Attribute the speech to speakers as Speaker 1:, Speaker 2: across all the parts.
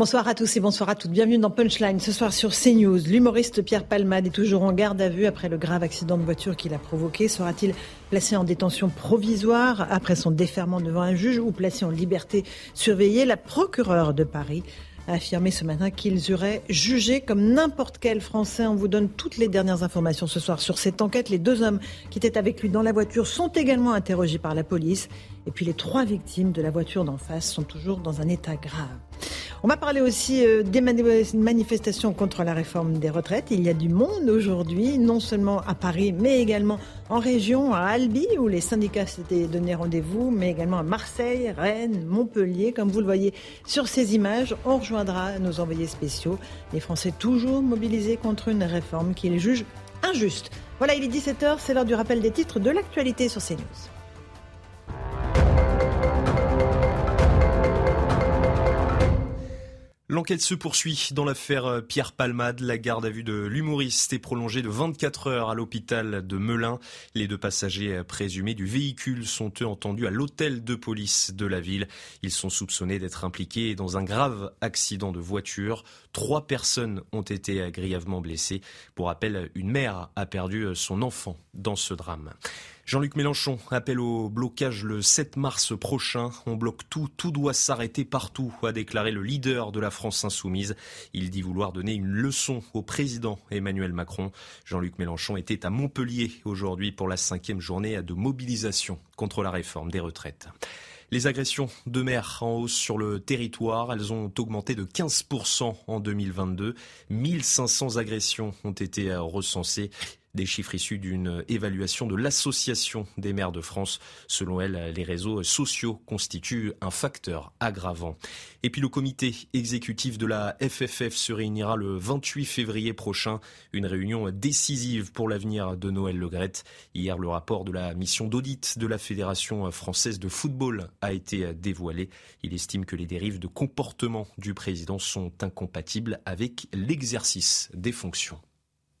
Speaker 1: Bonsoir à tous et bonsoir à toutes. Bienvenue dans Punchline. Ce soir sur CNews, l'humoriste Pierre Palmade est toujours en garde à vue après le grave accident de voiture qu'il a provoqué. Sera-t-il placé en détention provisoire après son déferment devant un juge ou placé en liberté surveillée? La procureure de Paris a affirmé ce matin qu'ils auraient jugé comme n'importe quel Français. On vous donne toutes les dernières informations ce soir sur cette enquête. Les deux hommes qui étaient avec lui dans la voiture sont également interrogés par la police. Et puis les trois victimes de la voiture d'en face sont toujours dans un état grave. On va parler aussi euh, des manifestations contre la réforme des retraites. Il y a du monde aujourd'hui, non seulement à Paris, mais également en région, à Albi, où les syndicats s'étaient donné rendez-vous, mais également à Marseille, Rennes, Montpellier. Comme vous le voyez sur ces images, on rejoindra nos envoyés spéciaux. Les Français toujours mobilisés contre une réforme qu'ils jugent injuste. Voilà, il est 17h, c'est l'heure du rappel des titres de l'actualité sur CNews.
Speaker 2: L'enquête se poursuit dans l'affaire euh, Pierre Palmade. La garde à vue de l'humoriste est prolongée de 24 heures à l'hôpital de Melun. Les deux passagers euh, présumés du véhicule sont eux entendus à l'hôtel de police de la ville. Ils sont soupçonnés d'être impliqués dans un grave accident de voiture. Trois personnes ont été euh, grièvement blessées. Pour rappel, une mère a perdu son enfant dans ce drame. Jean-Luc Mélenchon appelle au blocage le 7 mars prochain. On bloque tout, tout doit s'arrêter partout, a déclaré le leader de la France insoumise. Il dit vouloir donner une leçon au président Emmanuel Macron. Jean-Luc Mélenchon était à Montpellier aujourd'hui pour la cinquième journée de mobilisation contre la réforme des retraites. Les agressions de mer en hausse sur le territoire, elles ont augmenté de 15% en 2022. 1500 agressions ont été recensées des chiffres issus d'une évaluation de l'Association des maires de France. Selon elle, les réseaux sociaux constituent un facteur aggravant. Et puis le comité exécutif de la FFF se réunira le 28 février prochain. Une réunion décisive pour l'avenir de Noël Legrette. Hier, le rapport de la mission d'audit de la Fédération française de football a été dévoilé. Il estime que les dérives de comportement du président sont incompatibles avec l'exercice des fonctions.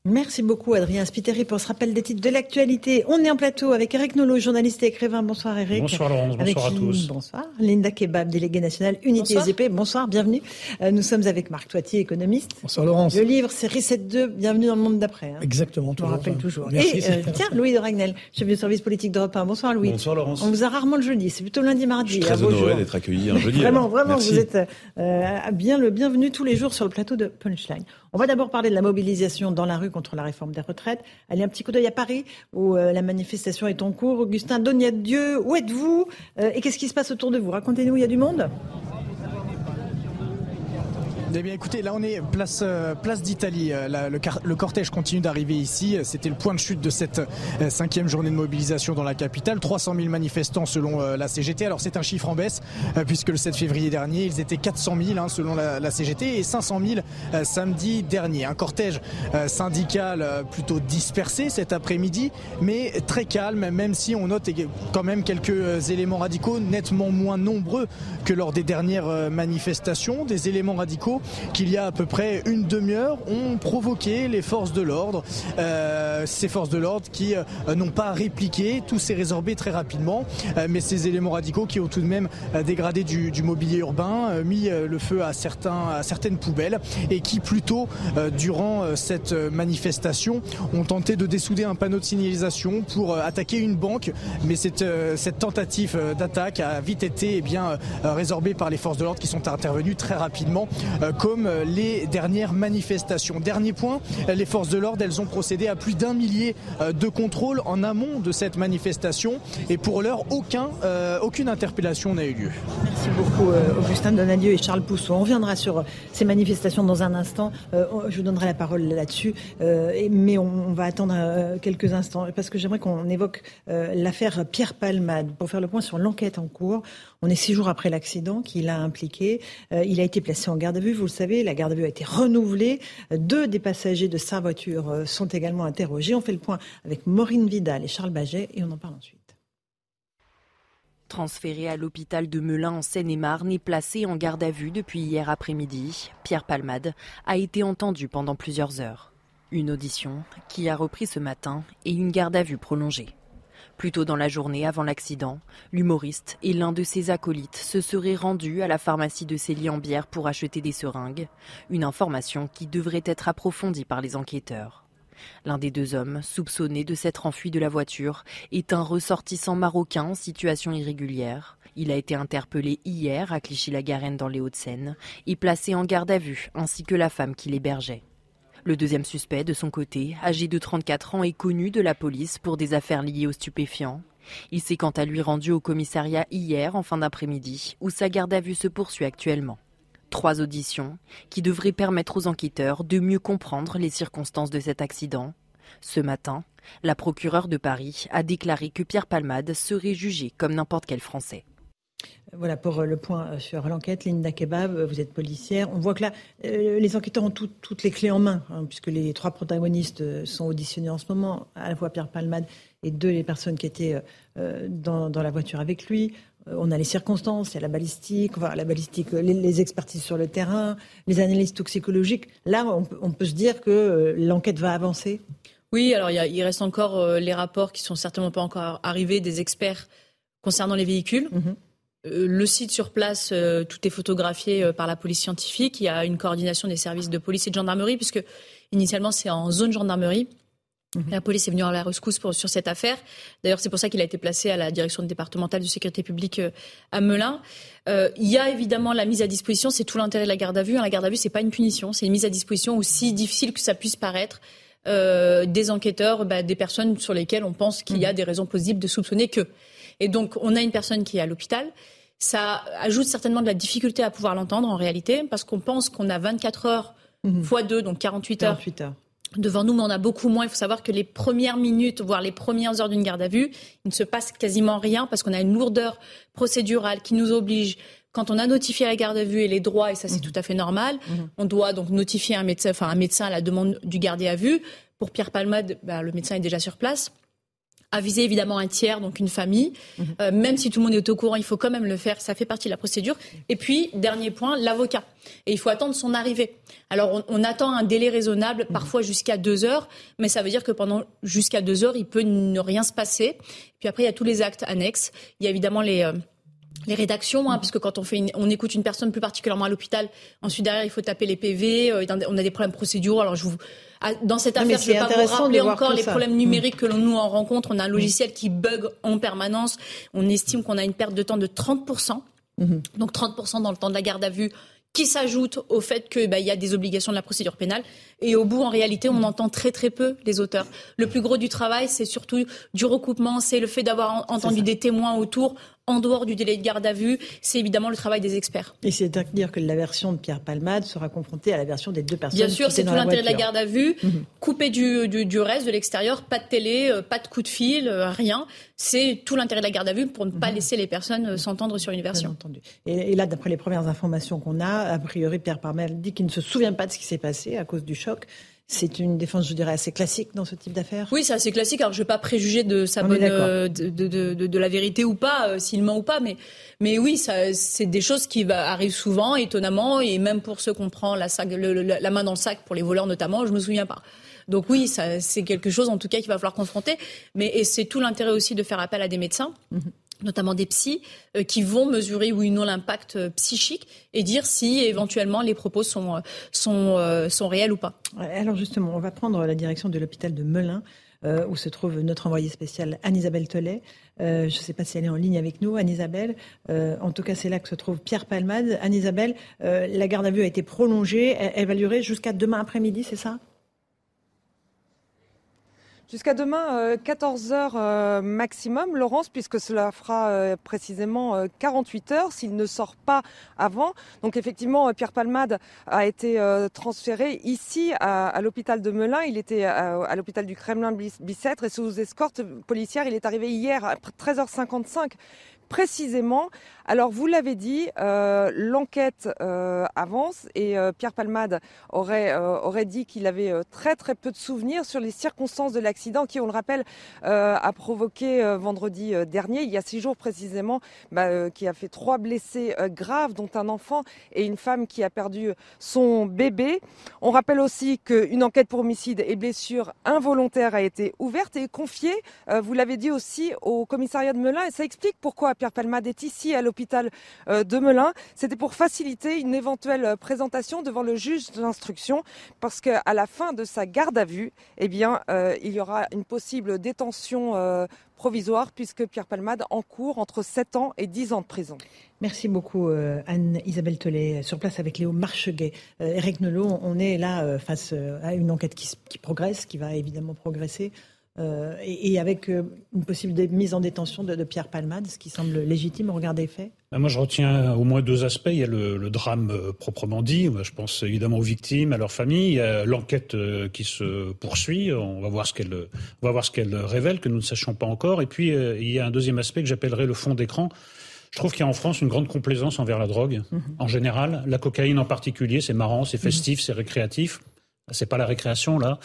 Speaker 1: Merci beaucoup Adrien Spiteri pour ce rappel des titres de l'actualité. On est en plateau avec Eric Nolot, journaliste et écrivain. Bonsoir Eric.
Speaker 3: Bonsoir Laurence, bonsoir à tous.
Speaker 1: Bonsoir. Linda Kebab, déléguée nationale Unité bonsoir. Bonsoir, bienvenue. Euh, nous sommes avec Marc Toitier, économiste.
Speaker 3: Bonsoir Laurence.
Speaker 1: Le livre c'est Reset 2, bienvenue dans le monde d'après.
Speaker 3: Hein. Exactement,
Speaker 1: toujours.
Speaker 3: On
Speaker 1: rappelle toujours.
Speaker 3: Merci,
Speaker 1: et euh, tiens, Louis de Ragnel, chef du service politique d'Europe 1. Bonsoir Louis.
Speaker 3: Bonsoir Laurence.
Speaker 1: On vous a rarement le jeudi, c'est plutôt lundi, mardi.
Speaker 3: Je suis très honoré d'être accueilli un jeudi.
Speaker 1: vraiment, vraiment, vous êtes euh, bien le bienvenu tous les jours sur le plateau de Punchline. On va d'abord parler de la mobilisation dans la rue contre la réforme des retraite. Allez, un petit coup d'œil à Paris, où euh, la manifestation est en cours. Augustin Dieu, où êtes-vous? Euh, Et qu'est-ce qui se passe autour de vous? Racontez-nous, il y a du monde?
Speaker 4: Eh bien, écoutez, là on est place euh, place d'Italie. Euh, le, cortège continue d'arriver ici. C'était le point de chute de cette euh, cinquième journée de mobilisation dans la capitale. 300 000 manifestants selon la CGT. Alors c'est un chiffre en baisse puisque le 7 février dernier ils étaient 400 000 hein, selon la, CGT et 500 000 samedi dernier. Un cortège syndical plutôt dispersé cet après-midi, mais très calme, même si on note quand même quelques éléments radicaux nettement moins nombreux que lors des dernières manifestations. Des éléments radicaux qu'il y a à peu près une demi-heure ont provoqué les forces de l'ordre. Euh, ces forces de l'ordre qui euh, n'ont pas répliqué, tout s'est résorbé très rapidement, euh, mais ces éléments radicaux qui ont tout de même dégradé du, mobilier urbain, mis le feu à, certaines poubelles et qui plutôt durant cette manifestation ont tenté de dessouder un panneau de signalisation pour attaquer une banque, mais cette, cette tentative d'attaque a vite été eh bien, résorbée par les forces de l'ordre qui sont intervenues très rapidement comme les dernières manifestations. Dernier point, les forces de l'ordre, elles ont procédé à plus d'un millier euh, de contrôles en amont de cette manifestation et pour l'heure, aucun, euh, aucune interpellation n'a eu lieu.
Speaker 1: Merci beaucoup euh, Augustin Donadieu et Charles Pousseau. On reviendra sur ces manifestations dans un instant. je vous donnerai la parole là-dessus, mais on, va attendre quelques instants parce que j'aimerais qu'on évoque l'affaire Pierre Palmade pour faire le point sur l'enquête en cours. On est six jours après l'accident qui l'a impliqué. Euh, il a été placé en garde à vue, vous le savez. La garde à vue a été renouvelée. Deux des passagers de sa voiture sont également interrogés. On fait le point avec Maureen Vidal et Charles Baget et on en parle ensuite.
Speaker 5: Transféré à l'hôpital de Melun en Seine-et-Marne et placé en garde à vue depuis hier après-midi, Pierre Palmade a été entendu pendant plusieurs heures. Une audition qui a repris ce matin et une garde à vue prolongée. Plus tôt dans la journée, avant l'accident, l'humoriste et l'un de ses acolytes se seraient rendus à la pharmacie de Célie-en-Bière pour acheter des seringues, une information qui devrait être approfondie par les enquêteurs. L'un des deux hommes, soupçonné de s'être enfui de la voiture, est un ressortissant marocain en situation irrégulière. Il a été interpellé hier à Clichy-la-Garenne dans les Hauts-de-Seine et placé en garde à vue, ainsi que la femme qui l'hébergeait. Le deuxième suspect, de son côté, âgé de 34 ans, est connu de la police pour des affaires liées aux stupéfiants. Il s'est quant à lui rendu au commissariat hier en fin d'après-midi, où sa garde à vue se poursuit actuellement. Trois auditions qui devraient permettre aux enquêteurs de mieux comprendre les circonstances de cet accident. Ce matin, la procureure de Paris a déclaré que Pierre Palmade serait jugé comme n'importe quel Français.
Speaker 1: Voilà pour euh, le point euh, sur l'enquête. Linda Kebab, euh, vous êtes policière. On voit que là, les enquêteurs ont toutes les clés en main, hein, puisque les trois protagonistes sont auditionnés en ce moment, à la fois Pierre Palmade et deux les personnes qui étaient dans, la voiture avec lui. On a les circonstances, il y a la balistique, la balistique, les, expertises sur le terrain, les analyses toxicologiques. Là, on, peut se dire que l'enquête va avancer.
Speaker 6: Oui, alors il, reste encore les rapports qui sont certainement pas encore arrivés des experts concernant les véhicules. Euh, le site sur place, euh, tout est photographié euh, par la police scientifique. Il y a une coordination des services de police et de gendarmerie, puisque initialement c'est en zone gendarmerie. Mhm. La police est venue à la rescousse pour, sur cette affaire. D'ailleurs, c'est pour ça qu'il a été placé à la direction départementale de sécurité publique à Melun. il y a évidemment la mise à disposition, c'est tout l'intérêt de la garde à vue. La garde à vue, c'est pas une punition, c'est une mise à disposition aussi difficile que ça puisse paraître. des enquêteurs, bah, des personnes sur lesquelles on pense qu'il y a mhm. des raisons plausibles de soupçonner que. Et donc, on a une personne qui est à l'hôpital. Ça ajoute certainement de la difficulté à pouvoir l'entendre en réalité, parce qu'on pense qu'on a 24 heures mhm. fois 2, donc 48 heures. Devant nous, mais on a beaucoup moins. Il faut savoir que les premières minutes, voire les premières heures d'une garde à vue, il ne se passe quasiment rien parce qu'on a une lourdeur procédurale qui nous oblige quand on a notifié la garde à vue et les droits, et ça c'est mhm. tout à fait normal, mhm. on doit donc notifier un médecin, enfin un médecin à la demande du gardé à vue. Pour Pierre Palmade, bah, le médecin est déjà sur place aviser évidemment un tiers, donc une famille. Mhm. Euh, même si tout le monde est au courant, il faut quand même le faire. Ça fait partie de la procédure. Et puis, dernier point, l'avocat. Et il faut attendre son arrivée. Alors, on, attend un délai raisonnable, mhm. parfois jusqu'à deux heures, mais ça veut dire que pendant jusqu'à deux heures, il peut ne rien se passer. Puis après, il y a tous les actes annexes. Il y a évidemment les euh, les rédactions, hein, parce que quand on fait, on écoute une personne plus particulièrement à l'hôpital, ensuite derrière il faut taper les PV. Euh, on a des problèmes procéduraux. Alors je vous, dans cette affaire, je ne vais pas vous rappeler encore les problèmes numériques que l'on nous en rencontre. On a un logiciel qui bug en permanence. On estime qu'on a une perte de temps de 30 mhm. donc 30% dans le temps de la garde à vue, qui s'ajoute au fait qu'il bah, y a des obligations de la procédure pénale. Et au bout, en réalité, on entend très très peu les auteurs. Le plus gros du travail, c'est surtout du recoupement, c'est le fait d'avoir entendu des témoins autour en dehors du délai de garde à vue, c'est évidemment le travail des experts.
Speaker 1: Et c'est à dire que la version de Pierre Palmade sera confrontée à la version des deux personnes.
Speaker 6: Bien sûr, c'est tout l'intérêt de la garde à vue, mhm. coupé du, du, reste, de l'extérieur, pas de télé, euh, pas de coup de fil, euh, rien. C'est tout l'intérêt de la garde à vue pour ne pas mhm. laisser les personnes euh, s'entendre sur une version.
Speaker 1: Entendu. Et, là, d'après les premières informations qu'on a, a priori, Pierre Palmade dit qu'il ne se souvient pas de ce qui s'est passé à cause du choc. C'est une défense, je dirais, assez classique dans ce type d'affaires.
Speaker 6: Oui, c'est assez classique. Alors, je ne vais pas préjuger de sa bonne, euh, de, de, de, la vérité ou pas, euh, s'il ment ou pas, mais, mais oui, c'est des choses qui arrivent souvent, étonnamment, et même pour ceux qu'on prend la, la main dans le sac, pour les voleurs notamment, je me souviens pas. Donc oui, c'est quelque chose en tout cas qu'il va falloir confronter. Mais et c'est tout l'intérêt aussi de faire appel à des médecins. Mhm notamment des psys, euh, qui vont mesurer ou non l'impact euh, psychique et dire si éventuellement les propos sont, euh, réels ou pas.
Speaker 1: Alors justement, on va prendre la direction de l'hôpital de Melun. où se trouve notre envoyée spéciale Anne-Isabelle Tollet. je ne sais pas si elle est en ligne avec nous, Anne-Isabelle. en tout cas, c'est là que se trouve Pierre Palmade. Anne-Isabelle, la garde à vue a été prolongée. elle va durer jusqu'à demain après-midi, c'est ça?
Speaker 7: Jusqu'à demain, 14 euh, heures euh, maximum, Laurence, puisque cela fera euh, précisément 48 heures s'il ne sort pas avant. Donc effectivement, Pierre Palmade a été transféré ici à, l'hôpital de Melun. Il était à, l'hôpital du Kremlin-Bicêtre et sous escorte policière. Il est arrivé hier à 13h55 précisément, alors vous l'avez dit, euh, l'enquête euh, avance et euh, Pierre Palmade aurait, aurait dit qu'il avait très très peu de souvenirs sur les circonstances de l'accident qui, on le rappelle, a provoqué vendredi dernier, il y a six jours précisément, bah, qui a fait trois blessés graves, dont un enfant et une femme qui a perdu son bébé. On rappelle aussi qu'une enquête pour homicide et blessure involontaire a été ouverte et confiée, vous l'avez dit aussi, au commissariat de Melun et ça explique pourquoi Pierre Palmade est ici à l'hôpital euh, de Melun. C'était pour faciliter une éventuelle présentation devant le juge d'instruction parce qu'à la fin de sa garde à vue, eh bien, euh, il y aura une possible détention euh, provisoire puisque Pierre Palmade encourt entre 7 ans et 10 ans de prison.
Speaker 1: Merci beaucoup Anne-Isabelle Tollet, sur place avec Léo Marcheguet. Eric Nelot, on est là face à une enquête qui progresse, qui va évidemment progresser. Euh, et, avec euh, une possible mise en détention de, Pierre Palmade, ce qui semble légitime au regard des faits
Speaker 3: ben, Moi, je retiens au moins deux aspects. Il y a le, drame euh, proprement dit. Je pense évidemment aux victimes, à leurs familles. Il y a l'enquête qui se poursuit. On va voir ce qu'elle, va voir ce qu'elle révèle, que nous ne sachions pas encore. Et puis, il y a un deuxième aspect que j'appellerais le fond d'écran. Je trouve qu'il y a en France une grande complaisance envers la drogue, mhm. en général. La cocaïne en particulier, c'est marrant, c'est festif, c'est récréatif. C'est pas la récréation, là.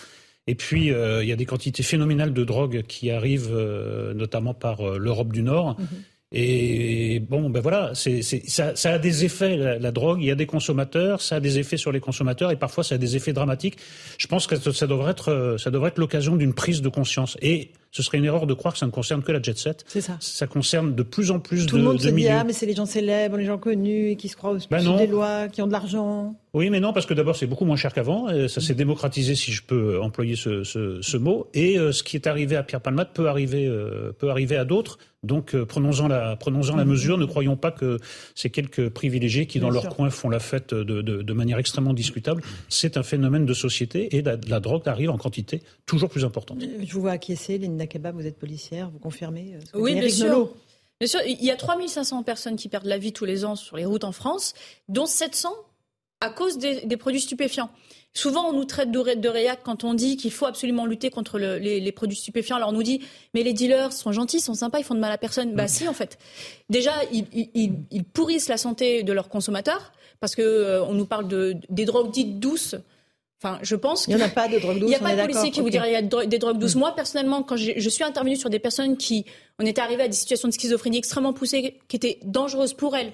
Speaker 3: Et puis, euh, il y a des quantités phénoménales de drogue qui arrivent, euh, notamment par euh, l'Europe du Nord. Mhm. Et bon, ben voilà, c'est, ça, ça, a des effets, la, drogue. Il y a des consommateurs, ça a des effets sur les consommateurs et parfois ça a des effets dramatiques. Je pense que ça devrait être, ça devrait être l'occasion d'une prise de conscience. Et ce serait une erreur de croire que ça ne concerne que la jet set.
Speaker 1: C'est ça.
Speaker 3: Ça concerne de plus en plus
Speaker 1: Tout
Speaker 3: de
Speaker 1: Tout le monde
Speaker 3: se
Speaker 1: dit, ah, mais c'est les gens célèbres, les gens connus, qui se croient au ben des lois, qui ont de l'argent.
Speaker 3: Oui, mais non, parce que d'abord, c'est beaucoup moins cher qu'avant. Ça s'est démocratisé, si je peux employer ce, ce, ce mot. Et euh, ce qui est arrivé à Pierre Palmade peut arriver, euh, peut arriver à d'autres. Donc, euh, prenons-en la, prenons-en la mesure. Ne croyons pas que c'est quelques privilégiés qui, dans leur coin, font la fête de, de, de manière extrêmement discutable. C'est un phénomène de société et la, la, drogue arrive en quantité toujours plus importante.
Speaker 1: Je vous vois acquiescer, Linda Vous êtes policière vous confirmez
Speaker 6: euh, Oui, bien sûr. Bien sûr, il y a 3500 personnes qui perdent la vie tous les ans sur les routes en France, dont 700 à cause des, produits stupéfiants. Souvent, on nous traite de, de réac quand on dit qu'il faut absolument lutter contre les, produits stupéfiants. Alors, on nous dit, mais les dealers sont gentils, sont sympas, ils font de mal à personne. Bah, si, en fait. Déjà, ils, pourrissent la santé de leurs consommateurs, parce qu'on euh, nous parle de, des drogues dites douces Enfin, je pense
Speaker 1: qu'il n'y a pas de drogue douce.
Speaker 6: Il n'y a pas de policier qui vous dirait qu'il y a des drogues douces. Hmm. Moi, personnellement, quand je suis intervenue sur des personnes qui, on était arrivé à des situations de schizophrénie extrêmement poussées, qui étaient dangereuses pour elles,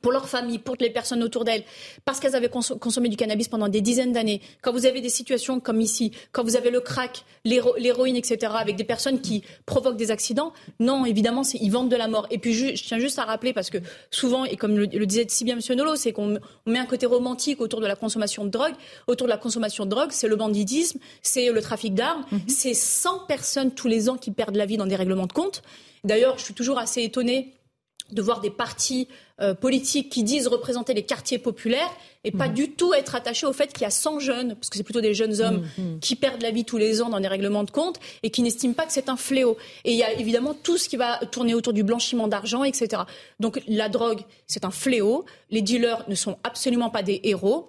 Speaker 6: pour leur famille, pour les personnes autour d'elles, parce qu'elles avaient consommé du cannabis pendant des dizaines d'années. Quand vous avez des situations comme ici, quand vous avez le crack, l'héroïne, etc., avec des personnes qui provoquent des accidents, non, évidemment, ils vendent de la mort. Et puis, je, tiens juste à rappeler, parce que souvent, et comme le, disait si bien M. Nolo, c'est qu'on met un côté romantique autour de la consommation de drogue. Autour de la consommation de drogue, c'est le banditisme, c'est le trafic d'armes, mhm. c'est 100 personnes tous les ans qui perdent la vie dans des règlements de compte. D'ailleurs, je suis toujours assez étonnée de voir des partis euh, politiques qui disent représenter les quartiers populaires et pas mm. du tout être attachés au fait qu'il y a 100 jeunes, parce que c'est plutôt des jeunes hommes mm, mm. qui perdent la vie tous les ans dans des règlements de compte et qui n'estiment pas que c'est un fléau. Et il y a évidemment tout ce qui va tourner autour du blanchiment d'argent, etc. Donc la drogue, c'est un fléau. Les dealers ne sont absolument pas des héros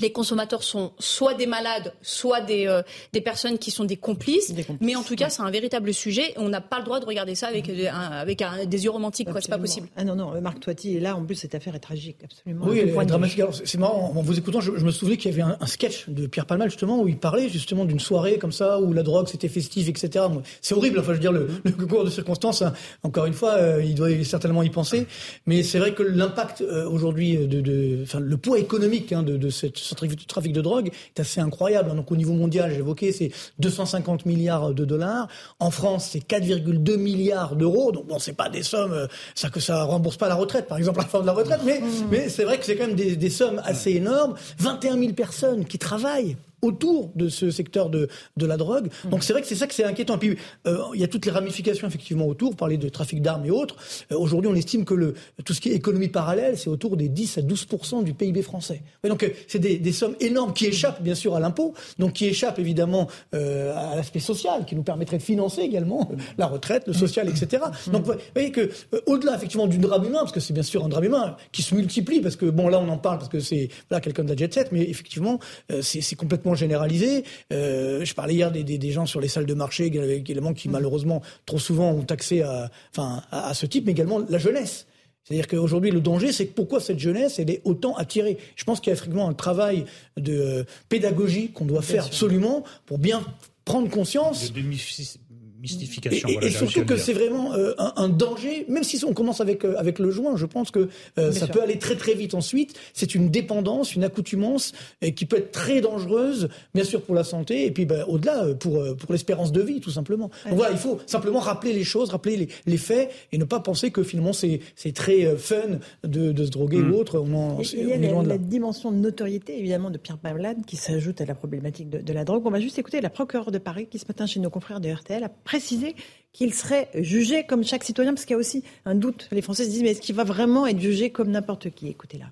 Speaker 6: les consommateurs sont soit des malades, soit des, euh, des personnes qui sont des complices. mais en tout cas, c'est un véritable sujet. On n'a pas le droit de regarder ça avec, mmh. avec des yeux romantiques. C'est pas possible.
Speaker 1: Ah non, non, Marc Toiti est là. En plus, cette affaire est tragique, absolument.
Speaker 8: Oui, elle est dramatique. C'est marrant, en vous écoutant, je, me souvenais qu'il y avait un, sketch de Pierre Palmal, justement, où il parlait justement d'une soirée comme ça, où la drogue, c'était festif, etc. C'est horrible, enfin, je veux dire, le, le cours de circonstances, hein. encore une fois, euh, il doit certainement y penser. Mais c'est vrai que l'impact euh, aujourd'hui, de, de, enfin, le poids économique hein, de, de cette du trafic de drogue est assez incroyable. Donc au niveau mondial, j'ai évoqué, c'est 250 milliards de dollars. En France, c'est 4,2 milliards d'euros. Donc bon, c'est pas des sommes, euh, ça que ça rembourse pas la retraite, par exemple, la fin de la retraite, mais, mmh. mais c'est vrai que c'est quand même des, des sommes assez énormes. 21 000 personnes qui travaillent autour de ce secteur de, de la drogue. Mmh. Donc c'est vrai que c'est ça que c'est inquiétant. Et puis euh, il y a toutes les ramifications effectivement autour, parler de trafic d'armes et autres. Euh, aujourd'hui, on estime que le, tout ce qui est économie parallèle, c'est autour des 10 à 12% du PIB français. donc euh, c'est des, des, sommes énormes qui échappent bien sûr à l'impôt, donc qui échappent évidemment à l'aspect social, qui nous permettrait de financer également la retraite, le social, etc. Mmh. Donc vous voyez que au-delà effectivement du drame humain, parce que c'est bien sûr un drame humain qui se multiplie, parce que bon là on en parle parce que c'est là quelqu'un de la jet set, mais effectivement c'est complètement complètement généralisé. Euh, je parlais hier des, des, des, gens sur les salles de marché également qui malheureusement trop souvent ont accès à, enfin, à, à ce type, mais également la jeunesse. C'est-à-dire qu'aujourd'hui, le danger, c'est que pourquoi cette jeunesse, elle est autant attirée? Je pense qu'il y a effectivement un travail de pédagogie qu'on doit faire absolument pour bien prendre conscience.
Speaker 3: De mystification.
Speaker 8: Et, surtout que c'est vraiment euh, un, danger, même si on commence avec, euh, avec le joint, je pense que euh, ça peut aller très très vite ensuite. C'est une dépendance, une accoutumance qui peut être très dangereuse, bien sûr pour la santé, et puis ben, au-delà pour, pour l'espérance de vie, tout simplement. Donc voilà, il faut simplement rappeler les choses, rappeler les, les faits, et ne pas penser que finalement c'est très fun de, de, se droguer
Speaker 1: mm.
Speaker 8: ou autre.
Speaker 1: On il y a la, dimension de notoriété, évidemment, de Pierre Pavlade qui s'ajoute à la problématique de, de, la drogue. On va juste écouter la procureure de Paris qui, ce matin, chez nos confrères de RTL, a préciser qu'il serait jugé comme chaque citoyen, parce qu'il y a aussi un doute. Les Français se disent, mais est-ce qu'il va vraiment être jugé comme n'importe qui? Écoutez-la.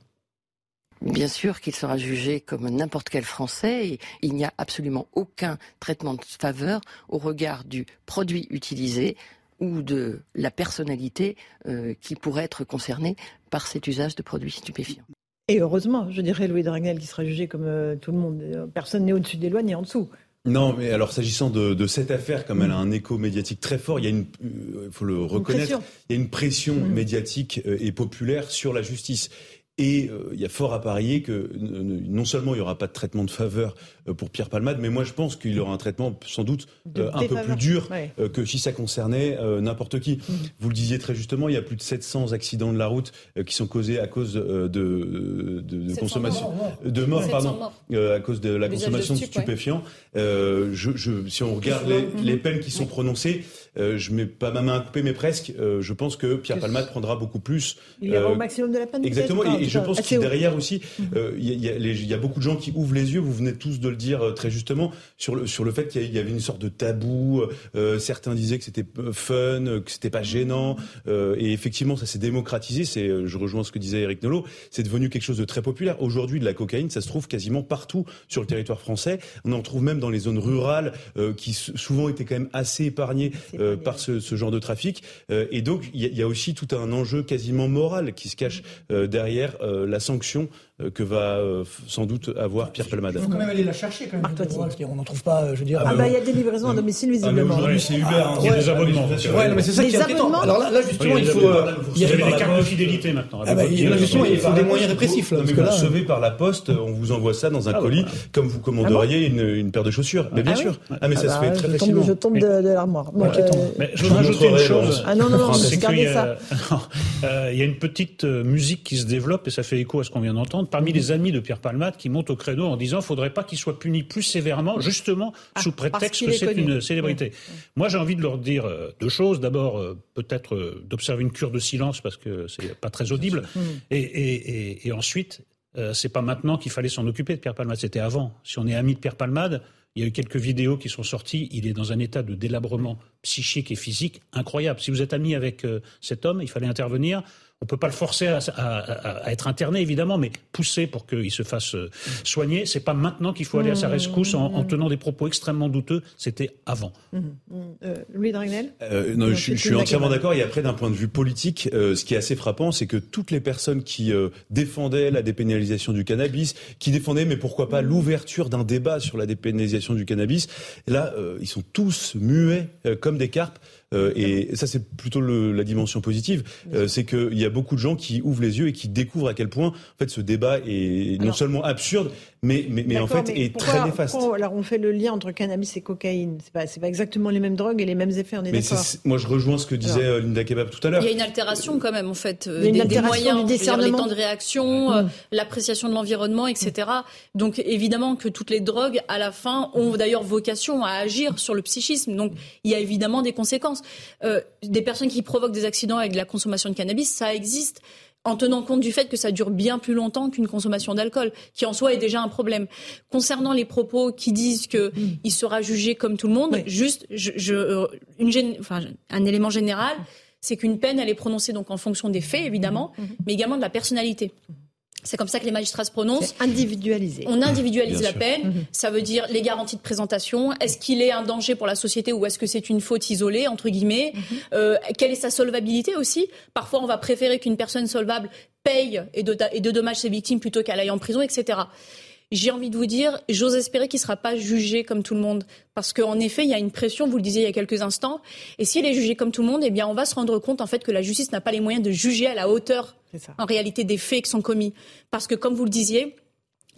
Speaker 9: Bien sûr qu'il sera jugé comme n'importe quel Français et il n'y a absolument aucun traitement de faveur au regard du produit utilisé ou de la personnalité euh, qui pourrait être concernée par cet usage de produits stupéfiants.
Speaker 1: Et heureusement, je dirais Louis Dragnel qui sera jugé comme euh, tout le monde. Personne n'est au-dessus des lois ni en dessous.
Speaker 10: Non, mais alors s'agissant de, de, cette affaire, comme elle a un écho médiatique très fort, il y a une, il euh, faut le reconnaître, il y a une pression mmh. médiatique euh, et populaire sur la justice. Et euh, il y a fort à parier que non seulement il n'y aura pas de traitement de faveur euh, pour Pierre Palmade, mais moi je pense qu'il aura un traitement sans doute euh, un peu plus dur que si ça concernait n'importe qui. Mhm. Vous le disiez très justement, il y a plus de 700 accidents de la route qui sont causés à cause de, de, de consommation, de mort, pardon, à cause de la consommation de, stupéfiants. je, je, si on regarde les, les, peines qui sont prononcées, je mets pas ma main à couper, mais presque. je pense que Pierre Palmade prendra beaucoup plus.
Speaker 1: Il y aura au maximum de la peine.
Speaker 10: Exactement et je pense qu'il derrière aussi, mhm. euh, il y, y, a beaucoup de gens qui ouvrent les yeux. Vous venez tous de le dire euh, très justement sur le sur le fait qu'il y, avait une sorte de tabou. Euh, certains disaient que c'était fun, que c'était pas gênant, et effectivement, ça s'est démocratisé. C'est, je rejoins ce que disait Eric Nolot, c'est devenu quelque chose de très populaire. Aujourd'hui, de la cocaïne, ça se trouve quasiment partout sur le territoire français. On en trouve même dans les zones rurales qui souvent étaient quand même assez épargnées par ce, genre de trafic. et donc, il y, a aussi tout un enjeu quasiment moral qui se cache derrière euh, la sanction euh, que va euh, sans doute avoir Pierre Palmade.
Speaker 8: Il faut quand même aller la chercher quand même. on n'en trouve pas, je veux dire.
Speaker 1: Ah, bah il y a des livraisons à domicile visiblement.
Speaker 10: Ah, Aujourd'hui c'est Uber, hein, il y a des abonnements.
Speaker 8: Ouais, mais c'est ça qui est inquiétant. Alors là, justement, il faut.
Speaker 3: Il y a des cartes de fidélité maintenant.
Speaker 8: Ah bah, justement, il faut des moyens répressifs.
Speaker 10: Mais vous recevez par la poste, on vous envoie ça dans un ah, colis, comme vous commanderiez une paire de chaussures. Mais bien sûr. Ah mais ça se fait très facilement.
Speaker 1: Je tombe de l'armoire.
Speaker 3: Je veux rajouter une chose.
Speaker 1: Ah non non non, gardez ça.
Speaker 3: Il y a une petite musique qui se développe et ça fait écho à ce qu'on vient d'entendre parmi les amis de Pierre Palmade qui monte au créneau en disant qu'il ne faudrait pas qu'il soit puni plus sévèrement, justement ah, sous prétexte que c'est une célébrité. Moi, j'ai envie de leur dire euh, deux choses. D'abord, euh, peut-être euh, d'observer une cure de silence parce que c'est pas très audible. Et, et, et, et, ensuite, c'est pas maintenant qu'il fallait s'en occuper de Pierre Palmade, c'était avant. Si on est ami de Pierre Palmade, il y a eu quelques vidéos qui sont sorties. Il est dans un état de délabrement psychique et physique incroyable. Si vous êtes ami avec cet homme, il fallait intervenir on peut pas le forcer à, être interné évidemment, mais pousser pour qu'il se fasse euh, soigner. C'est pas maintenant qu'il faut aller à sa rescousse en, tenant des propos extrêmement douteux. C'était avant.
Speaker 1: Mmh, mmh. Euh, Louis Dragnel
Speaker 10: euh, Non, je, suis entièrement d'accord. Et après, d'un point de vue politique, ce qui est assez frappant, c'est que toutes les personnes qui défendaient la dépénalisation du cannabis, qui défendaient, mais pourquoi pas, l'ouverture d'un débat sur la dépénalisation du cannabis, là, ils sont tous muets comme des carpes. Euh, et ça, c'est plutôt le, la dimension positive. Euh, c'est qu'il y a beaucoup de gens qui ouvrent les yeux et qui découvrent à quel point, en fait, ce débat est non seulement absurde, mais, mais, mais en fait est très néfaste.
Speaker 1: alors, on fait le lien entre cannabis et cocaïne? C'est pas, pas exactement les mêmes drogues et les mêmes effets, on est d'accord?
Speaker 10: Moi, je rejoins ce que disait euh, Linda Kebab tout à l'heure.
Speaker 6: Il y a une altération quand même, en fait, des, des, moyens, du les temps de réaction, mmh. l'appréciation de l'environnement, etc. Donc, évidemment que toutes les drogues, à la fin, ont d'ailleurs vocation à agir sur le psychisme. Donc, il y a évidemment des conséquences. Euh, des personnes qui provoquent des accidents avec la consommation de cannabis, ça existe en tenant compte du fait que ça dure bien plus longtemps qu'une consommation d'alcool, qui en soi est déjà un problème. Concernant les propos qui disent qu'il mm. sera jugé comme tout le monde, juste je, euh, une, enfin, un élément général, c'est qu'une peine, elle est prononcée donc en fonction des faits, évidemment, mm-hmm. mais également de la personnalité. C'est comme ça que les magistrats se prononcent.
Speaker 1: Individualisé.
Speaker 6: On individualise la peine. Mhm. Ça veut dire les garanties de présentation. Est-ce qu'il est un danger pour la société ou est-ce que c'est une faute isolée, entre guillemets mhm. euh, Quelle est sa solvabilité aussi? Parfois, on va préférer qu'une personne solvable paye et de, et de dommages ses victimes plutôt qu'elle aille en prison, etc. j'ai envie de vous dire, j'ose espérer qu'il ne sera pas jugé comme tout le monde. Parce qu'en effet, il y a une pression, vous le disiez il y a quelques instants. Et s'il est jugé comme tout le monde, eh bien, on va se rendre compte, en fait, que la justice n'a pas les moyens de juger à la hauteur, en réalité, des faits qui sont commis. Parce que, comme vous le disiez,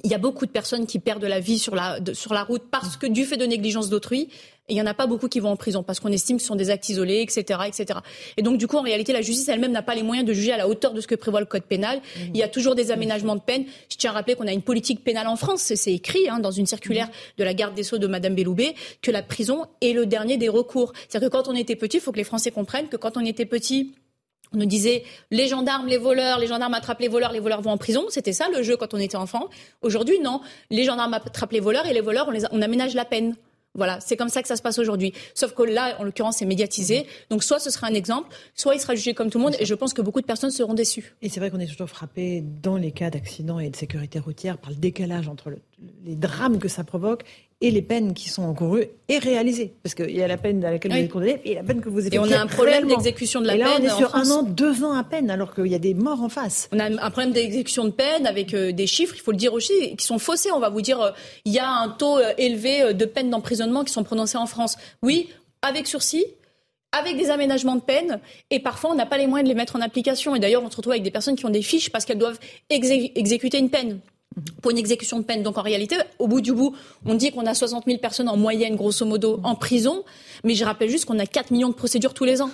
Speaker 6: il y a beaucoup de personnes qui perdent la vie sur la, sur la route parce que du fait de négligence d'autrui, et il n'y en a pas beaucoup qui vont en prison parce qu'on estime que ce sont des actes isolés, etc., etc. Et donc, du coup, en réalité, la justice elle-même n'a pas les moyens de juger à la hauteur de ce que prévoit le code pénal. Mmh. Il y a toujours des aménagements de peine. Je tiens à rappeler qu'on a une politique pénale en France. C'est écrit hein, dans une circulaire de la garde des Sceaux de Madame Belloubet que la prison est le dernier des recours. C'est-à-dire que quand on était petit, il faut que les Français comprennent que quand on était petit, on nous disait les gendarmes, les voleurs, les gendarmes attrapent les voleurs, les voleurs vont en prison. C'était ça le jeu quand on était enfant. Aujourd'hui, non. Les gendarmes attrapent les voleurs et les voleurs, on, les, on aménage la peine. Voilà, c'est comme ça que ça se passe aujourd'hui. Sauf que là, en l'occurrence, c'est médiatisé. Donc soit ce sera un exemple, soit il sera jugé comme tout le monde. Et je pense que beaucoup de personnes seront déçues.
Speaker 1: Et c'est vrai qu'on est toujours frappé dans les cas d'accidents et de sécurité routière par le décalage entre les drames que ça provoque et les peines qui sont encourues et réalisées. Parce qu'il y a la peine à laquelle vous êtes condamné et la peine que vous effectuez.
Speaker 6: Et on a un problème d'exécution de la
Speaker 1: et
Speaker 6: là,
Speaker 1: on est sur un an, deux ans à peine, alors qu'il y a des morts en face.
Speaker 6: On a un problème d'exécution de peine avec euh, des chiffres, il faut le dire aussi, qui sont faussés. On va vous dire, euh, il y a un taux euh, élevé de peines d'emprisonnement qui sont prononcées en France. Oui, avec sursis, avec des aménagements de peine, et parfois on n'a pas les moyens de les mettre en application. Et d'ailleurs, on se retrouve avec des personnes qui ont des fiches parce qu'elles doivent exécuter une peine pour une exécution de peine. Donc en réalité, au bout du bout, on dit qu'on a 60 000 personnes en moyenne, grosso modo, en prison, mais je rappelle juste qu'on a 4 millions de procédures tous les ans.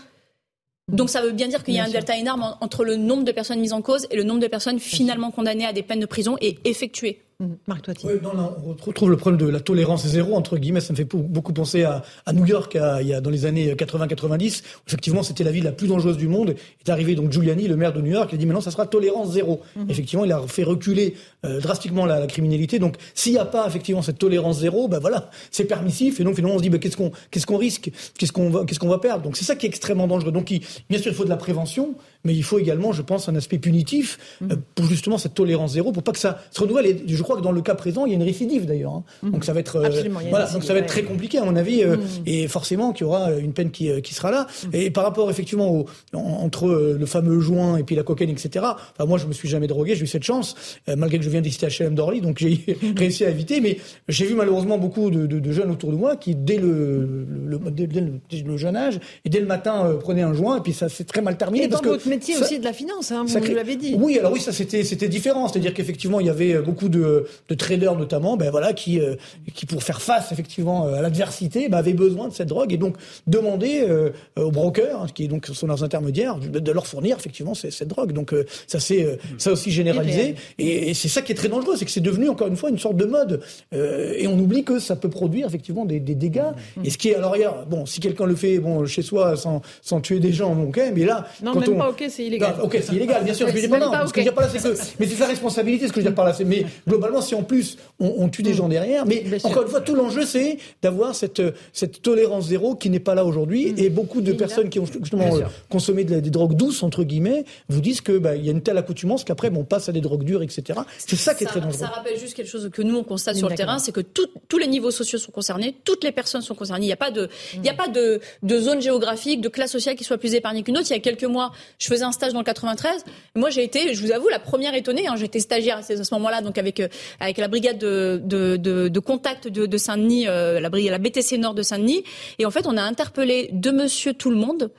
Speaker 6: Donc ça veut bien dire qu'il y a un delta énorme entre le nombre de personnes mises en cause et le nombre de personnes finalement condamnées à des peines de prison et effectuées.
Speaker 1: Mhm. Marc
Speaker 8: oui, on retrouve le problème de la tolérance zéro, entre guillemets. Ça me fait beaucoup penser à, New York il y a, dans les années 80-90. Effectivement, c'était la ville la plus dangereuse du monde. Est arrivé donc Giuliani, le maire de New York, il a dit maintenant ça sera tolérance zéro. Mhm. Effectivement, il a fait reculer euh, drastiquement la, criminalité. Donc s'il n'y a pas effectivement cette tolérance zéro, ben voilà, c'est permissif. Et donc finalement on se dit ben, qu'est-ce qu'on qu'est-ce qu'on risque, qu'est-ce qu'on va qu'est-ce qu'on va perdre? Donc c'est ça qui est extrêmement dangereux. Donc bien sûr il faut de la prévention, mais il faut également, je pense, un aspect punitif mhm. euh, pour justement cette tolérance zéro, pour pas que ça se renouvelle. Et je crois que dans le cas présent, il y a une récidive d'ailleurs. Hein. Mhm. Donc ça va être, euh, voilà, donc ça va être très compliqué à mon avis, euh, mhm. et forcément qu'il y aura une peine qui, qui sera là. Et par rapport effectivement au, entre le fameux joint et puis la cocaïne, etc. Enfin moi, je me suis jamais drogué, j'ai eu cette chance, malgré que je viens d'ici HLM d'Orly, donc j'ai réussi à éviter. Mais j'ai vu malheureusement beaucoup de, de, jeunes autour de moi qui dès le, le, dès le, jeune âge et dès le matin prenaient un joint et puis ça s'est très mal terminé.
Speaker 1: Et parce que métier aussi de la finance, hein, vous, l'avez dit.
Speaker 8: Oui, alors oui, ça c'était c'était différent, c'est-à-dire qu'effectivement il y avait beaucoup de, de traders notamment, ben voilà, qui euh, qui pour faire face effectivement à l'adversité, ben, avaient besoin de cette drogue et donc demander euh, aux brokers, hein, qui donc sont leurs intermédiaires, de leur fournir effectivement cette, drogue. Donc euh, ça c'est ça aussi généralisé et, c'est ça qui est très dangereux, c'est que c'est devenu encore une fois une sorte de mode et on oublie que ça peut produire effectivement des, des dégâts. Et ce qui est alors bon, si quelqu'un le fait bon chez soi sans, sans tuer des gens, ok, mais là
Speaker 1: non, quand même pas ok, c'est illégal.
Speaker 8: Ok, c'est illégal, bien sûr. je veux dire, non, ce que je veux dire par là, c'est que, mais c'est sa responsabilité, ce que je veux dire par là. Mais globalement, si en plus on, tue des mm. gens derrière, mais encore une fois, tout l'enjeu, c'est d'avoir cette cette tolérance zéro qui n'est pas là aujourd'hui. Mm. Et beaucoup de personnes qui ont justement consommé des drogues douces entre guillemets vous disent que bah, il y a une telle accoutumance qu'après, on passe à des drogues dures, etc. C'est ça qui est très dangereux.
Speaker 6: Ça rappelle juste quelque chose que nous on constate sur le terrain, c'est que tous les niveaux sociaux sont concernés, toutes les personnes sont concernées. Il n'y a pas de, il n'y a pas de, de zone géographique, de classe sociale qui soit plus épargnée qu'une autre. Il y a quelques mois, je faisais un stage dans le 93. Moi, j'ai été, je vous avoue, la première étonnée. Hein, J'étais stagiaire à ce moment-là, donc avec euh, avec la brigade de de, de, de contact de, de Saint-Denis, euh, la BTC Nord de Saint-Denis. Et en fait, on a interpellé deux Monsieur Tout le Monde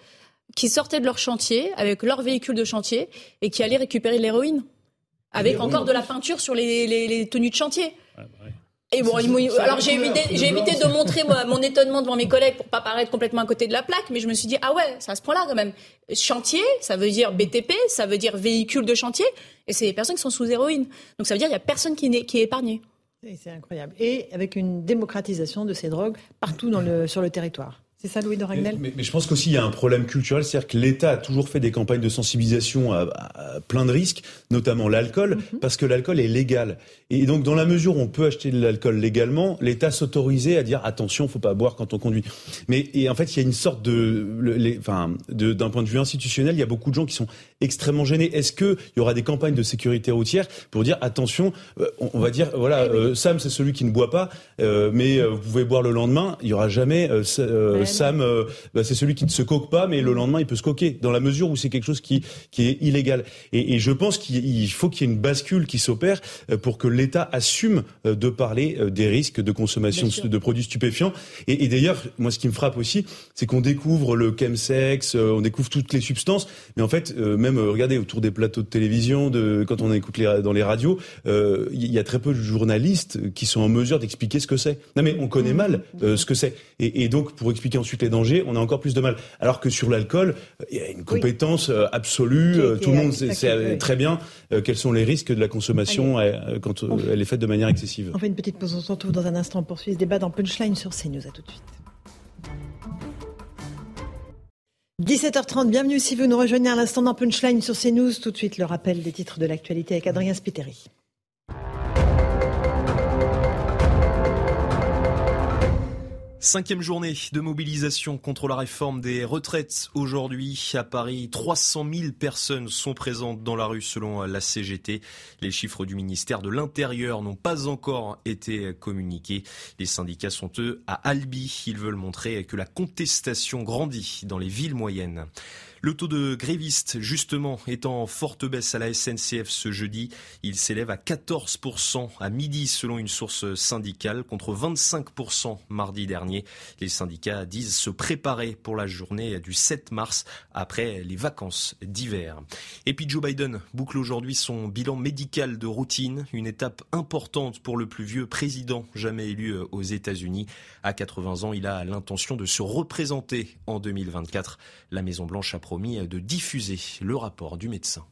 Speaker 6: qui sortaient de leur chantier avec leur véhicule de chantier et qui allaient récupérer de l'héroïne avec encore de la peinture sur les, les, les tenues de chantier. Ouais, et bon, alors j'ai évité, j'ai évité de montrer mon étonnement devant mes collègues pour pas paraître complètement à côté de la plaque, mais je me suis dit ah ouais, c'est à ce point-là quand même. Chantier, ça veut dire BTP, ça veut dire véhicule de chantier, et c'est des personnes qui sont sous héroïne. Donc ça veut dire il y a personne qui est, qui est épargné.
Speaker 1: C'est incroyable. Et avec une démocratisation de ces drogues partout dans le, sur le territoire. C'est ça, Louis de Ragnel
Speaker 10: mais, mais, je pense qu'aussi, il y a un problème culturel, c'est-à-dire que l'État a toujours fait des campagnes de sensibilisation à, plein de risques, notamment l'alcool, mhm. parce que l'alcool est légal. Et donc, dans la mesure où on peut acheter de l'alcool légalement, l'État s'autorisait à dire attention, faut pas boire quand on conduit. Mais et en fait, il y a une sorte de, enfin, d'un point de vue institutionnel, il y a beaucoup de gens qui sont extrêmement gênés. Est-ce qu'il y aura des campagnes de sécurité routière pour dire attention, on, va dire voilà, eh Sam c'est celui qui ne boit pas, mais vous pouvez boire le lendemain. Il y aura jamais Sam, bah, c'est celui qui ne se coque pas, mais le lendemain il peut se coquer dans la mesure où c'est quelque chose qui qui est illégal. Et, et je pense qu'il faut qu'il y ait une bascule qui s'opère pour que l'État assume de parler des risques de consommation de produits stupéfiants. Et, et d'ailleurs, moi, ce qui me frappe aussi, c'est qu'on découvre le chemsex, on découvre toutes les substances, mais en fait, même regardez autour des plateaux de télévision, de quand on écoute les, dans les radios, il y a très peu de journalistes qui sont en mesure d'expliquer ce que c'est. Non, mais on connaît mal ce que c'est. Et, et, donc, pour expliquer ensuite les dangers, on a encore plus de mal. Alors que sur l'alcool, il y a une compétence absolue. Tout le monde sait très bien quels sont les risques de la consommation quand elle est faite de manière excessive?
Speaker 1: On fait une petite pause, on se retrouve dans un instant. On poursuit ce débat dans Punchline sur CNews. À tout de suite. 17h30, bienvenue si vous nous rejoignez à l'instant dans Punchline sur CNews. Tout de suite, le rappel des titres de l'actualité avec Adrien Spiteri.
Speaker 2: Cinquième journée de mobilisation contre la réforme des retraites. Aujourd'hui, à Paris, 300 000 personnes sont présentes dans la rue selon la CGT. Les chiffres du ministère de l'Intérieur n'ont pas encore été communiqués. Les syndicats sont eux à Albi. Ils veulent montrer que la contestation grandit dans les villes moyennes. Le taux de grévistes, justement, est en forte baisse à la SNCF ce jeudi. Il s'élève à 14% à midi selon une source syndicale contre 25% mardi dernier. Les syndicats disent se préparer pour la journée du 7 mars après les vacances d'hiver. Et puis Joe Biden boucle aujourd'hui son bilan médical de routine, une étape importante pour le plus vieux président jamais élu aux États-Unis. À 80 ans, il a l'intention de se représenter en 2024. La Maison-Blanche a de diffuser le rapport du médecin.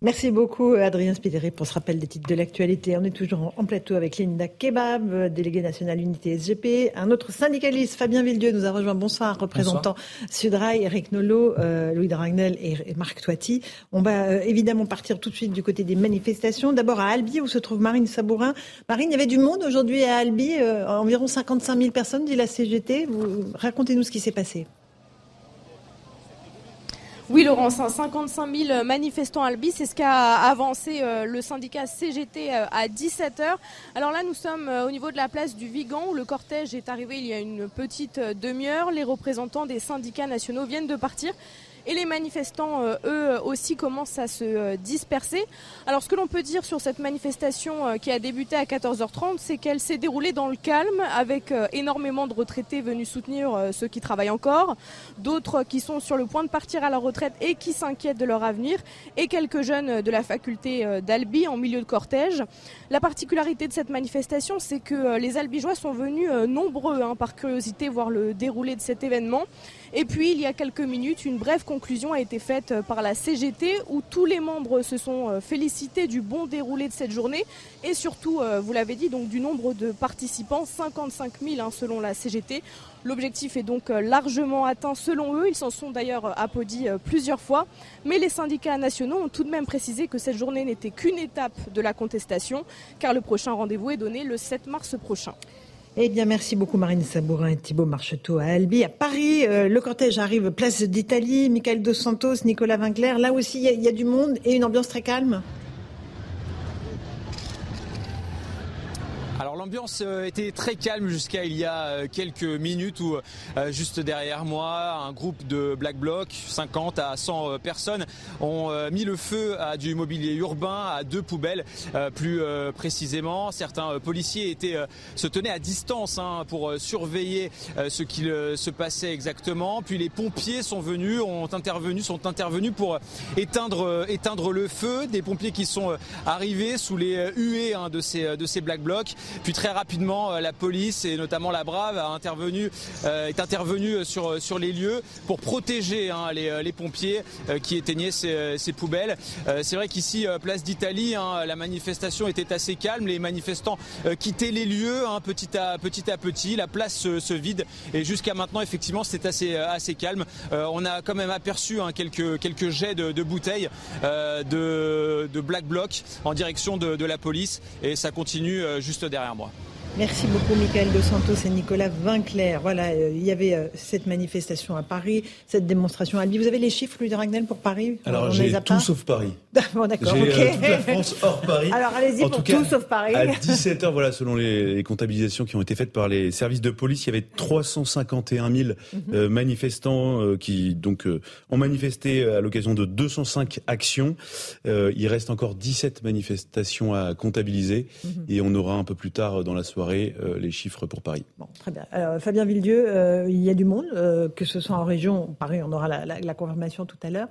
Speaker 1: Merci beaucoup Adrien Spideri pour ce rappel des titres de l'actualité. On est toujours en plateau avec Linda Kebab, déléguée nationale unité SGP. Un autre syndicaliste, Fabien Villedieu, nous a rejoint. Bonsoir, représentant Sudrail, Eric Nolot, euh, Louis Dragnel et, Marc Toiti. On va euh, évidemment partir tout de suite du côté des manifestations. D'abord à Albi où se trouve Marine Sabourin. Marine, il y avait du monde aujourd'hui à Albi, euh, environ 55 000 personnes, dit la CGT. Racontez-nous ce qui s'est passé.
Speaker 11: Oui, Laurence, 55 000 manifestants Albi, c'est ce qu'a avancé euh, le syndicat CGT euh, à 17h. Alors là, nous sommes euh, au niveau de la place du Vigan où le cortège est arrivé il y a une petite demi-heure. Les représentants des syndicats nationaux viennent de partir et les manifestants, euh, eux aussi, commencent à se euh, disperser. Alors ce que l'on peut dire sur cette manifestation euh, qui a débuté à 14h30, c'est qu'elle s'est déroulée dans le calme, avec énormément de retraités venus soutenir ceux qui travaillent encore, d'autres qui sont sur le point de partir à la retraite et qui s'inquiètent de leur avenir, et quelques jeunes de la faculté d'Albi en milieu de cortège. La particularité de cette manifestation, c'est que les Albigeois sont venus nombreux hein, par curiosité voir le déroulé de cet événement. Et puis, il y a quelques minutes, une brève conclusion a été faite euh, par la CGT où tous les membres se sont euh, félicités du bon déroulé de cette journée et surtout, euh, vous l'avez dit, du nombre de participants, 55 000 hein, selon la CGT. L'objectif est donc largement atteint selon eux. Ils s'en sont d'ailleurs applaudis plusieurs fois. Mais les syndicats nationaux ont tout de même précisé que cette journée n'était qu'une étape de la contestation, car le prochain rendez-vous est donné le 7 mars prochain.
Speaker 1: Eh bien, merci beaucoup Marine Sabourin et Thibault Marcheteau à Albi. À Paris, euh, le cortège arrive place d'Italie, Michael Dos Santos, Nicolas Vinclair. Là aussi, il y, a du monde et une ambiance très calme.
Speaker 12: L'ambiance euh, était très calme jusqu'à il y a euh, quelques minutes où euh, juste derrière moi un groupe de Black Bloc, 50 à 100 personnes, ont mis le feu à du mobilier urbain, à deux poubelles plus précisément. Certains policiers étaient, se tenaient à distance hein, pour surveiller ce qu'il se passait exactement. Puis les pompiers sont venus, ont intervenu, sont intervenus pour éteindre, éteindre le feu. Des pompiers qui sont arrivés sous les huées hein, de ces, de ces Black Blocs. Puis très rapidement, euh, la police et notamment la Brave a intervenu, euh, est intervenue sur, sur les lieux pour protéger hein, les, les, pompiers euh, qui éteignaient ces, ces poubelles. C'est vrai qu'ici, place d'Italie, hein, la manifestation était assez calme. Les manifestants quittaient les lieux hein, petit, à, petit à petit. La place se, vide et jusqu'à maintenant, effectivement, c'est assez, assez calme. on a quand même aperçu quelques, quelques jets de, de bouteilles de, de Black Bloc en direction de, de la police et ça continue juste derrière.
Speaker 1: Merci beaucoup, Michael Dos Santos et Nicolas Vinclair. Voilà, euh, il y avait euh, cette manifestation à Paris, cette démonstration à Albi. Vous avez les chiffres, Louis de Ragnel, pour Paris?
Speaker 10: Alors, j'ai tout sauf Paris.
Speaker 1: Bon, d'accord,
Speaker 10: J'ai euh, toute la France hors Paris.
Speaker 1: Alors, allez-y pour tout sauf Paris.
Speaker 10: À 17h, voilà, selon les, comptabilisations qui ont été faites par les services de police, il y avait 351 000 mhm. manifestants qui donc ont manifesté à l'occasion de 205 actions. il reste encore 17 manifestations à comptabiliser mhm. et on aura un peu plus tard dans la soirée euh, les chiffres pour Paris.
Speaker 1: Bon, très bien. Alors, Fabien Villedieu, euh, il y a du monde, euh, que ce soit en région, Paris, on aura la, confirmation tout à l'heure.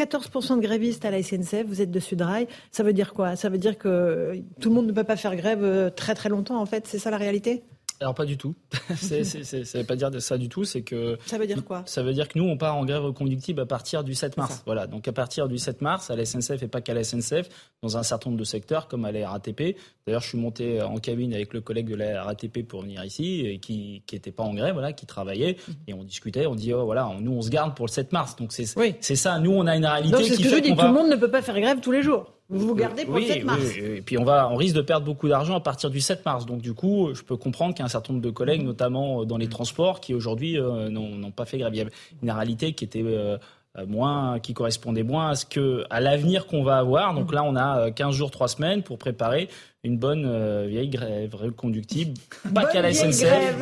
Speaker 1: 14% de grévistes à la SNCF, vous êtes de Sudrail. Ça veut dire quoi? Ça veut dire que tout le monde ne peut pas faire grève très très longtemps, en fait. C'est ça la réalité?
Speaker 13: Alors pas du tout. c'est, c'est, c'est, ça veut pas dire ça du tout. C'est que
Speaker 1: ça veut dire quoi?
Speaker 13: Ça veut dire que nous on part en grève reconductible à partir du 7 mars. Voilà. Donc à partir du 7 mars à la SNCF et pas qu'à la SNCF, dans un certain nombre de secteurs comme à la RATP. D'ailleurs je suis monté en cabine avec le collègue de la RATP pour venir ici et qui qui était pas en grève, voilà, qui travaillait mhm. et on discutait. On dit oh voilà, nous on se garde pour le 7 mars. Donc c'est c'est ça. Nous on a une réalité Donc,
Speaker 1: c'est
Speaker 13: qui
Speaker 1: ce que
Speaker 13: fait
Speaker 1: je dis. Tout le monde ne peut pas faire grève tous les jours. Vous vous gardez pour le 7 mars.
Speaker 13: Oui, et puis on va, on risque de perdre beaucoup d'argent à partir du 7 mars. Donc du coup, je peux comprendre qu'il y a un certain nombre de collègues, notamment dans les transports, qui aujourd'hui euh, n'ont pas fait grève. Il y a une réalité qui était euh, moins, qui correspondait moins à ce que, à l'avenir qu'on va avoir. Donc là, on a 15 euh, jours, 3 semaines pour préparer une bonne euh, vieille grève reconductible, pas qu'à la SNCF.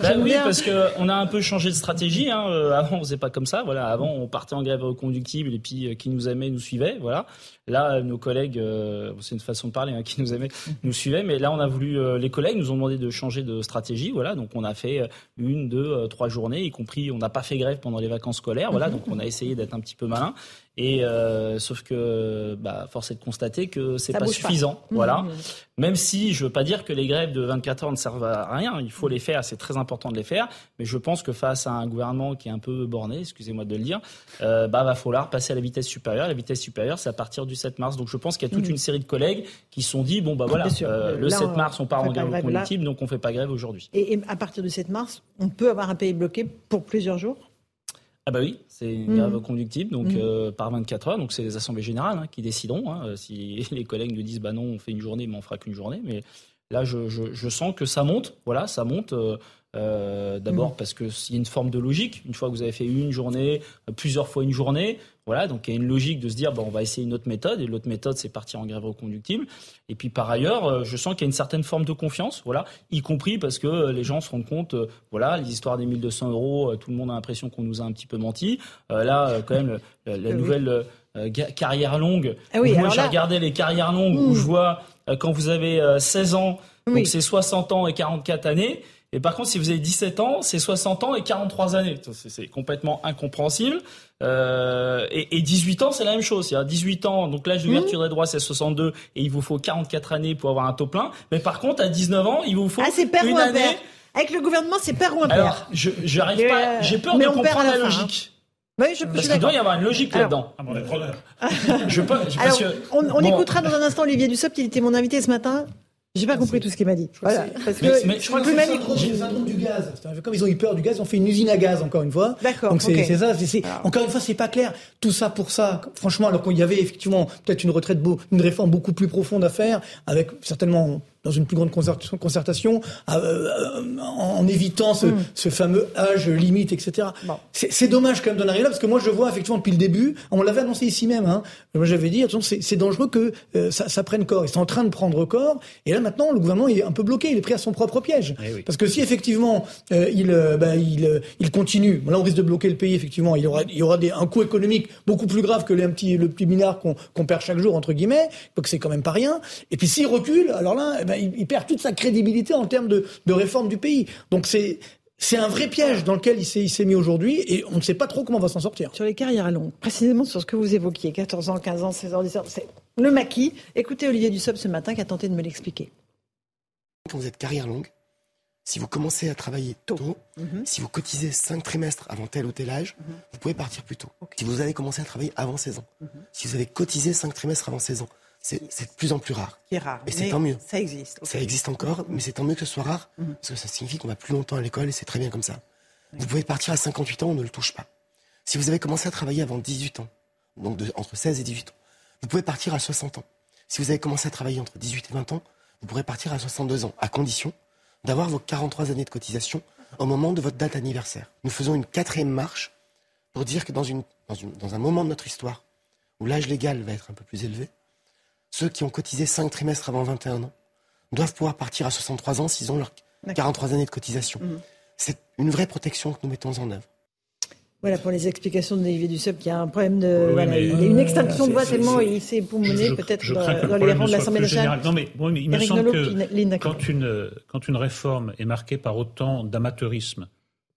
Speaker 13: bah oui, parce que on a un peu changé de stratégie. Hein. Euh, avant, on faisait pas comme ça. Voilà, avant, on partait en grève reconductible et puis euh, qui nous aimait nous suivait. Voilà. Là, nos collègues, c'est une façon de parler, hein, qui nous aimait nous suivaient. Mais là, on a voulu, les collègues nous ont demandé de changer de stratégie. Voilà, donc on a fait une, deux, trois journées, y compris, on n'a pas fait grève pendant les vacances scolaires. Voilà, donc on a essayé d'être un petit peu malin. Et euh, sauf que, bah, force est de constater que c'est pas suffisant. Mmh, voilà. Mmh, mmh. Même si je veux pas dire que les grèves de 24 heures ne servent à rien, il faut les faire, c'est très important de les faire. Mais je pense que face à un gouvernement qui est un peu borné, excusez-moi de le dire, euh, bah va falloir passer à la vitesse supérieure. La vitesse supérieure, c'est à partir du 7 mars. Donc je pense qu'il y a toute une série de collègues qui se sont dit bon bah voilà, euh, le 7 mars on part en grève collective, donc on fait pas grève aujourd'hui.
Speaker 1: Et, et à partir du 7 mars, on peut avoir un pays bloqué pour plusieurs jours?
Speaker 13: Ah bah oui, c'est une grève mmh. conductible, donc mmh. euh, par 24 heures. Donc c'est les assemblées générales hein, qui décideront. Hein, si les collègues nous disent bah non, on fait une journée, mais on fera qu'une journée. Mais là, je, je, sens que ça monte. Voilà, ça monte. Euh, euh, d'abord mmh. parce qu'il y a une forme de logique. Une fois que vous avez fait une journée, plusieurs fois une journée, voilà, donc il y a une logique de se dire bon, on va essayer une autre méthode et l'autre méthode c'est partir en grève reconductible. Et puis par ailleurs, euh, je sens qu'il y a une certaine forme de confiance, voilà, y compris parce que euh, les gens se rendent compte, voilà, les histoires des 1200 euros, tout le monde a l'impression qu'on nous a un petit peu menti. là, quand même, la, nouvelle carrière longue.
Speaker 1: Ah oui,
Speaker 13: moi, j'ai regardé les carrières longues où je vois quand vous avez 16 ans, donc c'est 60 ans et 44 années. Et par contre, si vous avez 17 ans, c'est 60 ans et 43 années. C'est complètement incompréhensible. Euh, et, et, 18 ans, c'est la même chose. Il y a 18 ans, donc l'âge d'ouverture mmh. des droits, c'est 62, et il vous faut 44 années pour avoir un taux plein. Mais par contre, à 19 ans, il vous faut
Speaker 1: ah, père une ou année. Père? Avec le gouvernement, c'est père ou un père?
Speaker 13: Alors, je j'arrive pas. J'ai peur de comprendre la, logique.
Speaker 1: Oui, je,
Speaker 13: parce qu'il doit y avoir une logique là-dedans.
Speaker 3: Ah bon,
Speaker 13: je peux,
Speaker 1: Alors, que, on, on écoutera dans un instant Olivier Dussopt, il était mon invité ce matin. J'ai pas compris tout ce qu'il m'a dit. Voilà. Parce que
Speaker 8: mais, je crois que c'est le syndrome du gaz. Comme ils ont eu peur du gaz, ils ont fait une usine à gaz encore une fois.
Speaker 1: D'accord.
Speaker 8: Donc c'est ça. encore une fois, c'est pas clair. Tout ça pour ça. Franchement, alors qu'il y avait effectivement peut-être une retraite, une réforme beaucoup plus profonde à faire, avec certainement dans une plus grande concertation, euh, en, évitant ce, mm. ce, fameux âge limite, etc. C'est dommage quand même d'en arriver là, parce que moi je vois effectivement depuis le début, on l'avait annoncé ici même, hein, moi j'avais dit, c'est dangereux que euh, ça, ça, prenne corps. Ils sont en train de prendre corps, et là maintenant le gouvernement est un peu bloqué, il est pris à son propre piège. Eh parce que si effectivement euh, il, bah, il, il continue, là on risque de bloquer le pays, effectivement, il y aura, il y aura des, un coût économique beaucoup plus grave que les, un petit, le petit minard qu'on perd chaque jour, entre guillemets, donc c'est quand même pas rien. Et puis s'il recule, alors là, eh ben, il, perd toute sa crédibilité en termes de, réforme du pays. Donc c'est c'est un vrai piège dans lequel il s'est mis aujourd'hui et on ne sait pas trop comment on va s'en sortir.
Speaker 1: Sur les carrières longues, précisément sur ce que vous évoquiez, 14 ans, 15 ans, 16 ans, 17 ans, c'est le maquis. Écoutez Olivier Dussopt ce matin qui a tenté de me l'expliquer.
Speaker 14: Quand vous êtes carrière longue, si vous commencez à travailler tôt, mhm. si vous cotisez 5 trimestres avant tel ou tel âge, mhm. vous pouvez partir plus tôt. Si vous avez commencé à travailler avant 16 ans, mhm. si vous avez cotisé 5 trimestres avant 16 ans, c'est de plus en plus rare.
Speaker 1: C'est rare.
Speaker 14: Et c'est tant mieux.
Speaker 1: Ça existe.
Speaker 14: Ça existe encore, mais c'est tant mieux que ce soit rare, mhm. parce que ça signifie qu'on va plus longtemps à l'école et c'est très bien comme ça. Vous pouvez partir à 58 ans, on ne le touche pas. Si vous avez commencé à travailler avant 18 ans, donc entre 16 et 18 ans, vous pouvez partir à 60 ans. Si vous avez commencé à travailler entre 18 et 20 ans, vous pourrez partir à 62 ans, à condition d'avoir vos 43 années de cotisation au moment de votre date anniversaire. Nous faisons une quatrième marche pour dire que dans, une, dans, un moment de notre histoire où l'âge légal va être un peu plus élevé, ceux qui ont cotisé 5 trimestres avant 21 ans doivent pouvoir partir à 63 ans s'ils ont leurs 43 années de cotisation. Mmh. C'est une vraie protection que nous mettons en œuvre.
Speaker 1: Voilà pour les explications de David Dussopt qui a un problème de. voilà, il y a une extinction de voix tellement il s'est époumoné peut-être dans, les rangs de l'Assemblée nationale.
Speaker 3: Non, mais, il me semble que quand une, quand une réforme est marquée par autant d'amateurisme,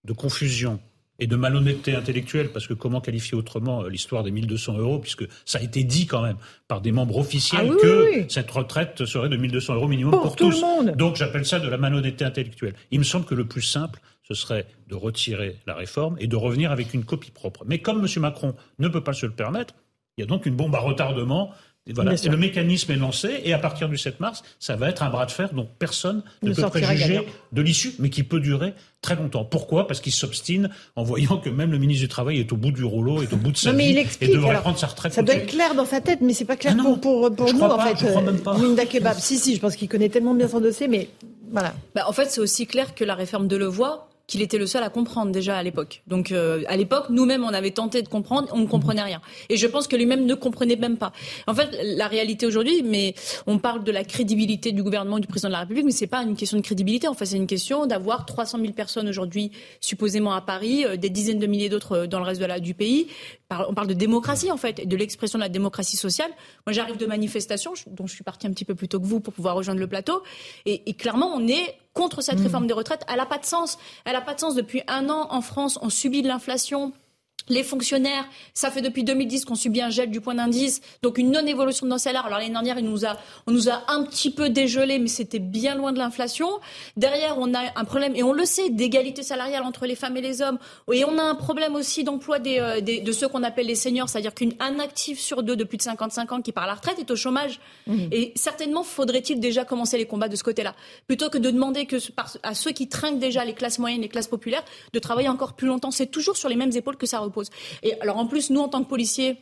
Speaker 3: de confusion, et de malhonnêteté intellectuelle, parce que comment qualifier autrement euh, l'histoire des 1200 euros, puisque ça a été dit quand même par des membres officiels ah que cette retraite serait de 1200 euros minimum pour, tous. Donc j'appelle ça de la malhonnêteté intellectuelle. Il me semble que le plus simple, ce serait de retirer la réforme et de revenir avec une copie propre. Mais comme M. Macron ne peut pas se le permettre, il y a donc une bombe à retardement voilà. le mécanisme est lancé et à partir du 7 mars, ça va être un bras de fer dont personne ne, peut préjuger de l'issue, mais qui peut durer très longtemps. Pourquoi? Parce qu'il s'obstine en voyant que même le ministre du Travail est au bout du rouleau, est au bout de sa vie et devrait prendre sa retraite.
Speaker 1: Ça doit être clair dans sa tête, mais c'est pas clair ah pour, pour, nous en fait. Je crois même pas. Linda Kebab, si si, je pense qu'il connaît tellement bien son dossier, mais voilà.
Speaker 6: Bah, en fait, c'est aussi clair que la réforme de Levoix qu'il était le seul à comprendre déjà à l'époque. Donc euh, à l'époque, nous-mêmes, on avait tenté de comprendre, on ne comprenait rien. Et je pense que lui-même ne comprenait même pas. En fait, la réalité aujourd'hui, mais on parle de la crédibilité du gouvernement du président de la République, mais c'est pas une question de crédibilité. En fait, c'est une question d'avoir 300 000 personnes aujourd'hui, supposément à Paris, euh, des dizaines de milliers d'autres euh, dans le reste du pays. On parle de démocratie en fait, de l'expression de la démocratie sociale. Moi, j'arrive de manifestations, dont je suis partie un petit peu plus tôt que vous pour pouvoir rejoindre le plateau, et, et clairement, on est contre cette mmh. réforme des retraites. Elle n'a pas de sens. Elle n'a pas de sens. Depuis un an, en France, on subit de l'inflation les fonctionnaires, ça fait depuis 2010 qu'on subit un gel du point d'indice, donc une non-évolution de nos salaires. Alors l'année dernière, il nous a, on nous a un petit peu dégelé, mais c'était bien loin de l'inflation. Derrière, on a un problème, et on le sait, d'égalité salariale entre les femmes et les hommes. Et on a un problème aussi d'emploi des, euh, des, de ceux qu'on appelle les seniors, c'est-à-dire qu'un actif sur deux de plus de 55 ans qui part à la retraite est au chômage. Mmh. Et certainement, faudrait-il déjà commencer les combats de ce côté-là, plutôt que de demander que à ceux qui trinquent déjà les classes moyennes, les classes populaires, de travailler encore plus longtemps. C'est toujours sur les mêmes épaules que ça repose. Et alors en plus, nous en tant que policiers,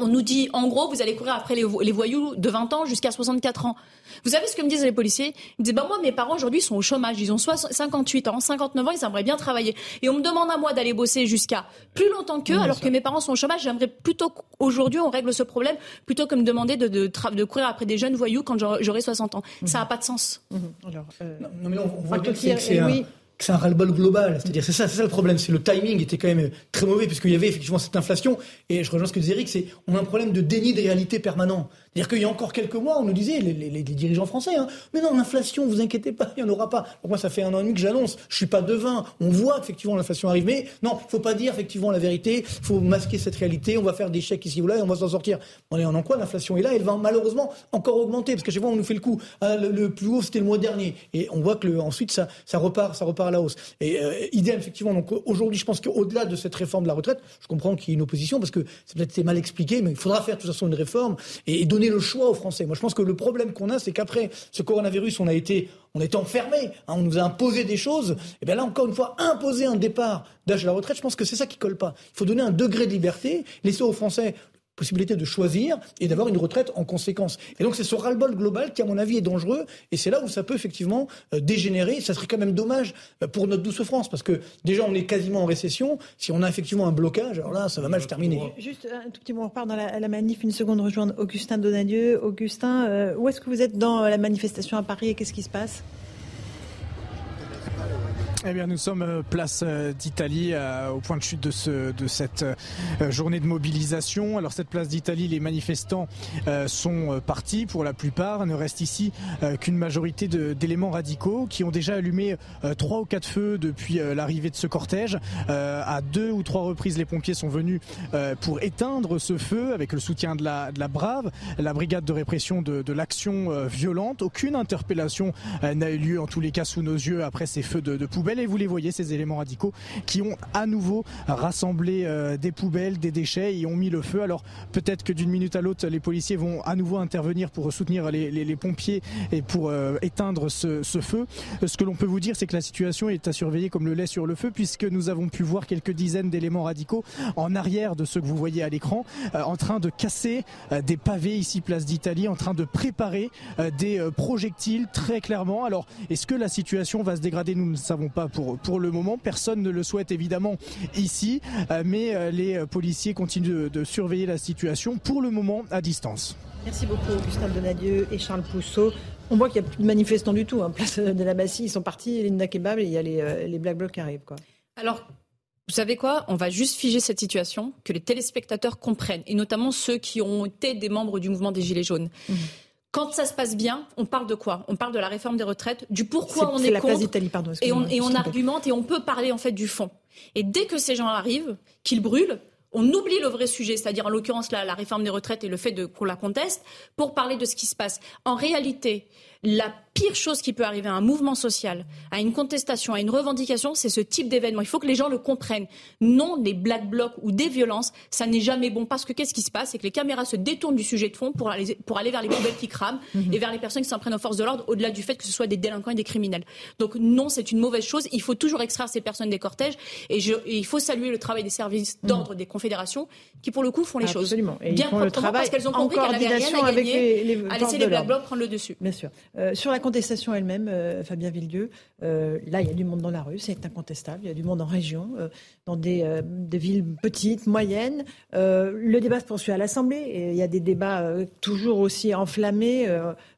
Speaker 6: on nous dit, en gros, vous allez courir après les, voyous de 20 ans jusqu'à 64 ans. Vous savez ce que me disent les policiers? Ils me disent, bah moi, mes parents aujourd'hui sont au chômage. Ils ont 58 ans, 59 ans, ils aimeraient bien travailler. Et on me demande à moi d'aller bosser jusqu'à plus longtemps qu'eux, alors que mes parents sont au chômage. J'aimerais plutôt qu'aujourd'hui, on règle ce problème, plutôt que me demander de, de, courir après des jeunes voyous quand j'aurai 60 ans. Ça n'a pas de sens.
Speaker 8: Alors, euh, non, mais on, voit que c'est oui c'est un ras-le-bol global. C'est-à-dire, c'est ça, c'est ça le problème. C'est le timing était quand même très mauvais puisqu'il y avait effectivement cette inflation. Et je rejoins ce que disait Eric, c'est on a un problème de déni de réalité permanent. C'est-à-dire qu'il y a encore quelques mois, on nous disait, les, dirigeants français, hein, mais non, l'inflation, vous inquiétez pas, il n'y en aura pas. Donc moi, ça fait un an et demi que j'annonce, je suis pas devin. On voit effectivement l'inflation arrive, mais non, il faut pas dire effectivement la vérité, il faut masquer cette réalité, on va faire des chèques ici ou là et on va s'en sortir. On est en quoi L'inflation est là, elle va malheureusement encore augmenter, parce que chaque fois, on nous fait le coup. Ah, le, plus haut, c'était le mois dernier. Et on voit que ensuite, ça, repart, ça repart à la hausse. Et euh, effectivement. Donc aujourd'hui, je pense qu'au-delà de cette réforme de la retraite, je comprends qu'il y ait une opposition, parce que c'est peut-être mal expliqué, mais il faudra faire de toute façon une réforme et le choix aux Français moi, je pense que le problème qu'on a, c'est qu'après ce coronavirus, on a été, on est enfermé, hein, on nous a imposé des choses. Et bien là, encore une fois, imposer un départ d'âge de la retraite, je pense que c'est ça qui colle pas. Il faut donner un degré de liberté, laisser aux Français possibilité de choisir et d'avoir une retraite en conséquence. Et donc c'est ce ras-le-bol global qui, à mon avis, est dangereux. Et c'est là où ça peut effectivement euh, dégénérer. Ça serait quand même dommage euh, pour notre douce France, parce que déjà on est quasiment en récession. Si on a effectivement un blocage, alors là, ça va mal se terminer.
Speaker 1: Juste un tout petit mot, on repart dans la, manif. Une seconde, rejoindre Augustin Donadieu. Augustin, euh, où est-ce que vous êtes dans la manifestation à Paris et qu'est-ce qui se passe?
Speaker 4: Eh bien, nous sommes euh, place euh, d'Italie, euh, au point de chute de, ce, de cette journée de mobilisation. Alors, cette place d'Italie, les manifestants sont partis pour la plupart. Ne reste ici qu'une majorité d'éléments radicaux qui ont déjà allumé trois ou quatre feux depuis l'arrivée de ce cortège. À deux ou trois reprises, les pompiers sont venus pour éteindre ce feu avec le soutien de la, de la Brave, la brigade de répression de, de l'action violente. Aucune interpellation n'a eu lieu, en tous les cas, sous nos yeux après ces feux de, de poubelle Et vous les voyez, ces éléments radicaux qui ont à nouveau rassemblé euh, des poubelles, des déchets et ont mis le feu. Alors peut-être que d'une minute à l'autre, les policiers vont à nouveau intervenir pour soutenir les, pompiers et pour euh, éteindre ce, feu. Ce que l'on peut vous dire, c'est que la situation est à surveiller comme le lait sur le feu, puisque nous avons pu voir quelques dizaines d'éléments radicaux en arrière de ceux que vous voyez à l'écran, euh, en train de casser des pavés ici place d'Italie, en train de préparer des projectiles très clairement. Alors, est-ce que la situation va se dégrader? Nous ne savons pas pour, pour le moment. Personne ne le souhaite évidemment ici, euh, mais euh, les policiers continuent de, surveiller la situation pour le moment à distance.
Speaker 1: Merci beaucoup, Augustin Donadieu et Charles Pousseau. On voit qu'il n'y a plus de manifestants du tout. Hein. Place de la Bassie, ils sont partis, Linda Kebab, et il y a les, euh, les Black Blocs qui arrivent. Quoi.
Speaker 6: Alors, vous savez quoi? On va juste figer cette situation, que les téléspectateurs comprennent, et notamment ceux qui ont été des membres du mouvement des Gilets jaunes. Mmh. Quand ça se passe bien, on parle de quoi? On parle de la réforme des retraites, du pourquoi on est,
Speaker 1: la
Speaker 6: contre,
Speaker 1: pardon,
Speaker 6: et on, et on argumente et on peut parler en fait du fond. Et dès que ces gens arrivent, qu'ils brûlent, on oublie le vrai sujet, c'est-à-dire en l'occurrence la réforme des retraites et le fait qu'on la conteste, pour parler de ce qui se passe. En réalité, la pire chose qui peut arriver à un mouvement social, à une contestation, à une revendication, c'est ce type d'événement. Il faut que les gens le comprennent. Non, des black blocs ou des violences, ça n'est jamais bon. Parce que qu'est-ce qui se passe? C'est que les caméras se détournent du sujet de fond pour aller, pour aller vers les poubelles qui crament mhm. et vers les personnes qui s'en prennent aux forces de l'ordre, au-delà du fait que ce soit des délinquants et des criminels. Donc non, c'est une mauvaise chose. Il faut toujours extraire ces personnes des cortèges. Et, il faut saluer le travail des services mhm. d'ordre des confédérations qui, pour le coup, font les choses
Speaker 1: et bien proprement parce qu'elles ont compris qu'elles n'avaient rien à gagner
Speaker 6: à laisser les black blocs prendre le dessus.
Speaker 1: Bien sûr. Euh, sur la contestation elle-même, euh, Fabien Villedieu, euh, là, il y a du monde dans la rue, c'est incontestable. Il y a du monde en région, dans des, villes petites, moyennes. le débat se poursuit à l'Assemblée. Il y a des débats toujours aussi enflammés,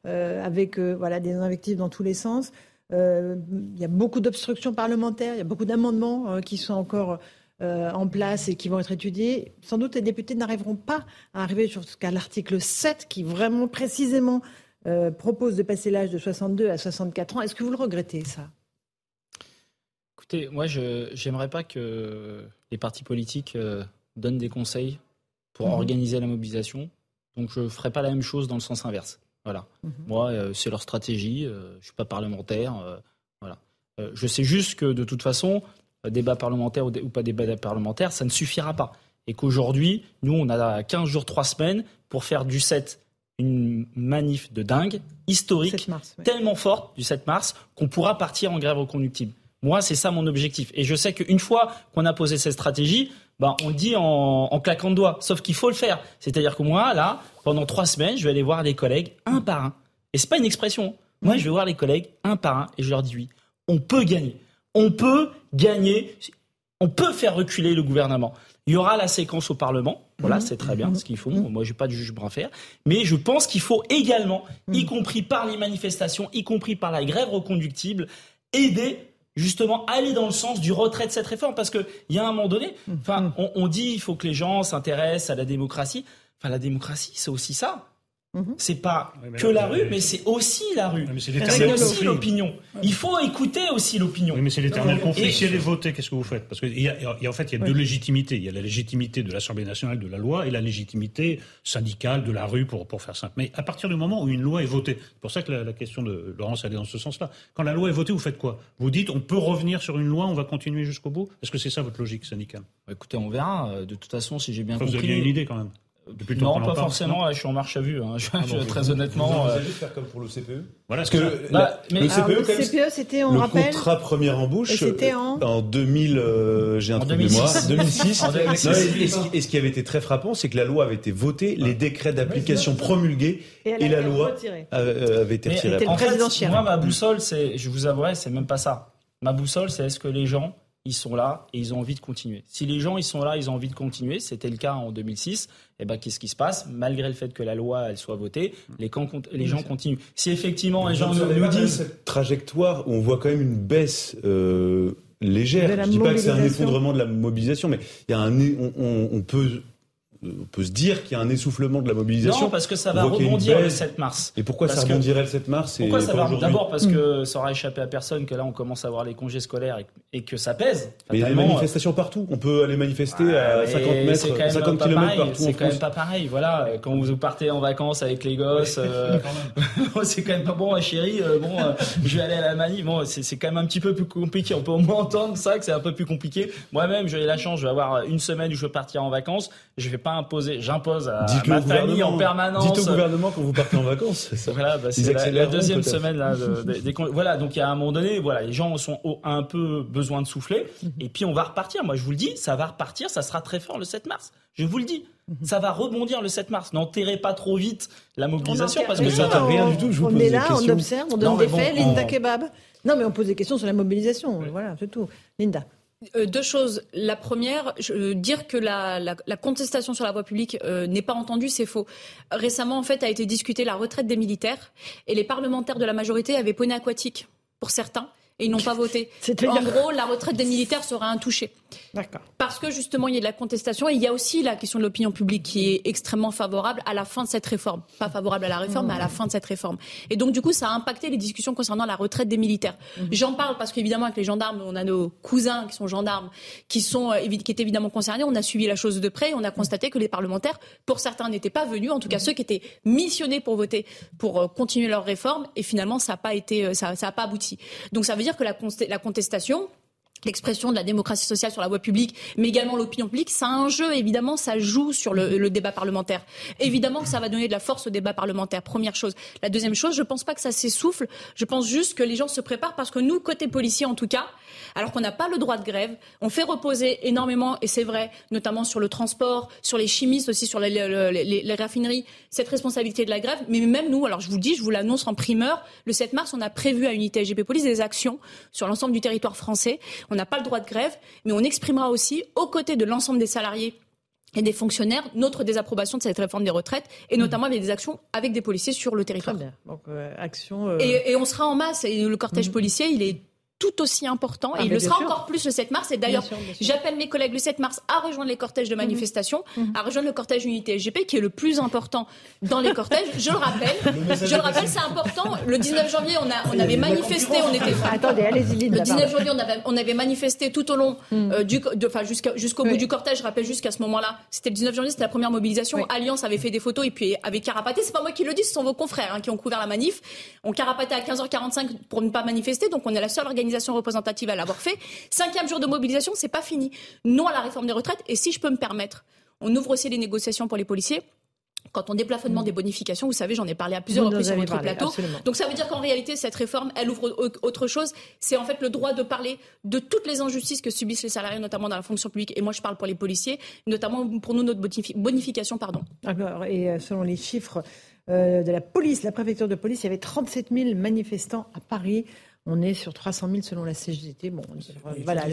Speaker 1: avec voilà, des invectives dans tous les sens. il y a beaucoup d'obstructions parlementaires, il y a beaucoup d'amendements qui sont encore en place et qui vont être étudiés. Sans doute, les députés n'arriveront pas à arriver jusqu'à l'article 7 qui vraiment précisément euh, propose de passer l'âge de 62 à 64 ans. Est-ce que vous le regrettez, ça?
Speaker 13: Écoutez, moi, je n'aimerais pas que les partis politiques euh, donnent des conseils pour mhm. organiser la mobilisation. Donc, je ne ferai pas la même chose dans le sens inverse. Voilà. Mhm. Moi, euh, c'est leur stratégie. je ne suis pas parlementaire. voilà. je sais juste que, de toute façon, débat parlementaire ou, ou pas débat parlementaire, ça ne suffira pas. Et qu'aujourd'hui, nous, on a 15 jours, 3 semaines pour faire du 7 une manif de dingue, historique, tellement forte du 7 mars qu'on pourra partir en grève reconductible. Moi, c'est ça mon objectif. Et je sais qu'une fois qu'on a posé cette stratégie, ben, on le dit en, claquant de doigts. Sauf qu'il faut le faire. C'est-à-dire que moi, là, pendant trois semaines, je vais aller voir les collègues un par un. Et c'est pas une expression. Moi, je vais voir les collègues un par un et je leur dis oui. On peut gagner. On peut gagner. On peut faire reculer le gouvernement. Il y aura la séquence au Parlement. Voilà, mhm. c'est très bien ce qu'ils font. Mhm. Moi, j'ai pas de jugement à faire. Mais je pense qu'il faut également, y mhm. compris par les manifestations, y compris par la grève reconductible, aider justement aller dans le sens du retrait de cette réforme. Parce qu'il y a un moment donné, enfin, on, on dit il faut que les gens s'intéressent à la démocratie. Enfin, la démocratie, c'est aussi ça. Mhm. C'est pas que la rue, mais c'est aussi la rue. C'est aussi l'opinion. Il faut écouter aussi l'opinion.
Speaker 3: Oui, mais c'est l'éternel conflit. Si elle est votée, qu'est-ce que vous faites? Parce qu'en en fait, il y a deux légitimités. Il y a la légitimité de l'Assemblée nationale de la loi et la légitimité syndicale de la rue, pour, pour faire simple. Mais à partir du moment où une loi est votée, c'est pour ça que la, question de Laurence allait dans ce sens-là. Quand la loi est votée, vous faites quoi? Vous dites on peut revenir sur une loi, on va continuer jusqu'au bout? Est-ce que c'est ça votre logique syndicale?
Speaker 13: Écoutez, on verra. De toute façon, si j'ai bien compris.
Speaker 3: Vous avez bien une idée quand même
Speaker 13: non, pas forcément. je suis en marche à vue. Hein. Ah très honnêtement. Vous,
Speaker 10: allez euh, faire comme pour le CPE. Voilà, parce que bah,
Speaker 1: le CPE, CPE c'était on
Speaker 10: le
Speaker 1: rappelle.
Speaker 10: contrat première embauche. C'était en en 2000. Euh, j'ai un truc
Speaker 13: 2006.
Speaker 10: 2006. et, ce qui avait été très frappant, c'est que la loi avait été votée, les décrets d'application promulgués, et, la loi euh, avait été retirée.
Speaker 13: En fait, moi, ma boussole, c'est, je vous avouerai, c'est même pas ça. Ma boussole, c'est est-ce que les gens ils sont là et ils ont envie de continuer. Si les gens ils sont là, ils ont envie de continuer, c'était le cas en 2006, et eh ben qu'est-ce qui se passe? Malgré le fait que la loi elle soit votée, les, les gens continuent. Si effectivement les gens nous disent
Speaker 10: cette trajectoire où on voit quand même une baisse euh, légère, je dis pas que c'est un effondrement de la mobilisation, mais il y a un on, on peut on peut se dire qu'il y a un essoufflement de la mobilisation.
Speaker 13: Non, parce que ça va rebondir le 7 mars.
Speaker 10: Et pourquoi ça rebondirait le 7 mars
Speaker 13: Pourquoi ça va D'abord parce que ça aura échappé à personne que là on commence à voir les congés scolaires et, que ça pèse.
Speaker 10: Mais il y a des manifestations partout. On peut aller manifester à 50 mètres, 50 km partout.
Speaker 13: C'est quand même pas pareil. Voilà, quand vous partez en vacances avec les gosses, euh, c'est quand même pas bon, chérie. Euh, bon, euh, je vais aller à la manif. Bon, c'est quand même un petit peu plus compliqué. On peut au moins entendre ça que c'est un peu plus compliqué. Moi-même, j'ai la chance, je vais avoir une semaine où je peux partir en vacances. Je vais pas imposer, j'impose à ma famille en permanence.
Speaker 10: Dites au gouvernement quand vous partez en vacances.
Speaker 13: Voilà, bah, c'est la, deuxième semaine là. voilà, donc il y a un moment donné, voilà, les gens sont un peu besoin de souffler. Mhm. Et puis on va repartir. Moi, je vous le dis, ça va repartir. Ça sera très fort le 7 mars. Je vous le dis. Mhm. Ça va rebondir le 7 mars. N'enterrez pas trop vite la mobilisation parce que ça
Speaker 1: va rien du tout. Je vous on est là, on observe, on donne des faits. Linda Kebab. Non, mais on pose des questions sur la mobilisation. Voilà, c'est tout. Linda.
Speaker 6: Euh, deux choses. La première, je, dire que la, contestation sur la voie publique euh, n'est pas entendue, c'est faux. Récemment, en fait, a été discutée la retraite des militaires et les parlementaires de la majorité avaient poney aquatique pour certains et ils n'ont pas voté. En gros, la retraite des militaires sera intouchée.
Speaker 1: D'accord.
Speaker 6: Parce que justement, il y a de la contestation et il y a aussi la question de l'opinion publique qui est extrêmement favorable à la fin de cette réforme. Pas favorable à la réforme, mais à la fin de cette réforme. Et donc, du coup, ça a impacté les discussions concernant la retraite des militaires. Mhm. J'en parle parce qu'évidemment, avec les gendarmes, on a nos cousins qui sont gendarmes, qui sont euh, qui étaient évidemment concernés. On a suivi la chose de près et on a constaté que les parlementaires, pour certains, n'étaient pas venus. En tout cas, mhm. ceux qui étaient missionnés pour voter pour euh, continuer leur réforme. Et finalement, ça n'a pas été, euh, ça, ça pas abouti. Donc, ça veut dire que la contestation, l'expression de la démocratie sociale sur la voie publique, mais également l'opinion publique, ça a un jeu, évidemment, ça joue sur le, débat parlementaire. Évidemment que ça va donner de la force au débat parlementaire, première chose. La deuxième chose, je ne pense pas que ça s'essouffle, je pense juste que les gens se préparent parce que nous, côté policier en tout cas, alors qu'on n'a pas le droit de grève, on fait reposer énormément, et c'est vrai, notamment sur le transport, sur les chimistes aussi, sur les, raffineries, cette responsabilité de la grève, mais même nous, alors je vous dis, je vous l'annonce en primeur, le 7 mars, on a prévu à Unité SGP Police des actions sur l'ensemble du territoire français. On n'a pas le droit de grève, mais on exprimera aussi, aux côtés de l'ensemble des salariés et des fonctionnaires notre désapprobation de cette réforme des retraites et notamment avec des actions avec des policiers sur le territoire.
Speaker 1: Donc, euh, action, euh,
Speaker 6: et, on sera en masse et le cortège mmh. policier il est tout aussi important et ah, il le sera encore plus le 7 mars. Et d'ailleurs, j'appelle mes collègues le 7 mars à rejoindre les cortèges de mhm. manifestation, mhm. à rejoindre le cortège Unité SGP qui est le plus important dans les cortèges. Je le rappelle, je le rappelle, c'est important. Le 19 janvier, on, a, on avait manifesté, on était.
Speaker 1: Attendez, allez-y,
Speaker 6: Le 19 janvier, on avait, on avait manifesté tout au long mhm. euh, du, enfin jusqu'au bout du cortège. Je rappelle jusqu'à ce moment-là, c'était le 19 janvier, c'était la première mobilisation. Alliance avait fait des photos et puis avait carapaté. C'est pas moi qui le dis, ce sont vos confrères hein, qui ont couvert la manif. On carapatait à 15h45 pour ne pas manifester, donc on est la seule organisation représentative à l'avoir fait. Cinquième jour de mobilisation, c'est pas fini. Non à la réforme des retraites. Et si je peux me permettre, on ouvre aussi les négociations pour les policiers. Quand on déplafonnement mm. des bonifications, vous savez, j'en ai parlé à plusieurs reprises sur votre plateau. Donc ça veut dire qu'en réalité, cette réforme, elle ouvre autre chose. C'est en fait le droit de parler de toutes les injustices que subissent les salariés, notamment dans la fonction publique. Et moi, je parle pour les policiers, notamment pour nous, notre bonification. Pardon.
Speaker 1: et euh, selon les chiffres euh, de la police, la préfecture de police, il y avait 37 000 manifestants à Paris on est sur 300 000 selon la CGT. Bon, voilà,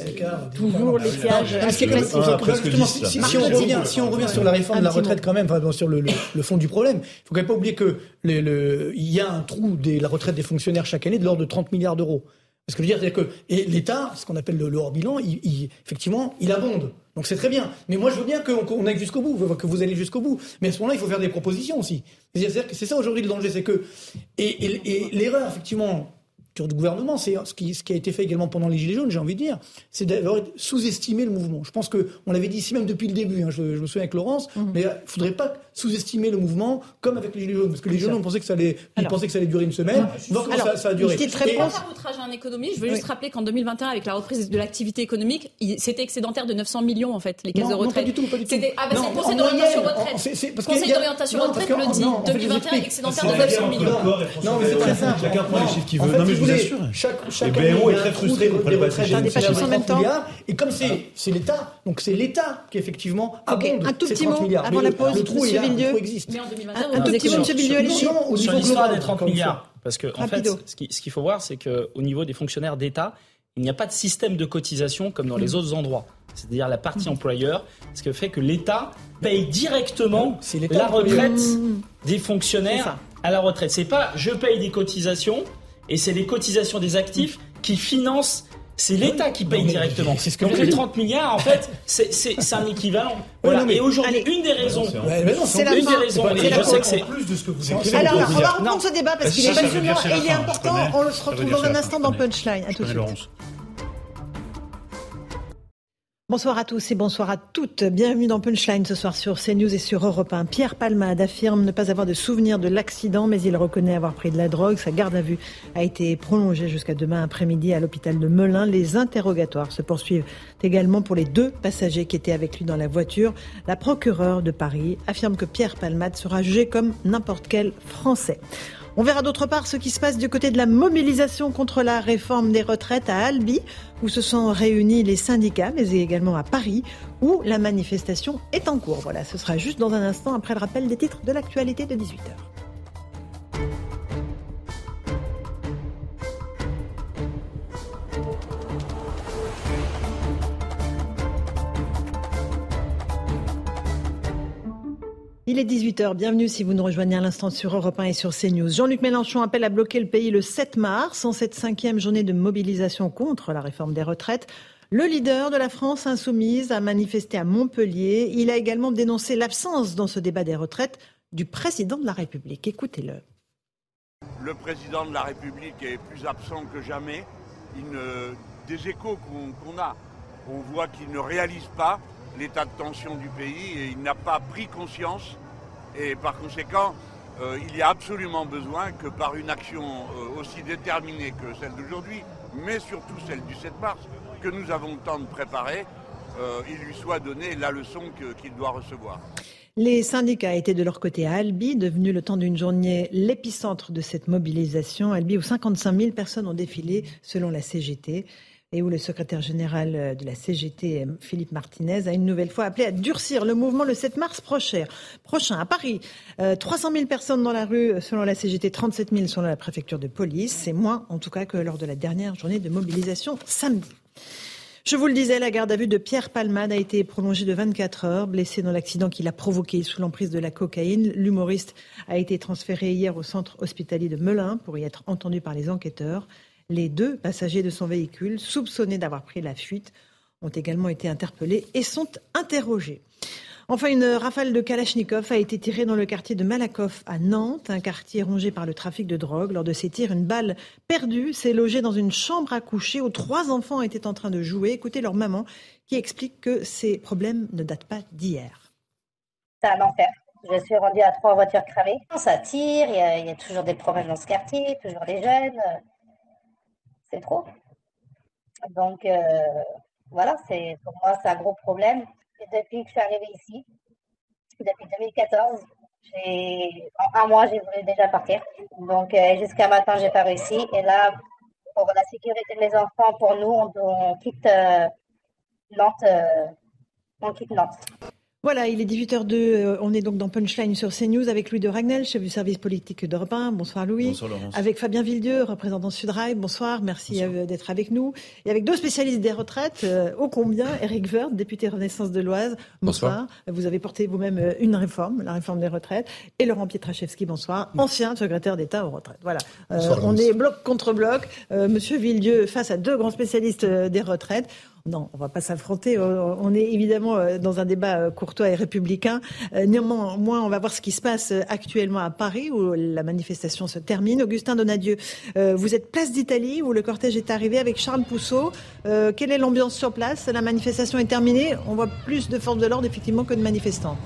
Speaker 1: toujours les pièges.
Speaker 8: Si on revient, si on revient sur la réforme de la retraite quand même, sur le, fond du problème, il faut quand même pas oublier que il y a un trou de la retraite des fonctionnaires chaque année de l'ordre de 30 milliards d'euros. Ce que je veux dire, c'est que l'État, ce qu'on appelle le, hors bilan, il, effectivement, il abonde. Donc c'est très bien. Mais moi, je veux bien qu'on aille jusqu'au bout, que vous allez jusqu'au bout. Mais à ce moment-là, il faut faire des propositions aussi. C'est ça aujourd'hui le danger, c'est que et l'erreur, effectivement, du gouvernement, c'est ce qui, ce qui a été fait également pendant les Gilets jaunes, j'ai envie de dire, c'est d'avoir sous-estimé le mouvement. Je pense qu'on l'avait dit ici même depuis le début, hein, je, me souviens avec Laurence, mhm. mais il ne faudrait pas sous-estimer le mouvement comme avec les Gilets jaunes, parce que les Gilets jaunes, on pensait que ça allait, ils pensaient que ça allait durer une semaine, donc ça, ça, a duré.
Speaker 6: Très bon. outrage en économie, je veux juste rappeler qu'en 2021, avec la reprise de l'activité économique, c'était excédentaire de 900 millions en fait, les caisses de retraite. Non,
Speaker 8: pas du tout, pas du tout.
Speaker 6: Ah bah c'est le Conseil d'orientation retraite. Le Conseil d'orientation retraite le dit, 2021 excédentaire de 900 millions.
Speaker 10: Non, mais c'est très simple. Chacun prend les chiffres qu'il veut. Mais vous assure. Chaque BRO est très frustré contre
Speaker 1: en même temps.
Speaker 8: Et comme c'est l'État, donc c'est l'État qui effectivement abonde
Speaker 1: un tout petit mot avant la pause,
Speaker 8: le trou
Speaker 1: existe. Un tout petit mot, Monsieur Villieu,
Speaker 13: sur l'histoire des 30 milliards. Parce que en fait, ce qu'il faut voir, c'est qu'au niveau des fonctionnaires d'État, il n'y a pas de système de cotisation comme dans les autres endroits. C'est-à-dire la partie employeur, ce qui fait que l'État paye directement la retraite des fonctionnaires à la retraite. C'est pas je paye des cotisations et c'est les cotisations des actifs qui financent c'est l'État qui paye directement. C'est ce que Donc les 30 milliards, en fait, c'est un équivalent. Voilà. Et aujourd'hui, une des raisons,
Speaker 1: c'est la
Speaker 13: une des raisons, et je sais que c'est
Speaker 8: plus de ce que vous
Speaker 1: Alors, on va reprendre ce débat parce qu'il est passionnant et il est important. On se retrouve dans un instant dans Punchline. À tout de suite. Bonsoir à tous et bonsoir à toutes. Bienvenue dans Punchline ce soir sur CNews et sur Europe 1. Pierre Palmade affirme ne pas avoir de souvenir de l'accident, mais il reconnaît avoir pris de la drogue. Sa garde à vue a été prolongée jusqu'à demain après-midi à l'hôpital de Melun. Les interrogatoires se poursuivent également pour les deux passagers qui étaient avec lui dans la voiture. La procureure de Paris affirme que Pierre Palmade sera jugé comme n'importe quel Français. On verra d'autre part ce qui se passe du côté de la mobilisation contre la réforme des retraites à Albi, où se sont réunis les syndicats, mais également à Paris, où la manifestation est en cours. Voilà, ce sera juste dans un instant après le rappel des titres de l'actualité de 18h. Il est 18h, bienvenue si vous nous rejoignez à l'instant sur Europe 1 et sur CNews. Jean-Luc Mélenchon appelle à bloquer le pays le 7 mars, en cette cinquième journée de mobilisation contre la réforme des retraites. Le leader de la France insoumise a manifesté à Montpellier. Il a également dénoncé l'absence dans ce débat des retraites du président de la République. Écoutez-le.
Speaker 15: Le président de la République est plus absent que jamais. des échos qu'on a, on voit qu'il ne réalise pas l'état de tension du pays et il n'a pas pris conscience. Et par conséquent, euh, il y a absolument besoin que par une action euh, aussi déterminée que celle d'aujourd'hui, mais surtout celle du 7 mars, que nous avons le temps de préparer, euh, il lui soit donné la leçon qu'il doit recevoir.
Speaker 1: Les syndicats étaient de leur côté à Albi, devenu le temps d'une journée l'épicentre de cette mobilisation. Albi, où 55 000 personnes ont défilé selon la CGT et où le secrétaire général euh, de la CGT, Philippe Martinez, a une nouvelle fois appelé à durcir le mouvement le 7 mars prochain. à Paris, 300 euh, 000 personnes dans la rue euh, selon la CGT, 37 000 selon la préfecture de police. C'est moins, en tout cas, que lors de la dernière journée de mobilisation samedi. Je vous le disais, la garde à vue de Pierre Palmade a été prolongée de 24 heures. Blessé dans l'accident qu'il a provoqué sous l'emprise de la cocaïne, l'humoriste a été transféré hier au centre hospitalier de Melun pour y être entendu par les enquêteurs. Les deux passagers de son véhicule, soupçonnés d'avoir pris la fuite, ont également été interpellés et sont interrogés. Enfin, une rafale de Kalachnikov a été tirée dans le quartier de Malakoff à Nantes, un quartier rongé par le trafic de drogue. Lors de ces tirs, une balle perdue s'est logée dans une chambre à coucher où trois enfants étaient en train de jouer. Écoutez leur maman qui explique que ces problèmes ne datent pas d'hier.
Speaker 16: C'est un enfer. Je suis rendue à trois voitures cramées. Ça tire, il y, y a toujours des problèmes dans ce quartier, toujours des jeunes c'est trop. Donc, euh, voilà, c'est pour moi, c'est un gros problème. depuis que je suis arrivée ici, depuis 2014, en un mois, j'ai voulu déjà partir. Donc, euh, jusqu'à maintenant, j'ai pas réussi. Et là, pour la sécurité de mes enfants, pour nous, on, quitte euh, Nantes. on quitte Nantes.
Speaker 1: Voilà, il est 18h02. Euh, on est donc dans Punchline sur CNews avec Louis de Ragnel, chef du service politique d'Europe 1. Bonsoir Louis.
Speaker 10: Bonsoir Laurence.
Speaker 1: Avec Fabien Villedieu, représentant Sudrail. Bonsoir, merci euh, d'être avec nous. Et avec deux spécialistes des retraites, euh, ô combien, Eric Vert, député Renaissance de l'Oise. Bonsoir. Vous avez porté vous-même une réforme, la réforme des retraites. Et Laurent Pietraszewski, bonsoir, ancien secrétaire d'État aux retraites. Voilà. on est bloc contre bloc. Monsieur Villedieu face à deux grands spécialistes des retraites. Non, on ne va pas s'affronter. Euh, on est évidemment euh, dans un débat euh, courtois et républicain. Néanmoins, on va voir ce qui se passe actuellement à Paris, où la manifestation se termine. Augustin Donadieu, vous êtes place d'Italie, où le cortège est arrivé avec Charles Pousseau. Quelle est l'ambiance sur place? La manifestation est terminée. On voit plus de forces de l'ordre, effectivement, que de manifestants.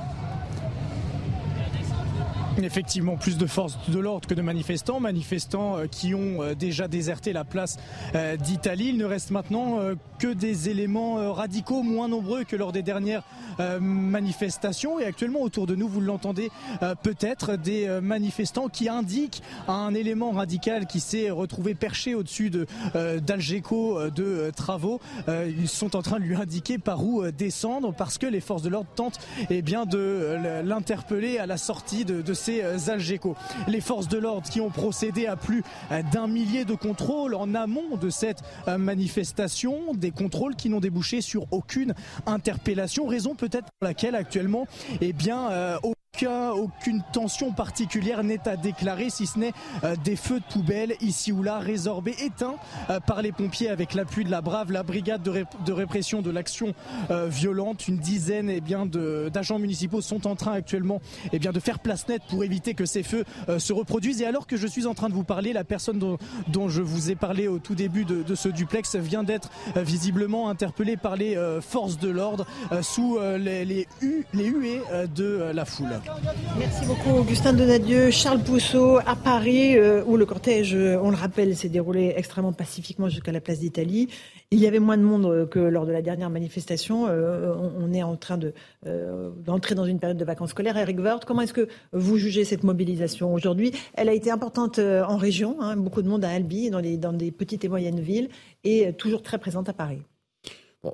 Speaker 4: Effectivement, plus de forces de l'ordre que de manifestants, manifestants euh, qui ont euh, déjà déserté la place euh, d'Italie. Il ne reste maintenant que des éléments radicaux moins nombreux que lors des dernières manifestations. Et actuellement, autour de nous, vous l'entendez peut-être, des manifestants qui indiquent un élément radical qui s'est retrouvé perché au-dessus d'Algeco de travaux. Ils sont en train de lui indiquer par où descendre parce que les forces de l'ordre tentent eh bien, de l'interpeller à la sortie de, de ces euh, Algeco. Les forces de l'ordre qui ont procédé à plus euh, d'un millier de contrôles en amont de cette euh, manifestation, des contrôles qui n'ont débouché sur aucune interpellation, raison peut-être pour laquelle actuellement, eh bien, aucune tension particulière n'est à déclarer, si ce n'est euh, des feux de poubelle ici ou là, résorbés, éteints euh, par les pompiers avec l'appui de la Brave, la brigade de, répression de l'action euh, violente. Une dizaine eh d'agents municipaux sont en train actuellement eh bien, de faire place nette pour éviter que ces feux se reproduisent. Et alors que je suis en train de vous parler, la personne dont, je vous ai parlé au tout début de, ce duplex vient d'être visiblement interpellée par les forces de l'ordre sous les huées de la foule.
Speaker 1: Merci beaucoup Augustin Donadieu, Charles Pousseau à Paris euh, où le cortège, on le rappelle, s'est déroulé extrêmement pacifiquement jusqu'à la place d'Italie. Il y avait moins de monde que lors de la dernière manifestation. Euh, on, est en train euh, d'entrer dans une période de vacances scolaires. Eric Woerth, comment est-ce que vous jugez cette mobilisation aujourd'hui? Elle a été importante en région, hein, beaucoup de monde à Albi, dans des petites et moyennes villes, et toujours très présente à Paris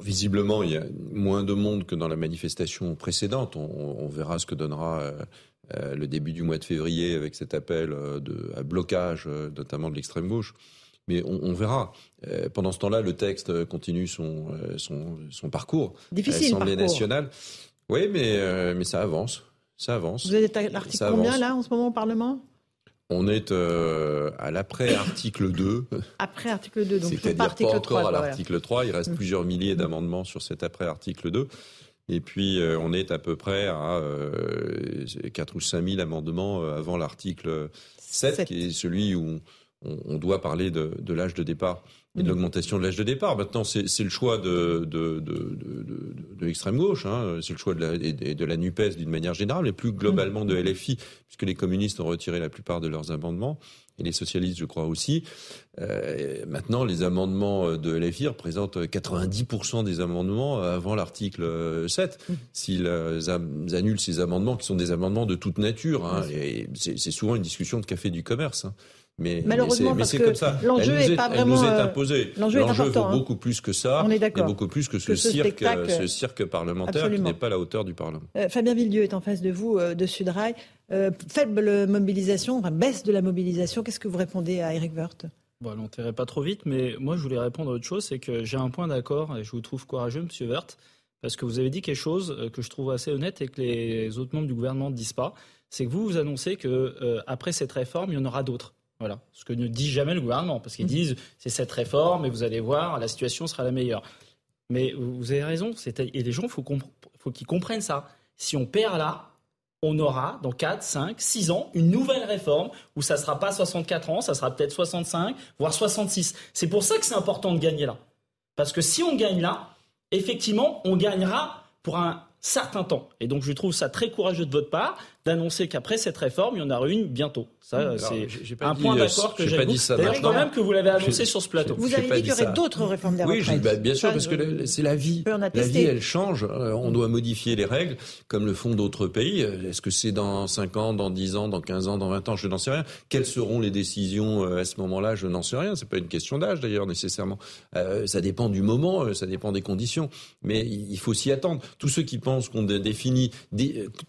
Speaker 17: visiblement, il y a moins de monde que dans la manifestation précédente. On, verra ce que donnera euh, euh, le début du mois de février avec cet appel euh, de, à blocage, notamment de l'extrême gauche. Mais on, verra. pendant ce temps-là, le texte continue son, son, parcours.
Speaker 1: Difficile. L'Assemblée
Speaker 17: nationale. Oui, mais, mais ça avance. Ça avance.
Speaker 1: Vous êtes à l'article combien là en ce moment au Parlement?
Speaker 17: On est euh, à l'après-article 2.
Speaker 1: Après article 2, donc
Speaker 17: C'est-à-dire pas, pas encore à l'article 3. Il reste mm. plusieurs milliers d'amendements sur cet après-article 2. Et puis, euh, on est à peu près à euh, 4 ou 5 000 amendements euh, avant l'article 7, qui est celui où on, doit parler de, de l'âge de départ et de l'augmentation de l'âge de départ. Maintenant, c'est le choix de, de, de, de l'extrême gauche, hein. c'est le choix de la, de la NUPES d'une manière générale, mais plus globalement de LFI, puisque les communistes ont retiré la plupart de leurs amendements, et les socialistes, je crois aussi. Euh, maintenant, les amendements de LFI représentent 90% des amendements avant l'article 7. Mm. S'ils annulent ces amendements, qui sont des amendements de toute nature, hein, et c'est souvent une discussion de café du commerce. Hein.
Speaker 1: Mais, Malheureusement,
Speaker 17: mais c'est comme ça.
Speaker 1: L'enjeu
Speaker 17: est,
Speaker 1: pas vraiment.
Speaker 17: Elle nous est euh, imposée.
Speaker 1: L'enjeu
Speaker 17: vaut
Speaker 1: hein.
Speaker 17: beaucoup plus que ça.
Speaker 1: On est d'accord.
Speaker 17: Et beaucoup plus que ce, cirque, ce cirque parlementaire qui n'est pas à la hauteur du Parlement.
Speaker 1: Euh, Fabien Villedieu est en face de vous, euh, de Sudrail. faible mobilisation, enfin, baisse de la mobilisation. Qu'est-ce que vous répondez à Eric Woerth?
Speaker 13: Bon, n'enterrez pas trop vite, mais moi je voulais répondre à autre chose, c'est que j'ai un point d'accord et je vous trouve courageux, Monsieur Woerth, parce que vous avez dit quelque chose que je trouve assez honnête et que les autres membres du gouvernement ne disent pas. C'est que vous vous annoncez que après cette réforme, il y en aura d'autres. Voilà, ce que ne dit jamais le gouvernement, parce qu'ils mmh. disent c'est cette réforme et vous allez voir, la situation sera la meilleure. Mais vous avez raison, et les gens, il faut, faut qu'ils comprennent ça. Si on perd là, on aura dans 4, 5, 6 ans une nouvelle réforme où ça ne sera pas 64 ans, ça sera peut-être 65, voire 66. C'est pour ça que c'est important de gagner là. Parce que si on gagne là, effectivement, on gagnera pour un certain temps. Et donc je trouve ça très courageux de votre part d'annoncer qu'après cette réforme, il y en aura une bientôt. Ça, c'est un point euh, d'accord que j'ai D'ailleurs, quand même que vous l'avez annoncé sur ce plateau.
Speaker 1: Vous avez dit qu'il y aurait d'autres réformes des
Speaker 17: Oui, bah, bien sûr, parce que c'est la vie. La vie, elle change. Euh, on doit modifier les règles, comme le font d'autres pays. Est-ce que c'est dans 5 ans, dans 10 ans, dans 15 ans, dans 20 ans? Je n'en sais rien. Quelles seront les décisions euh, à ce moment-là? Je n'en sais rien. C'est pas une question d'âge, d'ailleurs, nécessairement. ça dépend du moment, ça dépend des conditions. Mais il faut s'y attendre. Tous ceux qui pensent qu'on définit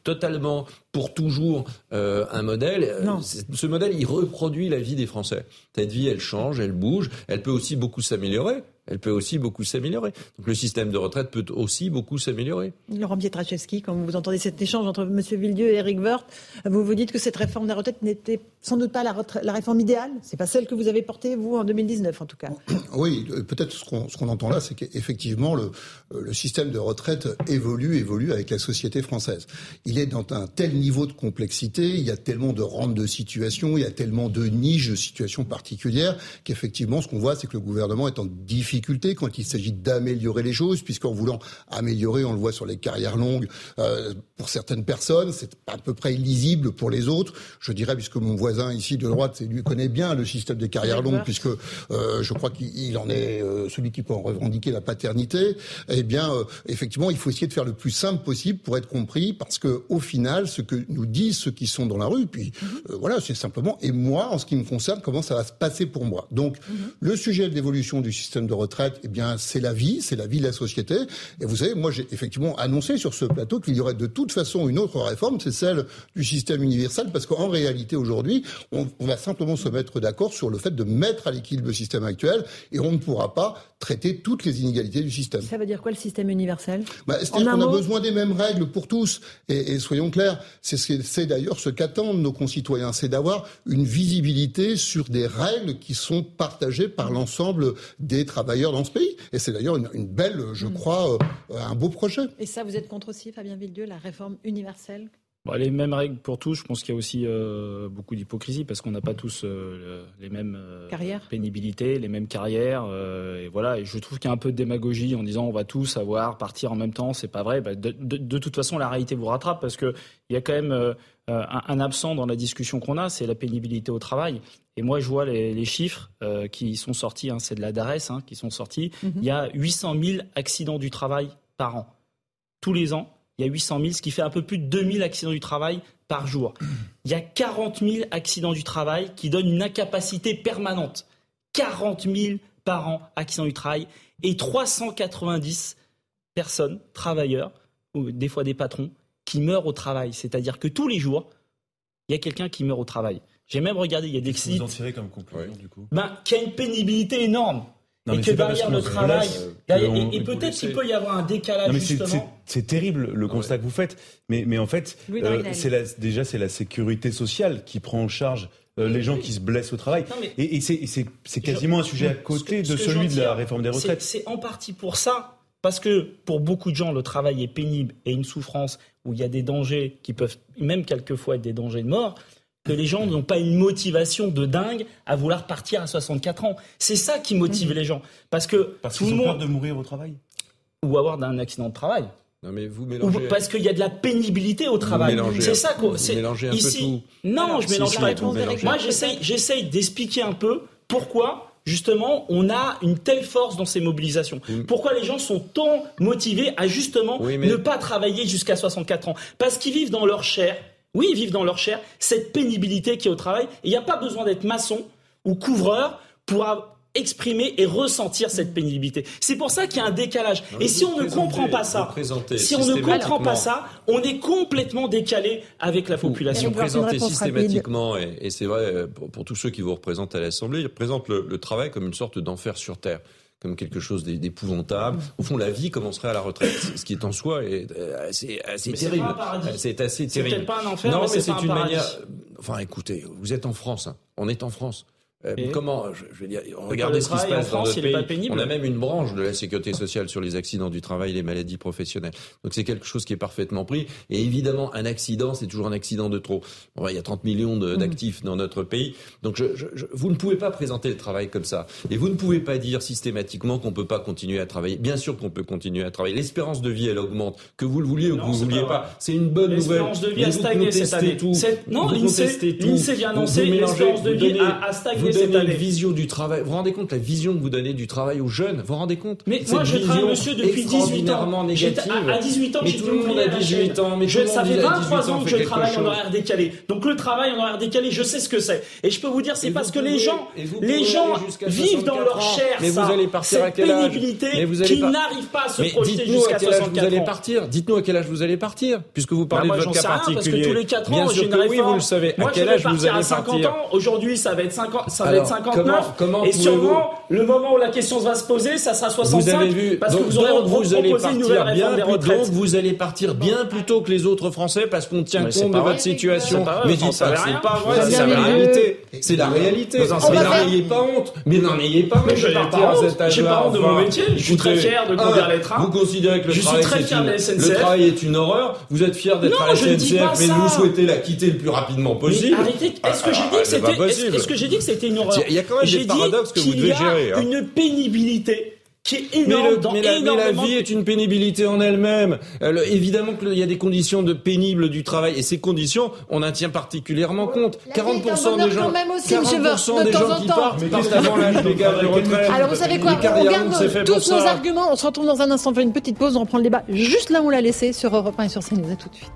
Speaker 17: totalement pour toujours euh, un modèle. Euh, ce modèle, il reproduit la vie des Français. Cette vie, elle change, elle bouge, elle peut aussi beaucoup s'améliorer elle peut aussi beaucoup s'améliorer. Donc le système de retraite peut aussi beaucoup s'améliorer.
Speaker 1: Laurent Pietraszewski, quand vous entendez cet échange entre M. Villedieu et Eric Woerth, vous vous dites que cette réforme des retraites n'était sans doute pas la, la réforme idéale C'est pas celle que vous avez portée, vous, en 2019, en tout cas.
Speaker 18: Oui, peut-être ce qu'on entend là, c'est qu'effectivement, le, le système de retraite évolue, évolue avec la société française. Il est dans un tel niveau de complexité, il y a tellement de rentes de situation, il y a tellement de niches de situations particulières, qu'effectivement, ce qu'on voit, c'est que le gouvernement est en difficulté difficulté quand il s'agit d'améliorer les choses, puisqu'en voulant améliorer, on le voit sur les carrières longues, euh, pour certaines personnes, c'est à peu près illisible pour les autres. Je dirais, puisque mon voisin ici de droite, lui connaît bien le système des carrières longues, puisque euh, je crois qu'il en est euh, celui qui peut en revendiquer la paternité. Eh bien, effectivement, il faut essayer de faire le plus simple possible pour être compris, parce que au final, ce que nous disent ceux qui sont dans la rue, puis mhm. voilà, c'est simplement, et moi, en ce qui me concerne, comment ça va se passer pour moi. Donc, mhm. le sujet de l'évolution du système de retraite, eh bien, c'est la vie, c'est la vie de la société. Et vous savez, moi, j'ai effectivement annoncé sur ce plateau qu'il y aurait de toute façon une autre réforme, c'est celle du système universel, parce qu'en réalité, aujourd'hui, on, on, va simplement se mettre d'accord sur le fait de mettre à l'équilibre le système actuel, et on ne pourra pas traiter toutes les inégalités du système.
Speaker 1: Ça veut dire quoi le système universel?
Speaker 18: Bah, C'est-à-dire qu'on a besoin des mêmes règles pour tous. Et, et soyons clairs, c'est d'ailleurs ce qu'attendent nos concitoyens, c'est d'avoir une visibilité sur des règles qui sont partagées par l'ensemble des travailleurs dans ce pays. Et c'est d'ailleurs une, une, belle, je mm. crois, euh, un beau projet.
Speaker 1: Et ça, vous êtes contre aussi, Fabien Villedieu, la réforme universelle
Speaker 13: Bon, les mêmes règles pour tous, je pense qu'il y a aussi euh, beaucoup d'hypocrisie parce qu'on n'a pas tous euh, les mêmes euh, pénibilités, les mêmes carrières. Euh, et voilà, et je trouve qu'il y a un peu de démagogie en disant on va tous avoir partir en même temps. C'est pas vrai. Bah, de, de, de, toute façon, la réalité vous rattrape parce que il y a quand même un, un, absent dans la discussion qu'on a, c'est la pénibilité au travail. Et moi, je vois les, les chiffres qui sont sortis, hein, c'est de la DARES hein, qui sont sortis. Mm -hmm. Il y a 800 000 accidents du travail par an, tous les ans il y a 800 000, ce qui fait un peu plus de 2000 accidents du travail par jour. Il y a 40 000 accidents du travail qui donnent une incapacité permanente. 40 000 par an accidents du travail et 390 personnes, travailleurs, ou des fois des patrons, qui meurent au travail. C'est-à-dire que tous les jours, il y a quelqu'un qui meurt au travail. J'ai même regardé, il y a des sites.
Speaker 10: Vous en tirez comme conclusion, du coup
Speaker 13: ben, Qu'il y a une pénibilité énorme. Non, et que derrière le travail, derrière, et, et peut-être qu'il peut y avoir un décalage
Speaker 10: non, mais
Speaker 13: justement.
Speaker 10: C'est terrible le constat que vous faites, mais, mais en fait, euh, c'est déjà c'est la sécurité sociale qui prend en charge euh, les gens qui se blessent au travail. Non, mais, et, et c'est quasiment je, un sujet à côté
Speaker 13: que,
Speaker 10: de celui de la réforme des retraites.
Speaker 13: C'est en partie pour ça, parce que pour beaucoup de gens, le travail est pénible et une souffrance où il y a des dangers qui peuvent même quelquefois être des dangers de mort que les gens n'ont pas une motivation de dingue à vouloir partir à 64 ans. C'est ça qui motive mmh. les gens. Parce que
Speaker 10: parce
Speaker 13: tout
Speaker 10: le
Speaker 13: monde...
Speaker 10: peur de mourir au travail
Speaker 13: Ou avoir un accident de travail.
Speaker 17: Non mais vous mélangez.
Speaker 13: Ou parce qu'il y a de la pénibilité au travail. C'est ça quoi.
Speaker 17: Vous mélangez un
Speaker 13: ici.
Speaker 17: peu tout.
Speaker 13: Non, Alors, je mélange
Speaker 17: si,
Speaker 13: pas
Speaker 17: si,
Speaker 13: tout. Moi, j'essaye, d'expliquer un peu pourquoi justement, on a une telle force dans ces mobilisations. Pourquoi les gens sont tant motivés à justement
Speaker 17: oui, mais...
Speaker 13: ne pas travailler jusqu'à 64 ans Parce qu'ils vivent dans leur chair oui, ils vivent dans leur chair cette pénibilité qui est au travail. Et il n'y a pas besoin d'être maçon ou couvreur pour exprimer et ressentir cette pénibilité. C'est pour ça qu'il y a un décalage.
Speaker 17: Non,
Speaker 13: et si on ne comprend pas ça, si on ne comprend pas ça, on est complètement décalé avec la population.
Speaker 17: Vous présentez systématiquement, et, et c'est vrai pour, pour, tous ceux qui vous représentent à l'Assemblée, ils représentent le, le travail comme une sorte d'enfer sur Terre comme quelque chose d'épouvantable. Au fond, la vie commencerait à la retraite, ce qui est en soi est assez, assez terrible. C'est assez terrible.
Speaker 13: C'est pas un enfer,
Speaker 17: non,
Speaker 13: mais,
Speaker 17: mais c'est une
Speaker 13: paradis.
Speaker 17: manière. Enfin, écoutez, vous êtes en France. Hein. On est en France. Euh,
Speaker 13: Et
Speaker 17: comment je, je veux dire, regardez ce qui se passe
Speaker 13: en France,
Speaker 17: dans notre
Speaker 13: pays.
Speaker 17: On a même une branche de la sécurité sociale sur les accidents du travail, les maladies professionnelles. Donc c'est quelque chose qui est parfaitement pris. Et évidemment, un accident, c'est toujours un accident de trop. Bon, il y a 30 millions d'actifs mmh. dans notre pays. Donc je, je, vous ne pouvez pas présenter le travail comme ça. Et vous ne pouvez pas dire systématiquement qu'on peut pas continuer à travailler. Bien sûr qu'on peut continuer à travailler. L'espérance de vie, elle augmente. Que vous le vouliez ou que vous ne vouliez pas. C'est une bonne nouvelle.
Speaker 13: L'espérance de vie a stagné cette année. Tout. Non, l'INSEE vient annoncer l'espérance de vie a stagné cette année
Speaker 17: vision du travail. Vous vous rendez compte la vision que vous donnez du travail aux jeunes Vous vous rendez compte
Speaker 13: Mais moi, je travaille, monsieur, depuis 18 ans.
Speaker 17: Négative.
Speaker 13: À, à 18 ans,
Speaker 17: mais tout le monde a 18 ans. Mais
Speaker 13: je, ça fait 23
Speaker 17: ans
Speaker 13: que je travaille en horaire décalé. Donc le travail en horaire décalé, je sais ce que c'est. Et je peux vous dire, c'est parce que les gens, les gens vivent dans leur chair
Speaker 17: mais
Speaker 13: ça,
Speaker 17: vous allez partir
Speaker 13: cette pénibilité qu'ils n'arrivent pas à se projeter jusqu'à 64 ans.
Speaker 17: Vous allez partir. Dites-nous à quel âge vous allez partir, puisque vous parlez
Speaker 13: bah,
Speaker 17: de votre cas particulier.
Speaker 13: Parce que tous les 4 ans,
Speaker 17: Bien sûr que oui, vous le savez. À quel âge vous allez partir
Speaker 13: Aujourd'hui, ça va être 50, ça va être 59. Et sûrement, le moment où la question va se poser, ça sera 65.
Speaker 17: Vous avez vu,
Speaker 13: parce
Speaker 17: donc,
Speaker 13: que vous aurez
Speaker 17: donc vous allez partir bien
Speaker 13: des
Speaker 17: plus, donc vous allez partir bien plus tôt que les autres Français parce qu'on tient
Speaker 13: Mais
Speaker 17: compte de votre situation.
Speaker 13: Mais dites pas, c'est pas vrai,
Speaker 17: c'est la réalité. C'est la réalité. Mais n'en ayez pas honte. Mais n'en ayez pas honte.
Speaker 13: Mais je n'ai pas honte. J'ai pas honte de mon métier. Je suis très fier de conduire les trains.
Speaker 17: Vous considérez que le travail est une horreur. Vous êtes fier d'être à la SNCF, mais vous souhaitez la quitter le plus rapidement possible.
Speaker 13: Arrêtez. Est-ce que j'ai dit que c'était, une horreur?
Speaker 17: Il y a quand même des paradoxes que vous devez gérer.
Speaker 13: Une pénibilité qui est énorme
Speaker 17: mais, le,
Speaker 13: dans
Speaker 17: mais, la, mais la vie est une pénibilité en elle-même. Euh, évidemment qu'il y a des conditions de pénibles du travail et ces conditions, on en tient particulièrement compte.
Speaker 19: La 40%
Speaker 17: des gens,
Speaker 19: aussi,
Speaker 17: 40% des gens qui partent partent avant l'âge légal de retraite.
Speaker 19: Alors vous savez quoi On regarde tous nos arguments. On se retrouve dans un instant, on fait une petite pause, on reprend le débat juste là où on l'a laissé sur Europe 1 et sur CNews. À tout de suite.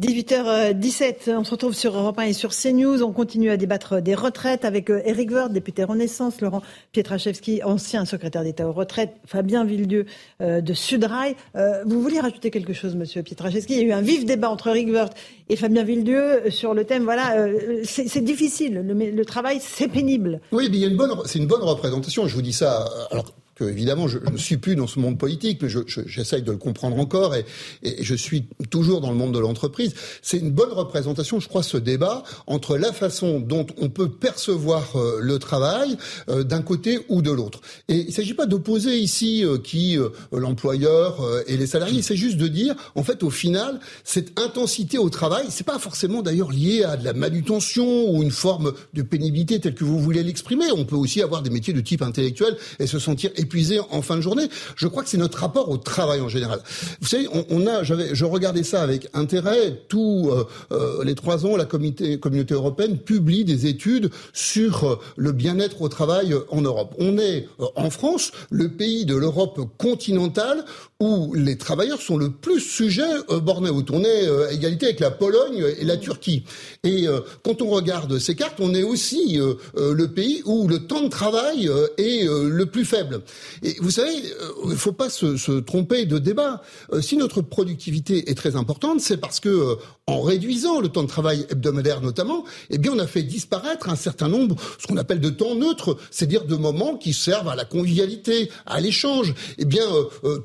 Speaker 1: 18h17, on se retrouve sur Europe 1 et sur CNews. On continue à débattre des retraites avec Eric euh, Woerth, député Renaissance, Laurent Pietraszewski, ancien secrétaire d'État aux retraites, Fabien Villedieu euh, de Sudrail. Euh, vous vouliez rajouter quelque chose, monsieur Pietraszewski? Il y a eu un vif débat entre Eric Woerth et Fabien Villedieu sur le thème, voilà, c'est difficile, le, travail, c'est pénible.
Speaker 18: Oui, mais c'est une bonne représentation. Je vous dis ça. Alors, que évidemment je, ne suis plus dans ce monde politique, mais j'essaye je, de le comprendre encore et, et, je suis toujours dans le monde de l'entreprise. C'est une bonne représentation, je crois, ce débat entre la façon dont on peut percevoir euh, le travail euh, d'un côté ou de l'autre. Et il ne s'agit pas d'opposer ici euh, qui l'employeur et les salariés, c'est juste de dire, en fait, au final, cette intensité au travail, c'est pas forcément d'ailleurs lié à de la manutention ou une forme de pénibilité telle que vous voulez l'exprimer. On peut aussi avoir des métiers de type intellectuel et se sentir épuisé en fin de journée. Je crois que c'est notre rapport au travail en général. Vous savez, on, a, j'avais, je regardais ça avec intérêt. Tous euh, euh, les trois ans, la communauté, communauté européenne publie des études sur euh, le bien-être au travail en Europe. On est en France le pays de l'Europe continentale où les travailleurs sont le plus sujets euh, burn-out. On est à égalité avec la Pologne et la Turquie. Et quand on regarde ces cartes, on est aussi le pays où le temps de travail est le plus faible. Et vous savez, euh, il ne faut pas se, tromper de débat. Euh, si notre productivité est très importante, c'est parce que euh, en réduisant le temps de travail hebdomadaire notamment, eh bien on a fait disparaître un certain nombre, ce qu'on appelle de temps neutre, c'est-à-dire de moments qui servent à la convivialité, à l'échange. Eh bien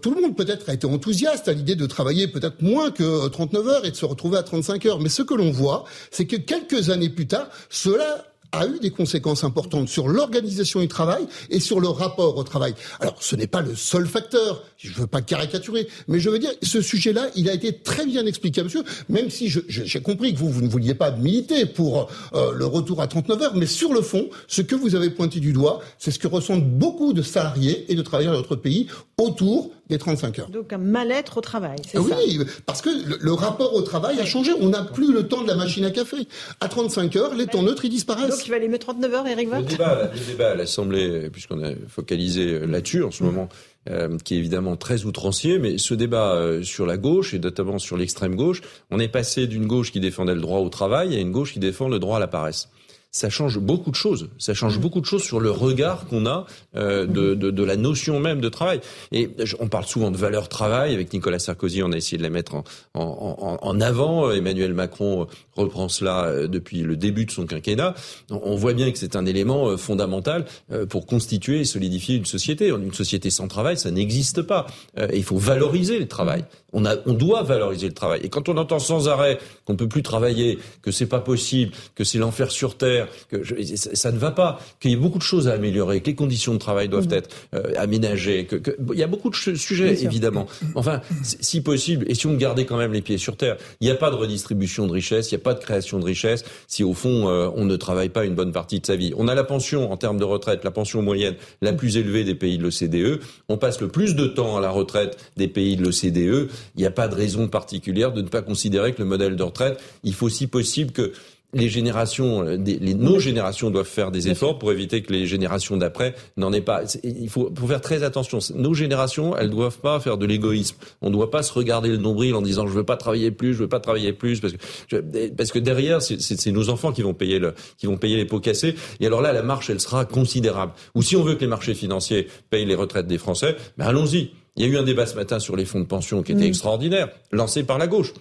Speaker 18: tout le monde peut-être a été enthousiaste à l'idée de travailler peut-être moins que 39 heures et de se retrouver à 35 heures. Mais ce que l'on voit, c'est que quelques années plus tard, cela a eu des conséquences importantes sur l'organisation du travail et sur le rapport au travail. Alors, ce n'est pas le seul facteur, je ne veux pas caricaturer, mais je veux dire, ce sujet-là, il a été très bien expliqué, monsieur, même si j'ai compris que vous, ne vouliez pas militer pour euh, le retour à 39 heures, mais sur le fond, ce que vous avez pointé du doigt, c'est ce que ressentent beaucoup de salariés et de travailleurs de notre pays autour des 35 heures.
Speaker 1: Donc un mal-être au travail, c'est
Speaker 18: ça? Oui, parce que le, rapport au travail a changé. On n'a plus le temps de la machine à café. À 35 heures, les temps neutres, ils disparaissent.
Speaker 1: Donc il va aller mettre 39 heures, Eric
Speaker 17: Le débat, le débat à l'Assemblée, puisqu'on a focalisé là-dessus en ce moment, euh, qui est évidemment très outrancier, mais ce débat euh, sur la gauche, et notamment sur l'extrême gauche, on est passé d'une gauche qui défendait le droit au travail à une gauche qui défend le droit à la paresse ça change beaucoup de choses. Ça change mmh. beaucoup de choses sur le regard qu'on a euh, de, de, de, la notion même de travail. Et on parle souvent de valeur travail. Avec Nicolas Sarkozy, on a essayé de la mettre en, en, en avant. Emmanuel Macron reprend cela euh, depuis le début de son quinquennat. On voit bien que c'est un élément euh, fondamental euh, pour constituer et solidifier une société. Une société sans travail, ça n'existe pas. Et il faut valoriser le travail. On, a, on doit valoriser le travail. Et quand on entend sans arrêt qu'on ne peut plus travailler, que c'est pas possible, que c'est l'enfer sur terre, que ça, ne va pas, qu'il y a beaucoup de choses à améliorer, que les conditions de travail doivent mmh. être aménagées, que, que, il y a beaucoup de sujets évidemment. Enfin, si possible, et si on gardait quand même les pieds sur terre, il n'y a pas de redistribution de richesse, il n'y a pas de création de richesse si au fond euh, on ne travaille pas une bonne partie de sa vie. On a la pension en termes de retraite, la pension moyenne la plus élevée des pays de l'OCDE. On passe le plus de temps à la retraite des pays de l'OCDE. Il n'y a pas de raison particulière de ne pas considérer que le modèle de retraite, il faut si possible que les générations, les, nos générations doivent faire des efforts pour éviter que les générations d'après n'en aient pas. Il faut, faire très attention. Nos générations, elles doivent pas faire de l'égoïsme. On ne doit pas se regarder le nombril en disant je veux pas travailler plus, je veux pas travailler plus, parce que parce que derrière c'est nos enfants qui vont payer le, qui vont payer les pots cassés. Et alors là, la marche, elle sera considérable. Ou si on veut que les marchés financiers payent les retraites des Français, ben allons-y. Il y a eu un débat ce matin sur les fonds de pension qui était mm. extraordinaire, lancé par la gauche.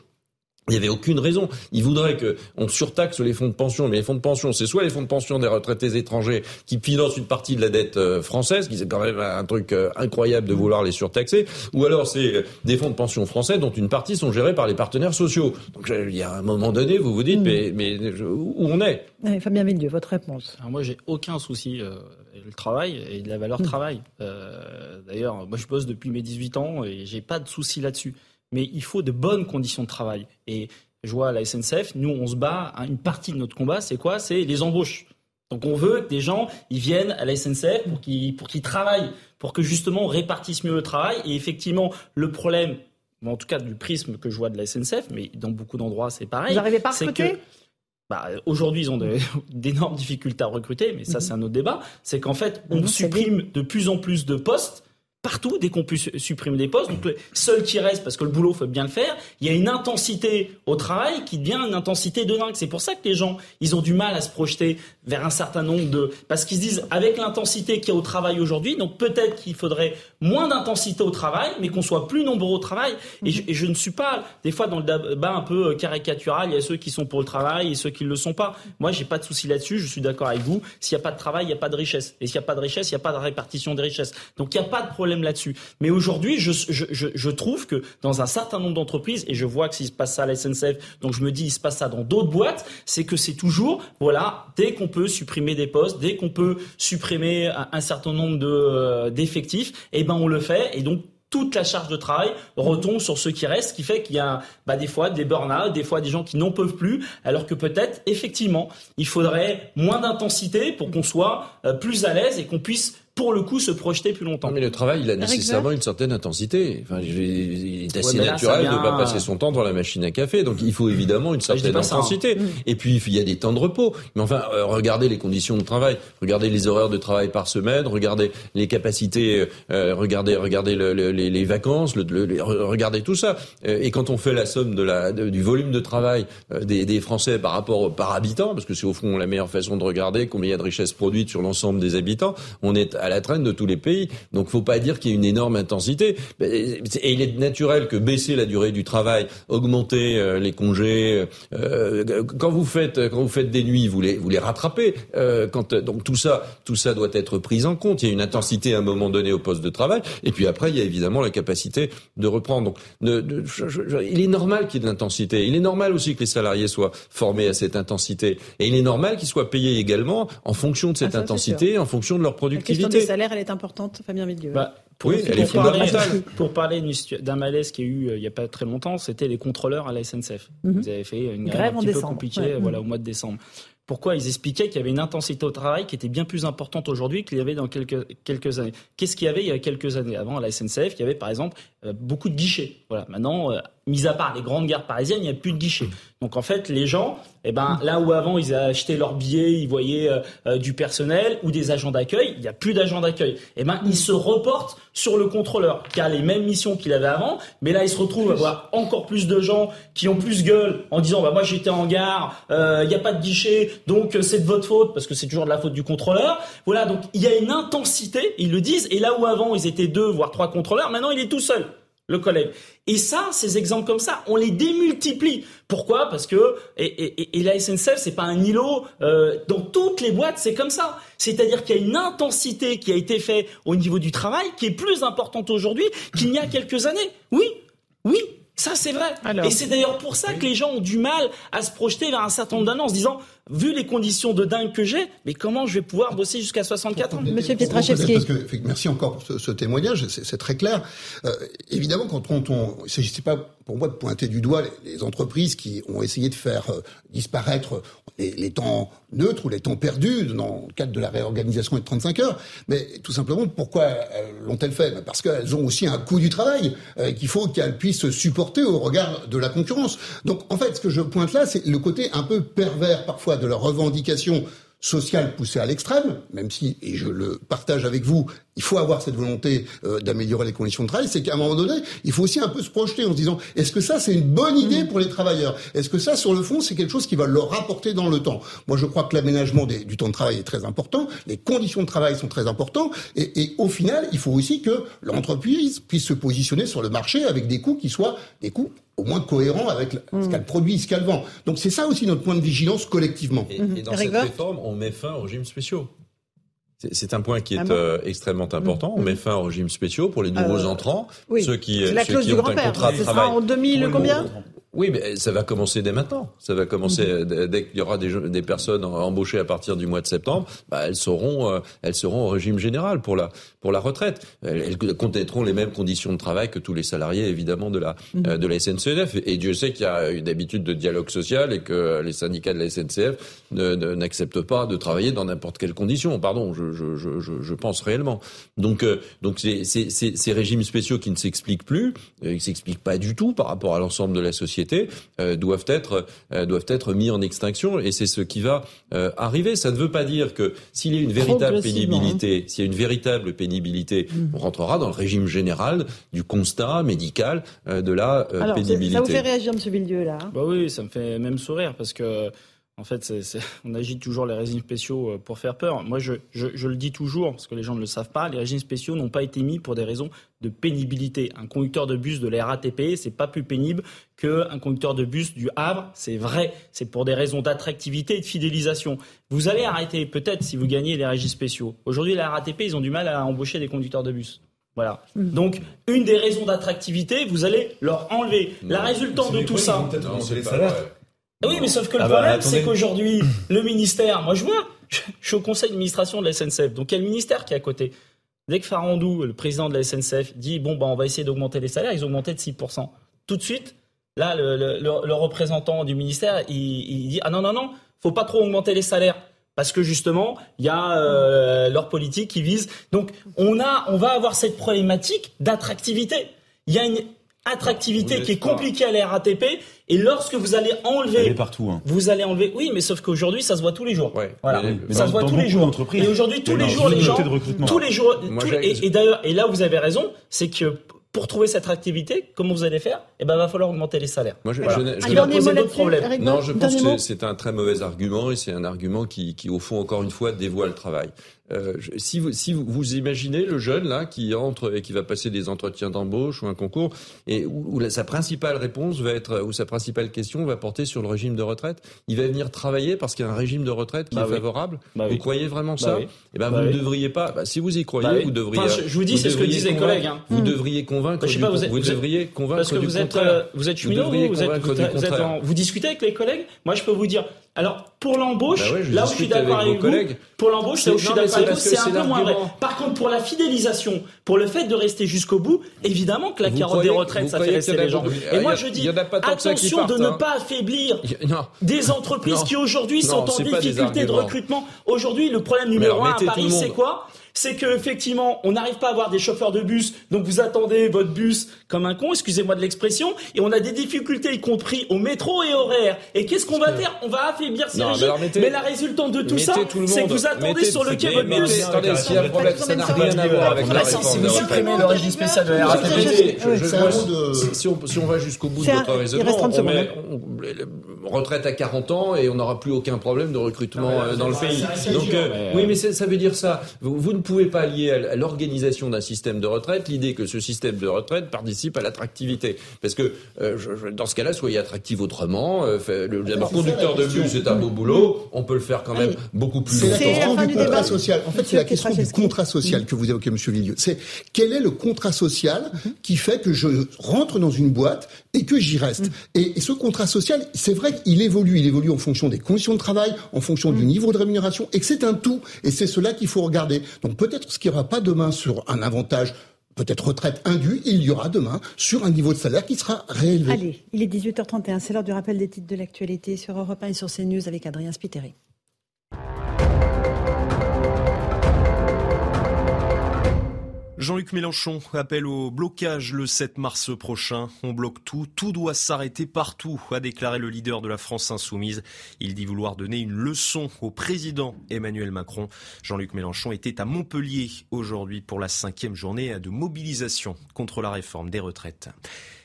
Speaker 17: Il n'y avait aucune raison. Ils voudraient qu'on surtaxe les fonds de pension, mais les fonds de pension, c'est soit les fonds de pension des retraités étrangers qui financent une partie de la dette euh, française, qui c'est quand même un truc euh, incroyable de vouloir les surtaxer, ou alors c'est des fonds de pension français dont une partie sont gérés par les partenaires sociaux. Donc il y a un moment donné, vous vous dites, mm. mais, mais où on est?
Speaker 1: Fabien Villedieu, votre réponse
Speaker 13: alors Moi, j'ai aucun souci. Euh, le travail et de la valeur mm. travail. D'ailleurs, moi je bosse depuis mes 18 ans et j'ai pas de souci là-dessus mais il faut de bonnes conditions de travail. Et je vois à la SNCF, nous, on se bat, hein, une partie de notre combat, c'est quoi? C'est les embauches. Donc on veut que des gens ils viennent à la SNCF pour qu'ils qu'ils travaillent, pour que justement on répartisse mieux le travail. Et effectivement, le problème, en tout cas du prisme que je vois de la SNCF, mais dans beaucoup d'endroits c'est pareil.
Speaker 1: Vous n'arrivez pas à recruter
Speaker 13: bah, Aujourd'hui, ils ont d'énormes difficultés à recruter, mais ça, mhm. c'est un autre débat. C'est qu'en fait, on mhm, supprime de plus en plus de postes partout dès qu'on peut supprimer des postes. Donc le seul qui reste, parce que le boulot faut bien le faire, il y a une intensité au travail qui devient une intensité de dingue. C'est pour ça que les gens, ils ont du mal à se projeter vers un certain nombre de, parce qu'ils se disent avec l'intensité qu'il y a au travail aujourd'hui, donc peut-être qu'il faudrait moins d'intensité au travail, mais qu'on soit plus nombreux au travail. Et je, ne suis pas des fois dans le débat un peu caricatural. Il y a ceux qui sont pour le travail et ceux qui ne le sont pas. Moi, j'ai pas de souci là-dessus. Je suis d'accord avec vous. S'il n'y a pas de travail, il n'y a pas de richesse. Et s'il n'y a pas de richesse, il n'y a pas de répartition des richesses. Donc il n'y a pas de problème là-dessus. Mais aujourd'hui, je, trouve que dans un certain nombre d'entreprises, et je vois que s'il se passe ça à la SNCF, donc je me dis il se passe ça dans d'autres boîtes, c'est que c'est toujours, voilà, dès qu'on peut supprimer des postes, dès qu'on peut supprimer un, un certain nombre de euh, d'effectifs, eh ben on le fait. Et donc toute la charge de travail retombe sur ceux qui restent, ce qui fait qu'il y a bah, des fois des burn-out, des fois des gens qui n'en peuvent plus, alors que peut-être effectivement il faudrait moins d'intensité pour qu'on soit euh, plus à l'aise et qu'on puisse pour le coup se projeter plus longtemps.
Speaker 17: mais le travail, il a nécessairement une certaine intensité. Enfin, il est assez naturel de ne pas passer son temps dans la machine à café. Donc il faut évidemment une certaine hein. intensité. Et puis il y a des temps de repos. Mais enfin, euh, regardez les conditions de travail, regardez les horaires de travail par semaine, regardez les capacités, euh, regardez, regardez le, le, les, les, vacances, le, regardez tout ça. Euh, et quand on fait la somme de la, de, du volume de travail euh, des, des, Français par rapport par habitant, parce que c'est au fond la meilleure façon de regarder combien il y a de richesses produites sur l'ensemble des habitants, on est à la traîne de tous les pays. Donc, faut pas dire qu'il y a une énorme intensité. Et il est naturel que baisser la durée du travail, augmenter euh, les congés, euh, quand vous faites quand vous faites des nuits, vous les vous les rattrapez. Euh, quand donc tout ça tout ça doit être pris en compte. Il y a une intensité à un moment donné au poste de travail. Et puis après, il y a évidemment la capacité de reprendre. Donc, il est normal qu'il y ait de l'intensité. Il est normal aussi que les salariés soient formés à cette intensité. Et il est normal qu'ils soient payés également en fonction de cette ah, intensité, en fonction de leur productivité
Speaker 19: elle est importante, Fabien Villeux.
Speaker 13: Bah, pour, oui, elle est fondamentale. Pour parler d'un malaise qui a eu euh, il n'y a pas très longtemps, c'était les contrôleurs à la SNCF. Mhm. Vous avez fait une grève, un petit peu compliquée voilà, au mois de décembre. Pourquoi Ils expliquaient qu'il y avait une intensité au travail qui était bien plus importante aujourd'hui qu'il y avait dans quelques, quelques années? Qu'est-ce qu'il y avait il y a quelques années? Avant, à la SNCF, il y avait par exemple beaucoup de guichets. Voilà. Maintenant, euh, mis à part les grandes gares parisiennes, il n'y a plus de guichets. Donc en fait, les gens, eh ben, là où avant ils achetaient leurs billets, ils voyaient euh, du personnel ou des agents d'accueil, il n'y a plus d'agents d'accueil. Eh ben, ils se reportent sur le contrôleur qui a les mêmes missions qu'il avait avant, mais là, ils se retrouvent à avoir encore plus de gens qui ont plus gueule en disant bah moi j'étais en gare, il n'y a pas de guichet, donc c'est de votre faute parce que c'est toujours de la faute du contrôleur. Voilà, donc il y a une intensité, ils le disent, et là où avant ils étaient deux voire trois contrôleurs, maintenant il est tout seul le collègue. Et ça, ces exemples comme ça, on les démultiplie. Pourquoi? Parce que et, et, et, la SNCF, c'est pas un îlot. Euh, dans toutes les boîtes, c'est comme ça. C'est-à-dire qu'il y a une intensité qui a été faite au niveau du travail qui est plus importante aujourd'hui qu'il n'y a quelques années. Oui, oui, ça, c'est vrai. et c'est d'ailleurs pour ça que les gens ont du mal à se projeter vers un certain nombre d'années en se disant, vu les conditions de dingue que j'ai, mais comment je vais pouvoir bosser jusqu'à 64 ans
Speaker 19: Monsieur Pietraszewski.
Speaker 18: merci encore pour ce, témoignage, c'est très clair. Euh, évidemment, quand on, on il s'agissait pas pour moi de pointer du doigt les, entreprises qui ont essayé de faire euh, disparaître les, les, temps neutres ou les temps perdus dans le cadre de la réorganisation des 35 heures. Mais tout simplement, pourquoi l'ont-elles fait? Parce qu'elles ont aussi un coût du travail euh, qu'il faut qu'elles puissent supporter au regard de la concurrence. Donc, en fait, ce que je pointe là, c'est le côté un peu pervers parfois de leurs revendications sociales poussées à l'extrême, même si, et je le partage avec vous, il faut avoir cette volonté euh, d'améliorer les conditions de travail, c'est qu'à un moment donné, il faut aussi un peu se projeter en se disant, est-ce que ça c'est une bonne idée pour les travailleurs? Est-ce que ça, sur le fond, c'est quelque chose qui va leur rapporter dans le temps? Moi, je crois que l'aménagement du temps de travail est très important, les conditions de travail sont très importantes, et, et au final, il faut aussi que l'entreprise puisse se positionner sur le marché avec des coûts qui soient des coûts au moins cohérents avec ce mm. qu'elle produit, ce qu'elle vend. Donc c'est ça aussi notre point de vigilance collectivement.
Speaker 17: Et, et dans cette réforme, on met fin aux régimes spéciaux. C'est un point qui est ah euh, extrêmement important. On met fin aux régimes spéciaux pour les nouveaux euh, entrants, ceux qui,
Speaker 19: la
Speaker 17: ceux qui
Speaker 19: ont un contrat de travail. en 2000 combien
Speaker 17: oui, mais ça va commencer dès maintenant. Ça va commencer mhm. dès qu'il y aura des, des, personnes embauchées à partir du mois de septembre. Bah, elles seront, euh, elles seront au régime général pour la pour la retraite. Elles, elles, connaîtront les mêmes conditions de travail que tous les salariés, évidemment, de la mhm. euh, de la SNCF. Et, Dieu sait qu'il y a une habitude de dialogue social et que les syndicats de la SNCF n'acceptent pas de travailler dans n'importe quelle condition. Pardon, je, je, je, je pense réellement. Donc euh, donc c'est ces régimes spéciaux qui ne s'expliquent plus, ils s'expliquent pas du tout par rapport à l'ensemble de la société société doivent être doivent être mis en extinction et c'est ce qui va arriver. Ça ne veut pas dire que s'il y a une véritable pénibilité, s'il y a une véritable pénibilité, mm. on rentrera dans le régime général du constat médical de la pénibilité.
Speaker 19: Ça vous fait réagir, M. Villedieu, là
Speaker 13: bah Oui, ça me fait même sourire parce que en fait, on agite toujours les régimes spéciaux euh, pour faire peur. Moi, je, le dis toujours, parce que les gens ne le savent pas, les régimes spéciaux n'ont pas été mis pour des raisons de pénibilité. Un conducteur de bus de la RATP, c'est pas plus pénible qu'un conducteur de bus du Havre. C'est vrai. C'est pour des raisons d'attractivité et de fidélisation. Vous allez arrêter, peut-être, si vous gagnez les régimes spéciaux. Aujourd'hui, la RATP, ils ont du mal à embaucher des conducteurs de bus. Voilà. Mmh. Donc, une des raisons d'attractivité, vous allez leur enlever. La résultante de tout ça. Oui, mais sauf que le ah bah, problème, c'est qu'aujourd'hui, le ministère, moi je vois, je, suis au conseil d'administration de la SNCF, donc il y a le ministère qui est à côté. Dès que Farandou, le président de la SNCF, dit bon, bah, on va essayer d'augmenter les salaires, ils ont augmenté de 6%. Tout de suite, là, le, représentant du ministère, il, dit ah non, non, non, faut pas trop augmenter les salaires. Parce que justement, il y a euh, leur politique qui vise. Donc, on, a, on va avoir cette problématique d'attractivité. Il y a une attractivité qui est compliquée à la RATP et lorsque vous allez enlever,
Speaker 10: partout, hein.
Speaker 13: vous allez enlever. Oui, mais sauf qu'aujourd'hui, ça se voit tous les jours. Voilà, ça se voit tous les jours. Et aujourd'hui, tous les jours, les gens, tous les jours, et, d'ailleurs, et là, vous avez raison, c'est que pour trouver cette attractivité, comment vous allez faire? Eh ben, va falloir augmenter les salaires.
Speaker 17: Moi, je, je, je, poser d'autres problèmes. Non, je pense que c'est un très mauvais argument et c'est un argument qui, qui, au fond, encore une fois, dévoile le travail. Euh, si vous, si vous, imaginez le jeune là qui entre et qui va passer des entretiens d'embauche ou un concours et où, sa principale réponse va être ou sa principale question va porter sur le régime de retraite, il va venir travailler parce qu'il y a un régime de retraite qui bah est favorable. Bah vous croyez vraiment bah ça? Eh ben vous ne devriez pas. si vous y croyez, vous devriez.
Speaker 13: je vous dis, c'est ce que disent les collègues. Hein.
Speaker 17: Vous devriez convaincre.
Speaker 13: Je sais pas, vous,
Speaker 17: vous, devriez convaincre
Speaker 13: parce que vous êtes, vous êtes cheminot, vous, êtes, vous discutez avec les collègues? Moi, je peux vous dire, alors, pour l'embauche, bah là où je suis d'accord avec vous, pour l'embauche, là où je suis d'accord avec vous, c'est un peu moins vrai. Par contre, pour la fidélisation, pour le fait de rester jusqu'au bout, évidemment que la carotte des retraites, ça fait rester les gens. Et moi, je dis, attention de ne hein. pas affaiblir des entreprises qui aujourd'hui sont en difficulté de recrutement. Aujourd'hui, le problème numéro un à Paris, c'est quoi? C'est qu'effectivement, on n'arrive pas à avoir des chauffeurs de bus, donc vous attendez votre bus comme un con, excusez-moi de l'expression, et on a des difficultés, y compris au métro et horaire. Et qu'est-ce qu'on va faire? On va affaiblir ces régimes. Mais, la résultante de tout ça, c'est que vous attendez sur le quai votre bus.
Speaker 17: Attendez, s'il y a un problème, ça n'a rien à voir avec la réforme.
Speaker 13: Si vous supprimez le régime spécial de la RATP,
Speaker 17: si on va jusqu'au bout de notre raisonnement, on met retraite à 40 ans et on n'aura plus aucun problème de recrutement ah euh, dans le pays. Donc, euh, oui, mais ça veut dire ça. Vous ne pouvez pas lier à l'organisation d'un système de retraite l'idée que ce système de retraite participe à l'attractivité. Parce que euh, dans ce cas-là, soyez attractif autrement. Euh, le, conducteur de bus, c'est un beau boulot. On peut le faire quand même beaucoup plus
Speaker 18: longtemps. C'est la question du contrat social. En fait, c'est la question du contrat social que vous évoquez, Monsieur Villieu. C'est quel est le contrat social qui fait que je rentre dans une boîte et que j'y reste. Et, ce contrat social, c'est vrai qu'il évolue. Il évolue en fonction des conditions de travail, en fonction du niveau de rémunération, et que c'est un tout. Et c'est cela qu'il faut regarder. Donc peut-être ce qu'il n'y aura pas demain sur un avantage peut-être retraite indue, il y aura demain sur un niveau de salaire qui sera réélevé.
Speaker 19: Allez, il est 18h31, c'est l'heure du rappel des titres de l'actualité sur Europe 1 et sur CNews avec Adrien Spiteri.
Speaker 2: Jean-Luc Mélenchon appelle au blocage le 7 mars prochain. On bloque tout, tout doit s'arrêter partout, a déclaré le leader de la France insoumise. Il dit vouloir donner une leçon au président Emmanuel Macron. Jean-Luc Mélenchon était à Montpellier aujourd'hui pour la cinquième journée de mobilisation contre la réforme des retraites.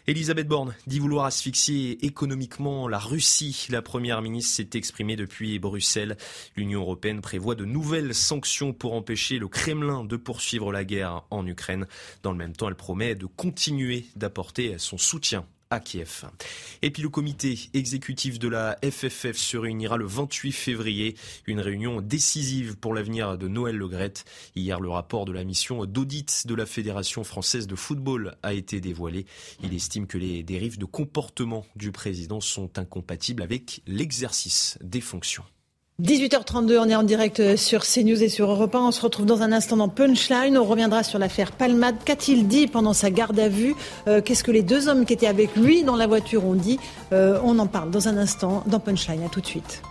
Speaker 2: Elisabeth Borne dit vouloir asphyxier économiquement la Russie. La première ministre s'est exprimée depuis Bruxelles. L'Union européenne prévoit de nouvelles sanctions pour empêcher le Kremlin de poursuivre la guerre en Ukraine. Dans le même temps, elle promet de continuer d'apporter son soutien à Kiev. Et puis le comité exécutif de la FFF se réunira le 28 février, une réunion décisive pour l'avenir de Noël Legrette. Hier, le rapport de la mission d'audit de la Fédération française de football a été dévoilé. Il estime que les dérives de comportement du président sont incompatibles avec l'exercice des fonctions.
Speaker 19: 18h32, on est en direct sur CNews et sur Europe 1. On se retrouve dans un instant dans Punchline. On reviendra sur l'affaire Palmade. Qu'a-t-il dit pendant sa garde à vue? Euh, Qu'est-ce que les deux hommes qui étaient avec lui dans la voiture ont dit? Euh, On en parle dans un instant dans Punchline. À tout de suite.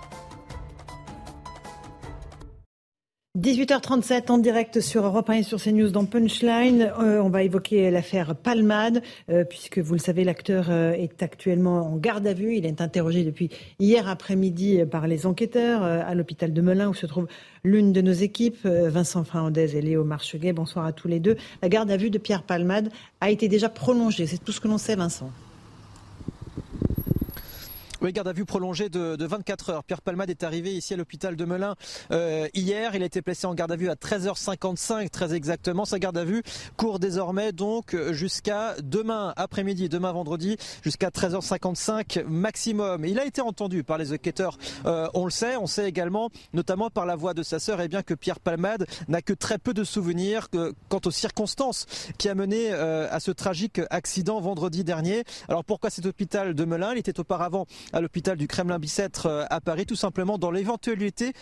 Speaker 1: 18h37 en direct sur Europe 1 et sur CNews dans Punchline. Euh, on va évoquer l'affaire Palmade, euh, puisque vous le savez, l'acteur euh, est actuellement en garde à vue. Il est interrogé depuis hier après-midi par les enquêteurs à l'hôpital de Melun, où se trouve l'une de nos équipes, Vincent Fraondez et Léo Marcheguet. Bonsoir à tous les deux. La garde à vue de Pierre Palmade a été déjà prolongée. C'est tout ce que l'on sait, Vincent.
Speaker 19: Oui, garde à vue prolongée de, 24 heures. Pierre Palmade est arrivé ici à l'hôpital de Melun euh, hier. Il a été placé en garde à vue à 13h55 très exactement. Sa garde à vue court désormais donc jusqu'à demain après-midi, demain vendredi, jusqu'à 13h55 maximum. il a été entendu par les enquêteurs, euh, on le sait. On sait également, notamment par la voix de sa sœur, et eh bien que Pierre Palmade n'a que très peu de souvenirs que, quant aux circonstances qui a mené euh, à ce tragique accident vendredi dernier. Alors pourquoi cet hôpital de Melun? Il était auparavant à l'hôpital du Kremlin-Bicêtre euh, à Paris, tout simplement dans l'éventualité,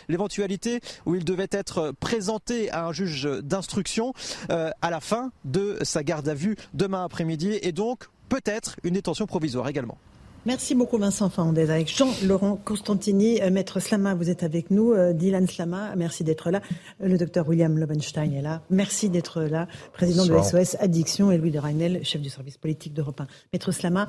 Speaker 19: où il devait être présenté à un juge d'instruction euh, à la fin de sa garde à vue demain après-midi et donc peut-être une détention provisoire également.
Speaker 1: Merci beaucoup Vincent Fandez avec Jean-Laurent Constantini. Euh, Maître Slama, vous êtes avec nous. Euh, Dylan Slama, merci d'être là. Euh, le docteur William Lobenstein est là. Merci d'être là. Président de SOS Addiction et Louis de Rainel, chef du service politique d'Europe 1. Maître Slama,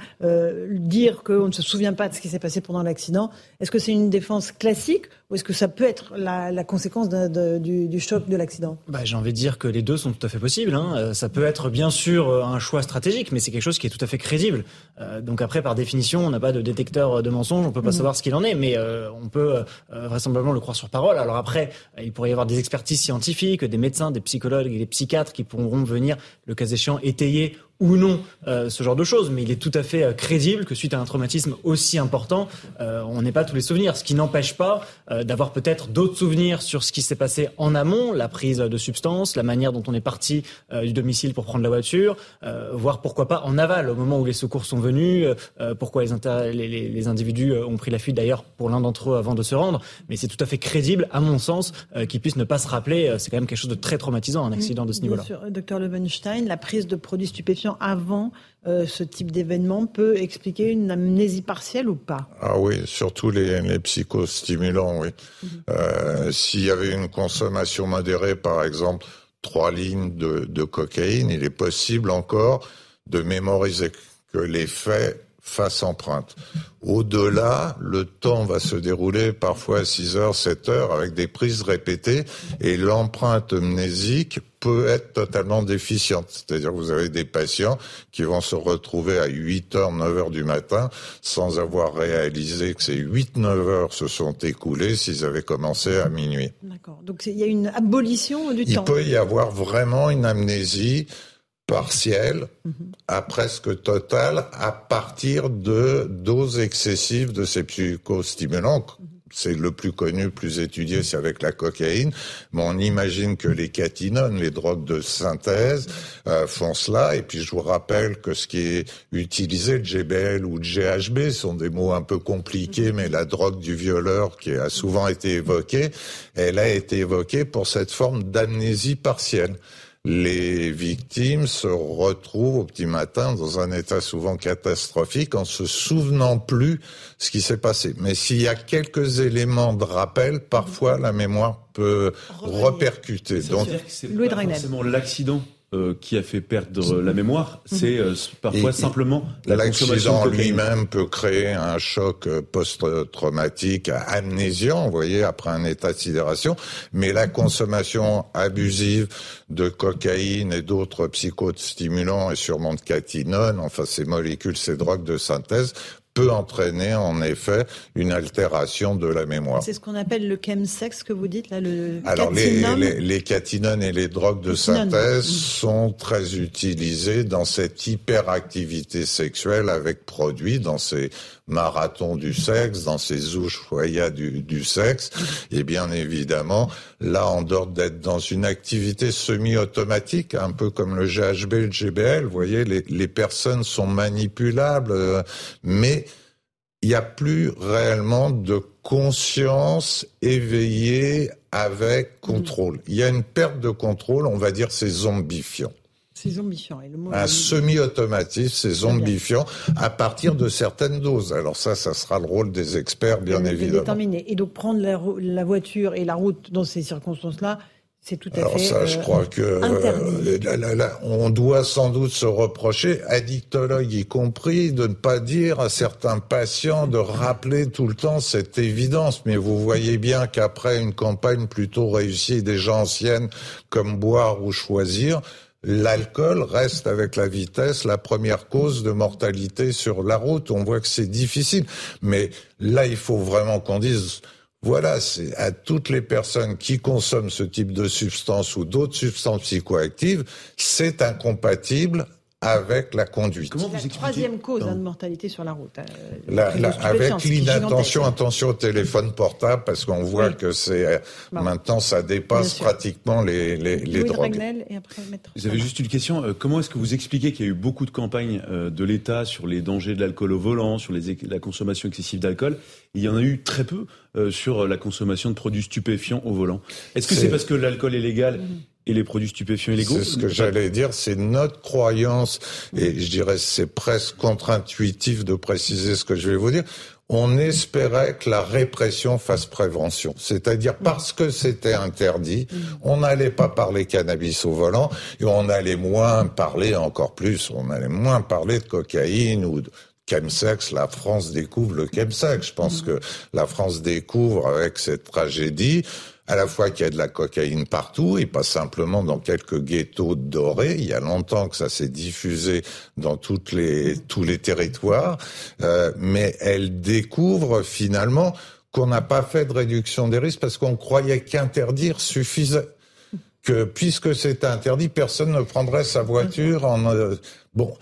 Speaker 1: dire qu'on ne se souvient pas de ce qui s'est passé pendant l'accident, est-ce que c'est une défense classique ou est-ce que ça peut être la, conséquence du, choc de l'accident?
Speaker 20: Bah, J'ai envie de dire que les deux sont tout à fait possibles. Hein. Ça peut être bien sûr un choix stratégique, mais c'est quelque chose qui est tout à fait crédible. donc après, par définition, on n'a pas de détecteur de mensonges, on peut pas mhm. savoir ce qu'il en est, mais euh, on peut euh, vraisemblablement le croire sur parole. Alors après, il pourrait y avoir des expertises scientifiques, des médecins, des psychologues et des psychiatres qui pourront venir, le cas échéant, étayer ou non euh, ce genre de choses, mais il est tout à fait euh, crédible que suite à un traumatisme aussi important, euh, on n'ait pas tous les souvenirs. Ce qui n'empêche pas d'avoir peut-être d'autres souvenirs sur ce qui s'est passé en amont, la prise de substances, la manière dont on est parti du domicile pour prendre la voiture, voire pourquoi pas en aval, au moment où les secours sont venus, pourquoi les, les, les, individus ont pris la fuite d'ailleurs pour l'un d'entre eux avant de se rendre. Mais c'est tout à fait crédible, à mon sens, qu'ils puissent ne pas se rappeler. c'est quand même quelque chose de très traumatisant, un accident de ce niveau-là.
Speaker 1: Docteur Levenstein, la prise de produits stupéfiants avant euh, ce type d'événement peut expliquer une amnésie partielle ou pas?
Speaker 21: Ah oui, surtout les, les psychostimulants, oui. Mhm. Euh, s'il y avait une consommation modérée, par exemple, trois lignes de, de cocaïne, il est possible encore de mémoriser que les faits fassent empreinte. Au-delà, le temps va se dérouler parfois à 6 heures, 7 heures avec des prises répétées et l'empreinte mnésique peut être totalement déficiente. C'est-à-dire que vous avez des patients qui vont se retrouver à 8 heures, 9 heures du matin sans avoir réalisé que ces 8, 9 heures se sont écoulées s'ils avaient commencé à minuit.
Speaker 1: D'accord. Donc il y a une abolition du
Speaker 21: temps. Il peut y avoir vraiment une amnésie partielle à presque totale à partir de doses excessives de ces psychostimulants. C'est le plus connu, le plus étudié, c'est avec la cocaïne. Mais on imagine que les catinones, les drogues de synthèse, euh, font cela. Et puis je vous rappelle que ce qui est utilisé, le GBL ou le GHB, sont des mots un peu compliqués, mais la drogue du violeur qui a souvent été évoquée, elle a été évoquée pour cette forme d'amnésie partielle les victimes se retrouvent au petit matin dans un état souvent catastrophique en se souvenant plus ce qui s'est passé. Mais s'il y a quelques éléments de rappel, parfois la mémoire peut repercuter.
Speaker 10: Donc, c'est pas forcément l'accident euh, qui a fait perdre la mémoire, mhm. c'est euh, parfois simplement
Speaker 21: la L'accident lui-même peut créer un choc euh, post-traumatique amnésiant, vous voyez, après un état de sidération, mais la consommation abusive de cocaïne et d'autres psychostimulants et sûrement de catinone, enfin ces molécules, ces drogues de synthèse, peut entraîner en effet une altération de la mémoire.
Speaker 1: C'est ce qu'on appelle le chemsex que vous dites là, le
Speaker 21: Alors les, les, les, catinones et les drogues de synthèse sont très utilisées dans cette hyperactivité sexuelle avec produits, dans ces marathon du sexe, dans ces choya du, du sexe, et bien évidemment, là, en dehors d'être dans une activité semi-automatique, un peu comme le GHB, le GBL, vous voyez, les, les personnes sont manipulables, euh, mais il n'y a plus réellement de conscience éveillée avec contrôle. Il y a une perte de contrôle, on va dire c'est zombifiant.
Speaker 19: C'est zombifiant.
Speaker 21: un semi-automatique, c'est zombifiant à partir de certaines doses. Alors ça, ça sera le rôle des experts, bien évidemment.
Speaker 19: Déterminé. Et donc prendre la, voiture et la route dans ces circonstances-là, c'est tout à
Speaker 21: Alors
Speaker 19: ça,
Speaker 21: je euh, crois que euh, on doit sans doute se reprocher, addictologues y compris, de ne pas dire à certains patients de rappeler tout le temps cette évidence. Mais vous voyez bien qu'après une campagne plutôt réussie, déjà ancienne, comme boire ou choisir, L'alcool reste avec la vitesse la première cause de mortalité sur la route. On voit que c'est difficile. Mais là, il faut vraiment qu'on dise, voilà, c'est à toutes les personnes qui consomment ce type de substance ou d'autres substances psychoactives, c'est incompatible avec la conduite.
Speaker 19: Comment vous la troisième cause hein, de mortalité sur la route.
Speaker 21: Euh, avec l'inattention, attention au téléphone portable, parce qu'on voit que c'est euh, maintenant ça dépasse pratiquement les, les, les drogues.
Speaker 19: Et après,
Speaker 10: vous avez juste une question. Euh, comment est-ce que vous expliquez qu'il y a eu beaucoup de campagnes de l'État sur les dangers de l'alcool au volant, sur les, la consommation excessive d'alcool? Il y en a eu très peu sur la consommation de produits stupéfiants au volant. Est-ce que c'est parce que l'alcool est légal mm les produits stupéfiants illégaux
Speaker 21: C'est ce que j'allais dire, c'est notre croyance, et je dirais c'est presque contre-intuitif de préciser ce que je vais vous dire. On espérait que la répression fasse prévention. C'est-à-dire parce que c'était interdit, on n'allait pas parler cannabis au volant et on allait moins parler encore plus, on allait moins parler de cocaïne ou de chemsex, la France découvre le chemsex. Je pense que la France découvre avec cette tragédie à la fois qu'il y a de la cocaïne partout et pas simplement dans quelques ghettos dorés. Il y a longtemps que ça s'est diffusé dans toutes les, tous les territoires, euh, mais elle découvre finalement qu'on n'a pas fait de réduction des risques parce qu'on croyait qu'interdire suffisait. Que puisque c'est interdit, personne ne prendrait sa voiture en... Euh, bon,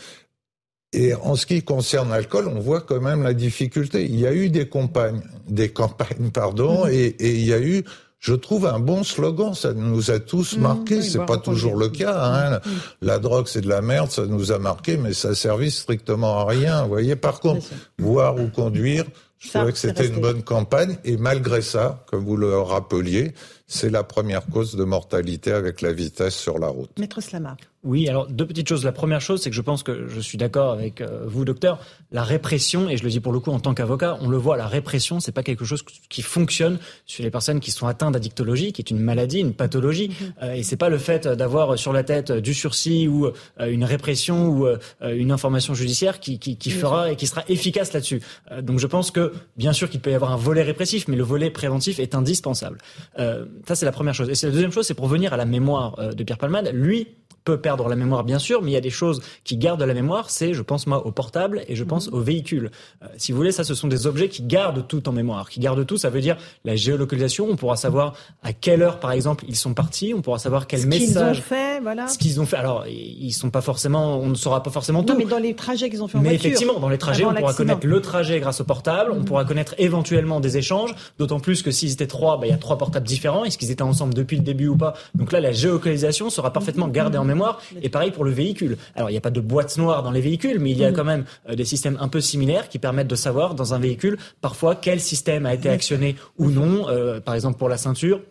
Speaker 21: et en ce qui concerne l'alcool, on voit quand même la difficulté. Il y a eu des campagnes, des campagnes, pardon, et, et il y a eu je trouve un bon slogan. Ça nous a tous mmh, marqués. c'est pas toujours le cas. Hein. Mmh. La drogue, c'est de la merde. Ça nous a marqué, mais ça servi strictement à rien. Vous voyez. Par contre, boire ou conduire, je trouvais que c'était une bonne campagne. Et malgré ça, comme vous le rappeliez, c'est la première cause de mortalité avec la vitesse sur la route.
Speaker 19: Maître Slama.
Speaker 20: Oui, alors deux petites choses. La première chose, c'est que je pense que je suis d'accord avec euh, vous, docteur. La répression, et je le dis pour le coup en tant qu'avocat, on le voit, la répression, c'est pas quelque chose qui fonctionne sur les personnes qui sont atteintes d'addictologie, qui est une maladie, une pathologie. Mm-hmm. Euh, et c'est pas le fait d'avoir sur la tête du sursis ou euh, une répression ou une information judiciaire qui, qui, qui fera et qui sera efficace là-dessus. donc je pense que bien sûr qu'il peut y avoir un volet répressif, mais le volet préventif est indispensable. ça c'est la première chose. Et la deuxième chose, c'est pour venir à la mémoire de Pierre Palmade. Lui, peut perdre la mémoire, bien sûr, mais il y a des choses qui gardent la mémoire. C'est, je pense, moi, au portable et je pense mhm. au véhicule. Euh, si vous voulez, ça, ce sont des objets qui gardent tout en mémoire. Qui gardent tout, ça veut dire la géolocalisation. On pourra savoir à quelle heure, par exemple, ils sont partis. On pourra savoir quel message.
Speaker 19: Ce qu'ils ont fait, voilà.
Speaker 20: Ce qu'ils ont fait. Alors, ils sont pas forcément, on ne saura pas forcément tout.
Speaker 19: Non, mais dans les trajets qu'ils ont fait en
Speaker 20: mais
Speaker 19: voiture.
Speaker 20: Mais effectivement, dans les trajets, on pourra connaître le trajet grâce au portable. On mhm. pourra connaître éventuellement des échanges. D'autant plus que s'ils étaient trois, bah, il y a trois portables différents. Est-ce qu'ils étaient ensemble depuis le début ou pas? Donc là, la géolocalisation sera parfaitement gardée en mémoire. Et pareil pour le véhicule. Alors il n'y a pas de boîte noire dans les véhicules, mais il y a mm. quand même euh, des systèmes un peu similaires qui permettent de savoir dans un véhicule parfois quel système a été actionné ou non. Euh, par exemple pour la ceinture,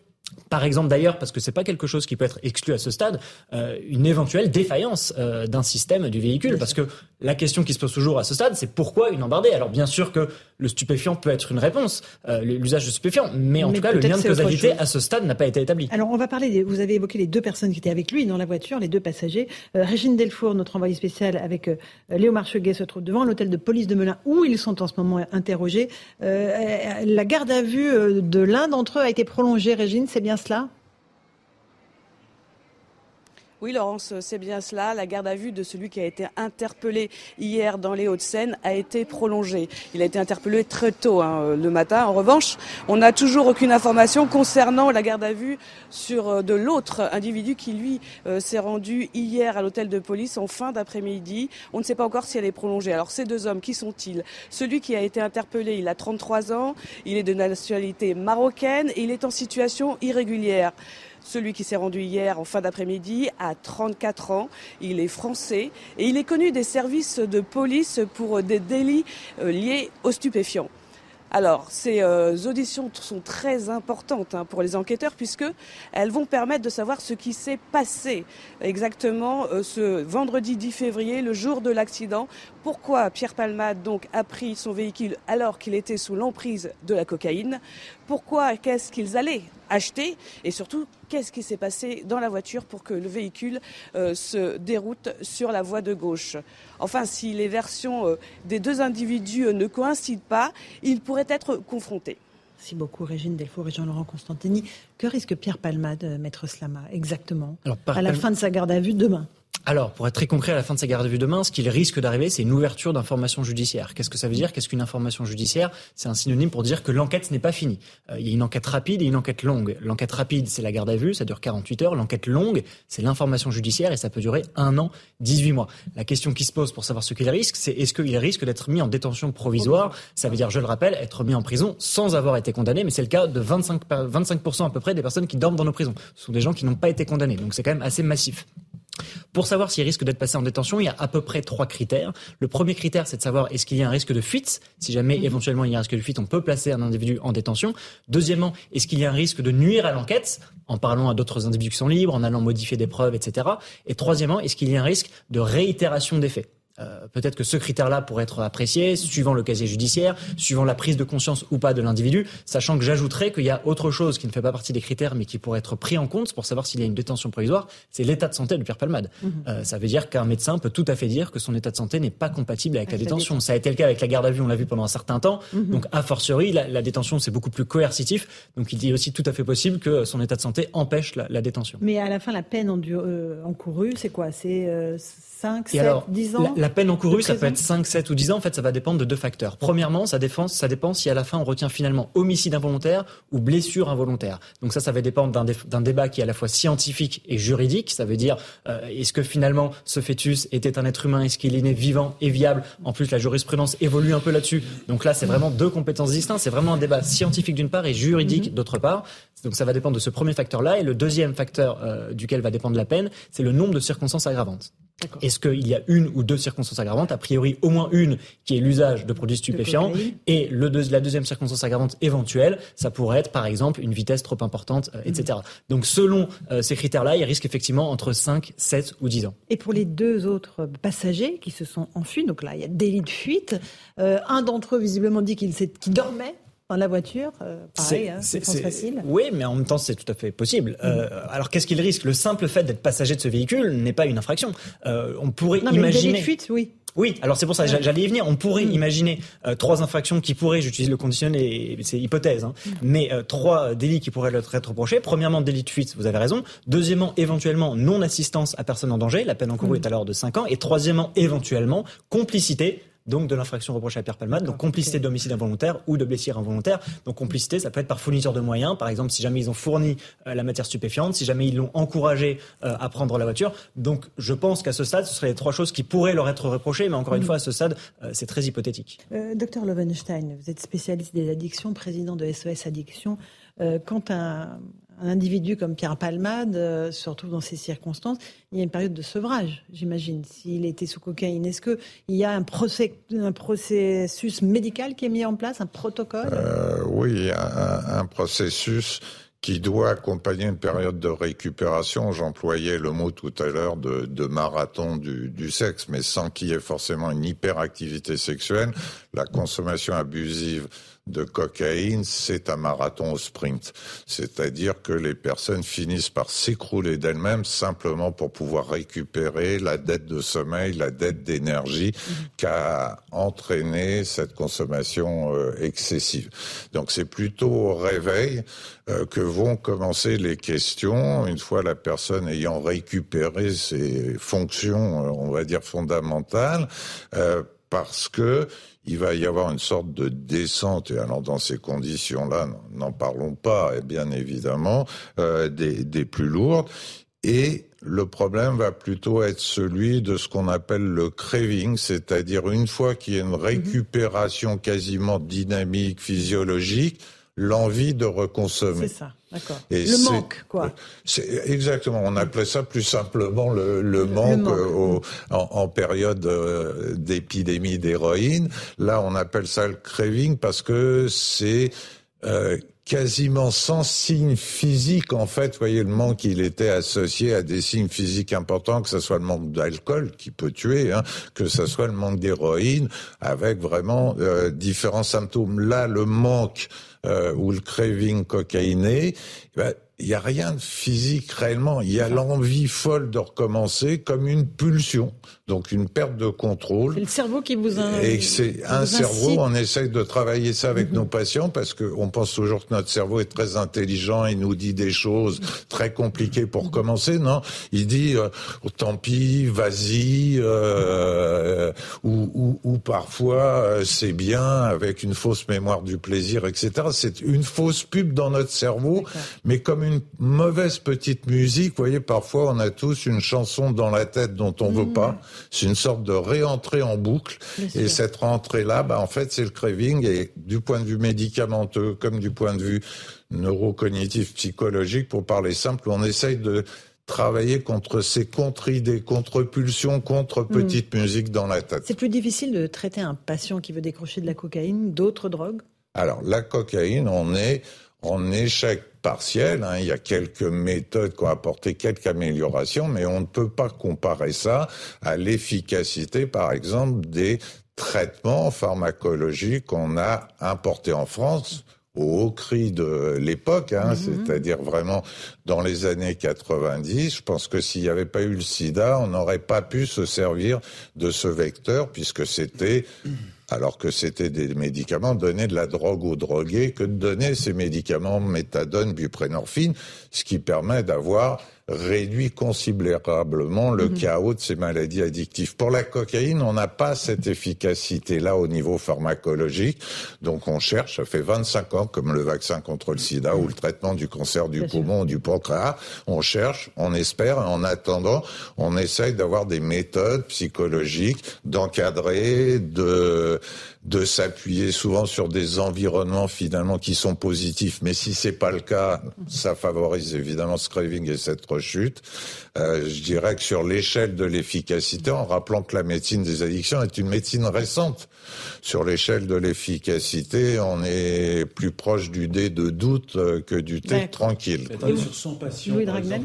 Speaker 20: par exemple d'ailleurs, parce que c'est pas quelque chose qui peut être exclu à ce stade, euh, une éventuelle défaillance euh, d'un système du véhicule, parce que la question qui se pose toujours à ce stade, c'est pourquoi une embardée? Alors bien sûr que le stupéfiant peut être une réponse, euh, l'usage de stupéfiants, mais en tout cas le lien de causalité à ce stade n'a pas été établi.
Speaker 19: Alors on va parler, vous avez évoqué les deux personnes qui étaient avec lui dans la voiture, les deux passagers. Régine Delfour, notre envoyé spécial avec Léo Marcheguet, se trouve devant l'hôtel de police de Melun où ils sont en ce moment interrogés. la garde à vue de l'un d'entre eux a été prolongée, Régine, c'est bien cela?
Speaker 22: Oui, Laurence, c'est bien cela. La garde à vue de celui qui a été interpellé hier dans les Hauts-de-Seine a été prolongée. Il a été interpellé très tôt hein, le matin. En revanche, on n'a toujours aucune information concernant la garde à vue sur euh, de l'autre individu qui, lui, euh, s'est rendu hier à l'hôtel de police en fin d'après-midi. On ne sait pas encore si elle est prolongée. Alors, ces deux hommes, qui sont-ils? Celui qui a été interpellé, il a 33 ans. Il est de nationalité marocaine et il est en situation irrégulière. Celui qui s'est rendu hier en fin d'après-midi a 34 ans. Il est français et il est connu des services de police pour des délits euh, liés aux stupéfiants. alors, ces euh, auditions sont très importantes hein, pour les enquêteurs puisque elles vont permettre de savoir ce qui s'est passé exactement euh, ce vendredi 10 février, le jour de l'accident. Pourquoi Pierre Palmade donc a pris son véhicule alors qu'il était sous l'emprise de la cocaïne? Pourquoi Qu'est-ce qu'ils allaient acheter? Et surtout, qu'est-ce qui s'est passé dans la voiture pour que le véhicule euh, se déroute sur la voie de gauche? Enfin, si les versions des deux individus ne coïncident pas, ils pourraient être confrontés.
Speaker 1: Merci beaucoup Régine Delfour et Jean-Laurent Constantini. Que risque Pierre Palmade, euh, Maître Slama, exactement à la fin de sa garde à vue demain?
Speaker 20: Alors, pour être très concret, à la fin de sa garde à vue demain, ce qu'il risque d'arriver, c'est une ouverture d'informations judiciaires. Qu'est-ce que ça veut dire? Qu'est-ce qu'une information judiciaire? C'est un synonyme pour dire que l'enquête n'est pas finie. Euh, il y a une enquête rapide et une enquête longue. L'enquête rapide, c'est la garde à vue, ça dure 48 heures. L'enquête longue, c'est l'information judiciaire et ça peut durer un an, 18 mois. La question qui se pose pour savoir ce qu'il risque, c'est est-ce qu'il risque d'être mis en détention provisoire? Ça veut dire, je le rappelle, être mis en prison sans avoir été condamné, mais c'est le cas de 25, 25% à peu près des personnes qui dorment dans nos prisons. Ce sont des gens qui n'ont pas été condamnés, donc c'est quand même assez massif. Pour savoir s'il risque d'être passé en détention, il y a à peu près trois critères. Le premier critère, c'est de savoir est-ce qu'il y a un risque de fuite. Si jamais mhm. éventuellement il y a un risque de fuite, on peut placer un individu en détention. Deuxièmement, est-ce qu'il y a un risque de nuire à l'enquête en parlant à d'autres individus qui sont libres, en allant modifier des preuves, etc. Et troisièmement, est-ce qu'il y a un risque de réitération des faits? Euh, peut-être que ce critère-là pourrait être apprécié suivant le casier judiciaire, suivant la prise de conscience ou pas de l'individu, sachant que j'ajouterais qu'il y a autre chose qui ne fait pas partie des critères mais qui pourrait être pris en compte pour savoir s'il y a une détention provisoire, c'est l'état de santé de Pierre Palmade. Mhm. Euh, ça veut dire qu'un médecin peut tout à fait dire que son état de santé n'est pas compatible avec, la détention. Ça a été le cas avec la garde à vue, on l'a vu pendant un certain temps. Mhm. Donc a fortiori, la, détention c'est beaucoup plus coercitif. Donc il est aussi tout à fait possible que son état de santé empêche la, détention.
Speaker 1: Mais à la fin, la peine euh, encourue, c'est quoi? C'est 5, 7, 10 ans?
Speaker 20: la, peine encourue, ça peut être 5, 7 ou 10 ans. En fait, ça va dépendre de deux facteurs. Premièrement, ça dépend, ça dépend si à la fin on retient finalement homicide involontaire ou blessure involontaire. Donc ça, ça va dépendre d'un débat qui est à la fois scientifique et juridique. Ça veut dire, euh, est-ce que finalement ce fœtus était un être humain? Est-ce qu'il est né vivant et viable? En plus, la jurisprudence évolue un peu là-dessus. Donc là, c'est vraiment deux compétences distinctes. C'est vraiment un débat scientifique d'une part et juridique mm-hmm. d'autre part. Donc ça va dépendre de ce premier facteur-là. Et le deuxième facteur euh, duquel va dépendre la peine, c'est le nombre de circonstances aggravantes. Est-ce qu'il y a une ou deux circonstances aggravantes? A priori, au moins une qui est l'usage de produits stupéfiants. et le la deuxième circonstance aggravante éventuelle, ça pourrait être par exemple une vitesse trop importante, euh, etc. Donc selon euh, ces critères-là, il risque effectivement entre 5, 7 ou 10 ans.
Speaker 1: Et pour les deux autres passagers qui se sont enfuis, donc là il y a délit de fuite, un d'entre eux visiblement dit qu'il dormait dans la voiture, euh, pareil, hein, c'est facile.
Speaker 20: Oui, mais en même temps, c'est tout à fait possible. Euh, alors, qu'est-ce qu'il risque? Le simple fait d'être passager de ce véhicule n'est pas une infraction. Euh, on pourrait non, imaginer.
Speaker 1: Mais fuite, oui.
Speaker 20: Oui, alors c'est pour ça, j'allais y venir. On pourrait mm. imaginer trois infractions qui pourraient, j'utilise le conditionnel, c'est hypothèse, hein, mm. mais trois délits qui pourraient leur être reprochés. Premièrement, délit de fuite, vous avez raison. Deuxièmement, éventuellement, non-assistance à personne en danger, la peine encourue mm. est alors de 5 ans. Et troisièmement, éventuellement, complicité donc de l'infraction reprochée à Pierre Palmade, donc complicité d'homicide involontaire ou de blessure involontaire. Donc complicité, ça peut être par fourniture de moyens, par exemple si jamais ils ont fourni euh, la matière stupéfiante, si jamais ils l'ont encouragé euh, à prendre la voiture. Donc je pense qu'à ce stade, ce seraient les trois choses qui pourraient leur être reprochées, mais encore une mm. fois, à ce stade, euh, c'est très hypothétique.
Speaker 1: docteur Lovenstein, vous êtes spécialiste des addictions, président de SOS Addiction. quand un, un individu comme Pierre Palmade euh, se retrouve dans ces circonstances, il y a une période de sevrage, j'imagine. S'il était sous cocaïne, est-ce qu'il y a un, processus médical qui est mis en place, un protocole?
Speaker 21: Euh, Oui, un, processus qui doit accompagner une période de récupération. J'employais le mot tout à l'heure de, de, marathon du, du, sexe, mais sans qu'il y ait forcément une hyperactivité sexuelle. La consommation abusive de cocaïne, c'est un marathon au sprint. C'est-à-dire que les personnes finissent par s'écrouler d'elles-mêmes simplement pour pouvoir récupérer la dette de sommeil, la dette d'énergie mhm. qu'a entraîné cette consommation euh, excessive. Donc c'est plutôt au réveil euh, que vont commencer les questions une fois la personne ayant récupéré ses fonctions, euh, on va dire fondamentales, parce que il va y avoir une sorte de descente, et alors dans ces conditions-là, n'en parlons pas, et bien évidemment, euh, des, des plus lourdes. Et le problème va plutôt être celui de ce qu'on appelle le craving, c'est-à-dire une fois qu'il y a une mhm. récupération quasiment dynamique, physiologique, l'envie de reconsommer.
Speaker 1: C'est ça.
Speaker 19: D'accord. Le manque, quoi.
Speaker 21: Exactement. On appelait ça plus simplement le, le manque, en, en, période euh, d'épidémie d'héroïne. Là, on appelle ça le craving parce que c'est euh, quasiment sans signe physique. En fait, vous voyez, le manque, il était associé à des signes physiques importants, que ce soit le manque d'alcool, qui peut tuer, hein, que ce soit le manque d'héroïne, avec vraiment euh, différents symptômes. Là, le manque euh, ou le craving cocaïné, ben, il n'y a rien de physique réellement. Il y a l'envie folle de recommencer comme une pulsion, donc une perte de contrôle.
Speaker 19: C'est le cerveau qui vous a...
Speaker 21: Et c'est un cerveau, on essaye de travailler ça avec mhm. nos patients parce qu'on pense toujours que notre cerveau est très intelligent, il nous dit des choses très compliquées pour recommencer. Non, il dit euh, oh, tant pis, vas-y, euh, ou, ou, ou, parfois euh, c'est bien avec une fausse mémoire du plaisir, etc. C'est une fausse pub dans notre cerveau, mais comme une mauvaise petite musique. Vous voyez, parfois, on a tous une chanson dans la tête dont on veut pas. Mm. C'est une sorte de réentrée en boucle. et cette rentrée-là, bah, en fait, c'est le craving. Et du point de vue médicamenteux, comme du point de vue neurocognitif, psychologique, pour parler simple, on essaye de travailler contre ces contre-idées, contre-pulsions, contre-petites mm. musiques dans la tête.
Speaker 19: C'est plus difficile de traiter un patient qui veut décrocher de la cocaïne, d'autres drogues?
Speaker 21: Alors, la cocaïne, on est en échec partiel. Hein. Il y a quelques méthodes qui ont apporté quelques améliorations, mais on ne peut pas comparer ça à l'efficacité, par exemple, des traitements pharmacologiques qu'on a importés en France au haut cri de l'époque, hein, mhm. c'est-à-dire vraiment dans les années 90. Je pense que s'il n'y avait pas eu le sida, on n'aurait pas pu se servir de ce vecteur puisque c'était alors que c'était des médicaments, donner de la drogue aux drogués que de donner ces médicaments méthadone, buprénorphine, ce qui permet d'avoir réduit considérablement le mhm. chaos de ces maladies addictives. Pour la cocaïne, on n'a pas cette efficacité-là au niveau pharmacologique, donc on cherche, ça fait 25 ans, comme le vaccin contre le sida ou le traitement du cancer du poumon ou du pancréas, on cherche, on espère, en attendant, on essaye d'avoir des méthodes psychologiques, d'encadrer, de de s'appuyer souvent sur des environnements finalement qui sont positifs. Mais si c'est pas le cas, ça favorise évidemment ce craving et cette rechute. Euh, je dirais que sur l'échelle de l'efficacité, en rappelant que la médecine des addictions est une médecine récente, sur l'échelle de l'efficacité, on est plus proche du dé de doute euh, que du thé tranquille.
Speaker 10: sur 100 patients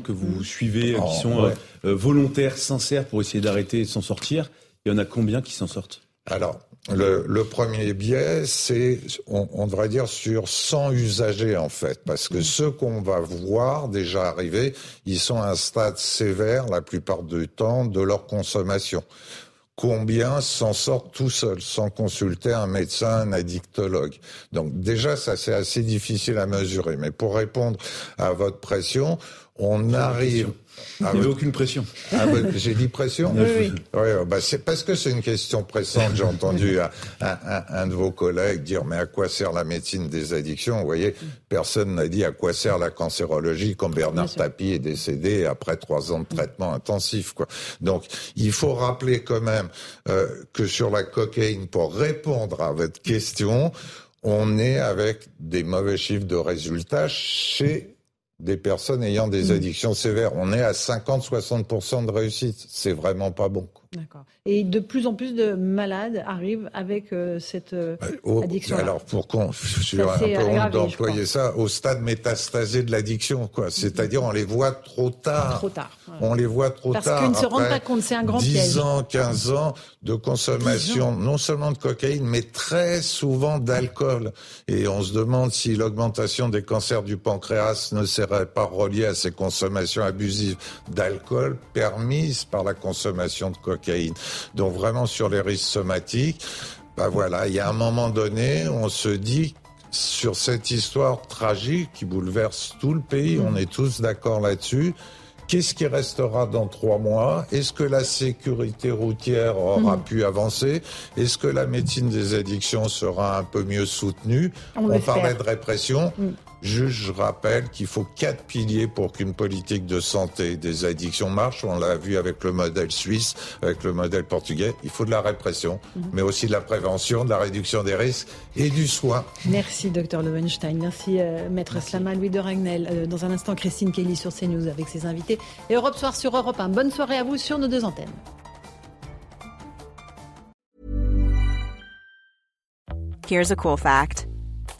Speaker 10: que vous suivez, qui oh, sont euh, volontaires, sincères pour essayer d'arrêter et de s'en sortir, il y en a combien qui s'en sortent?
Speaker 21: Alors, le, le, premier biais, c'est, on, on, devrait dire, sur 100 usagers en fait, parce que ceux qu'on va voir déjà arriver, ils sont à un stade sévère la plupart du temps de leur consommation. Combien s'en sortent tout seuls, sans consulter un médecin, un addictologue? Donc déjà, ça c'est assez difficile à mesurer. Mais pour répondre à votre pression, on arrive
Speaker 10: il n'y avait aucune pression.
Speaker 21: Ah, j'ai dit pression
Speaker 19: Oui. oui.
Speaker 21: bah c'est parce que c'est une question pressante. J'ai entendu un, un, un, de vos collègues dire mais à quoi sert la médecine des addictions? Vous voyez, personne n'a dit à quoi sert la cancérologie quand Bernard Tapie est décédé après trois ans de traitement intensif. Quoi. Donc il faut rappeler quand même euh, que sur la cocaïne, pour répondre à votre question, on est avec des mauvais chiffres de résultats chez des personnes ayant des mm. addictions sévères. On est à 50-60% de réussite. C'est vraiment pas bon.
Speaker 19: D'accord. Et de plus en plus de malades arrivent avec euh, cette euh, oh, addiction.
Speaker 21: Alors pour qu'on, je un peu honte d'employer ça, au stade métastasé de l'addiction, quoi. C'est-à-dire on les voit trop tard.
Speaker 19: Trop tard.
Speaker 21: On les voit trop
Speaker 19: tard.
Speaker 21: Parce
Speaker 19: qu'ils ne se rendent pas compte, c'est un grand
Speaker 21: 10
Speaker 19: piège.
Speaker 21: 10 ans, 15 ans de consommation, non seulement de cocaïne, mais très souvent d'alcool. Et on se demande si l'augmentation des cancers du pancréas ne serait pas reliée à ces consommations abusives d'alcool permises par la consommation de cocaïne. Donc vraiment sur les risques somatiques, bah voilà, il y a un moment donné, on se dit sur cette histoire tragique qui bouleverse tout le pays, on est tous d'accord là-dessus. Qu'est-ce qui restera dans trois mois? Est-ce que la sécurité routière aura mm. pu avancer? Est-ce que la médecine des addictions sera un peu mieux soutenue? On, parlait de répression. Mm. Juste, je rappelle qu'il faut quatre piliers pour qu'une politique de santé des addictions marche. On l'a vu avec le modèle suisse, avec le modèle portugais. Il faut de la répression, mhm. mais aussi de la prévention, de la réduction des risques et du soin.
Speaker 1: Merci, docteur Levenstein. Merci, euh, maître Slama, Louis de Ragnel. Euh, dans un instant, Christine Kelly sur CNews avec ses invités. Et Europe Soir sur Europe 1. Bonne soirée à vous sur nos deux antennes.
Speaker 23: Here's a cool fact.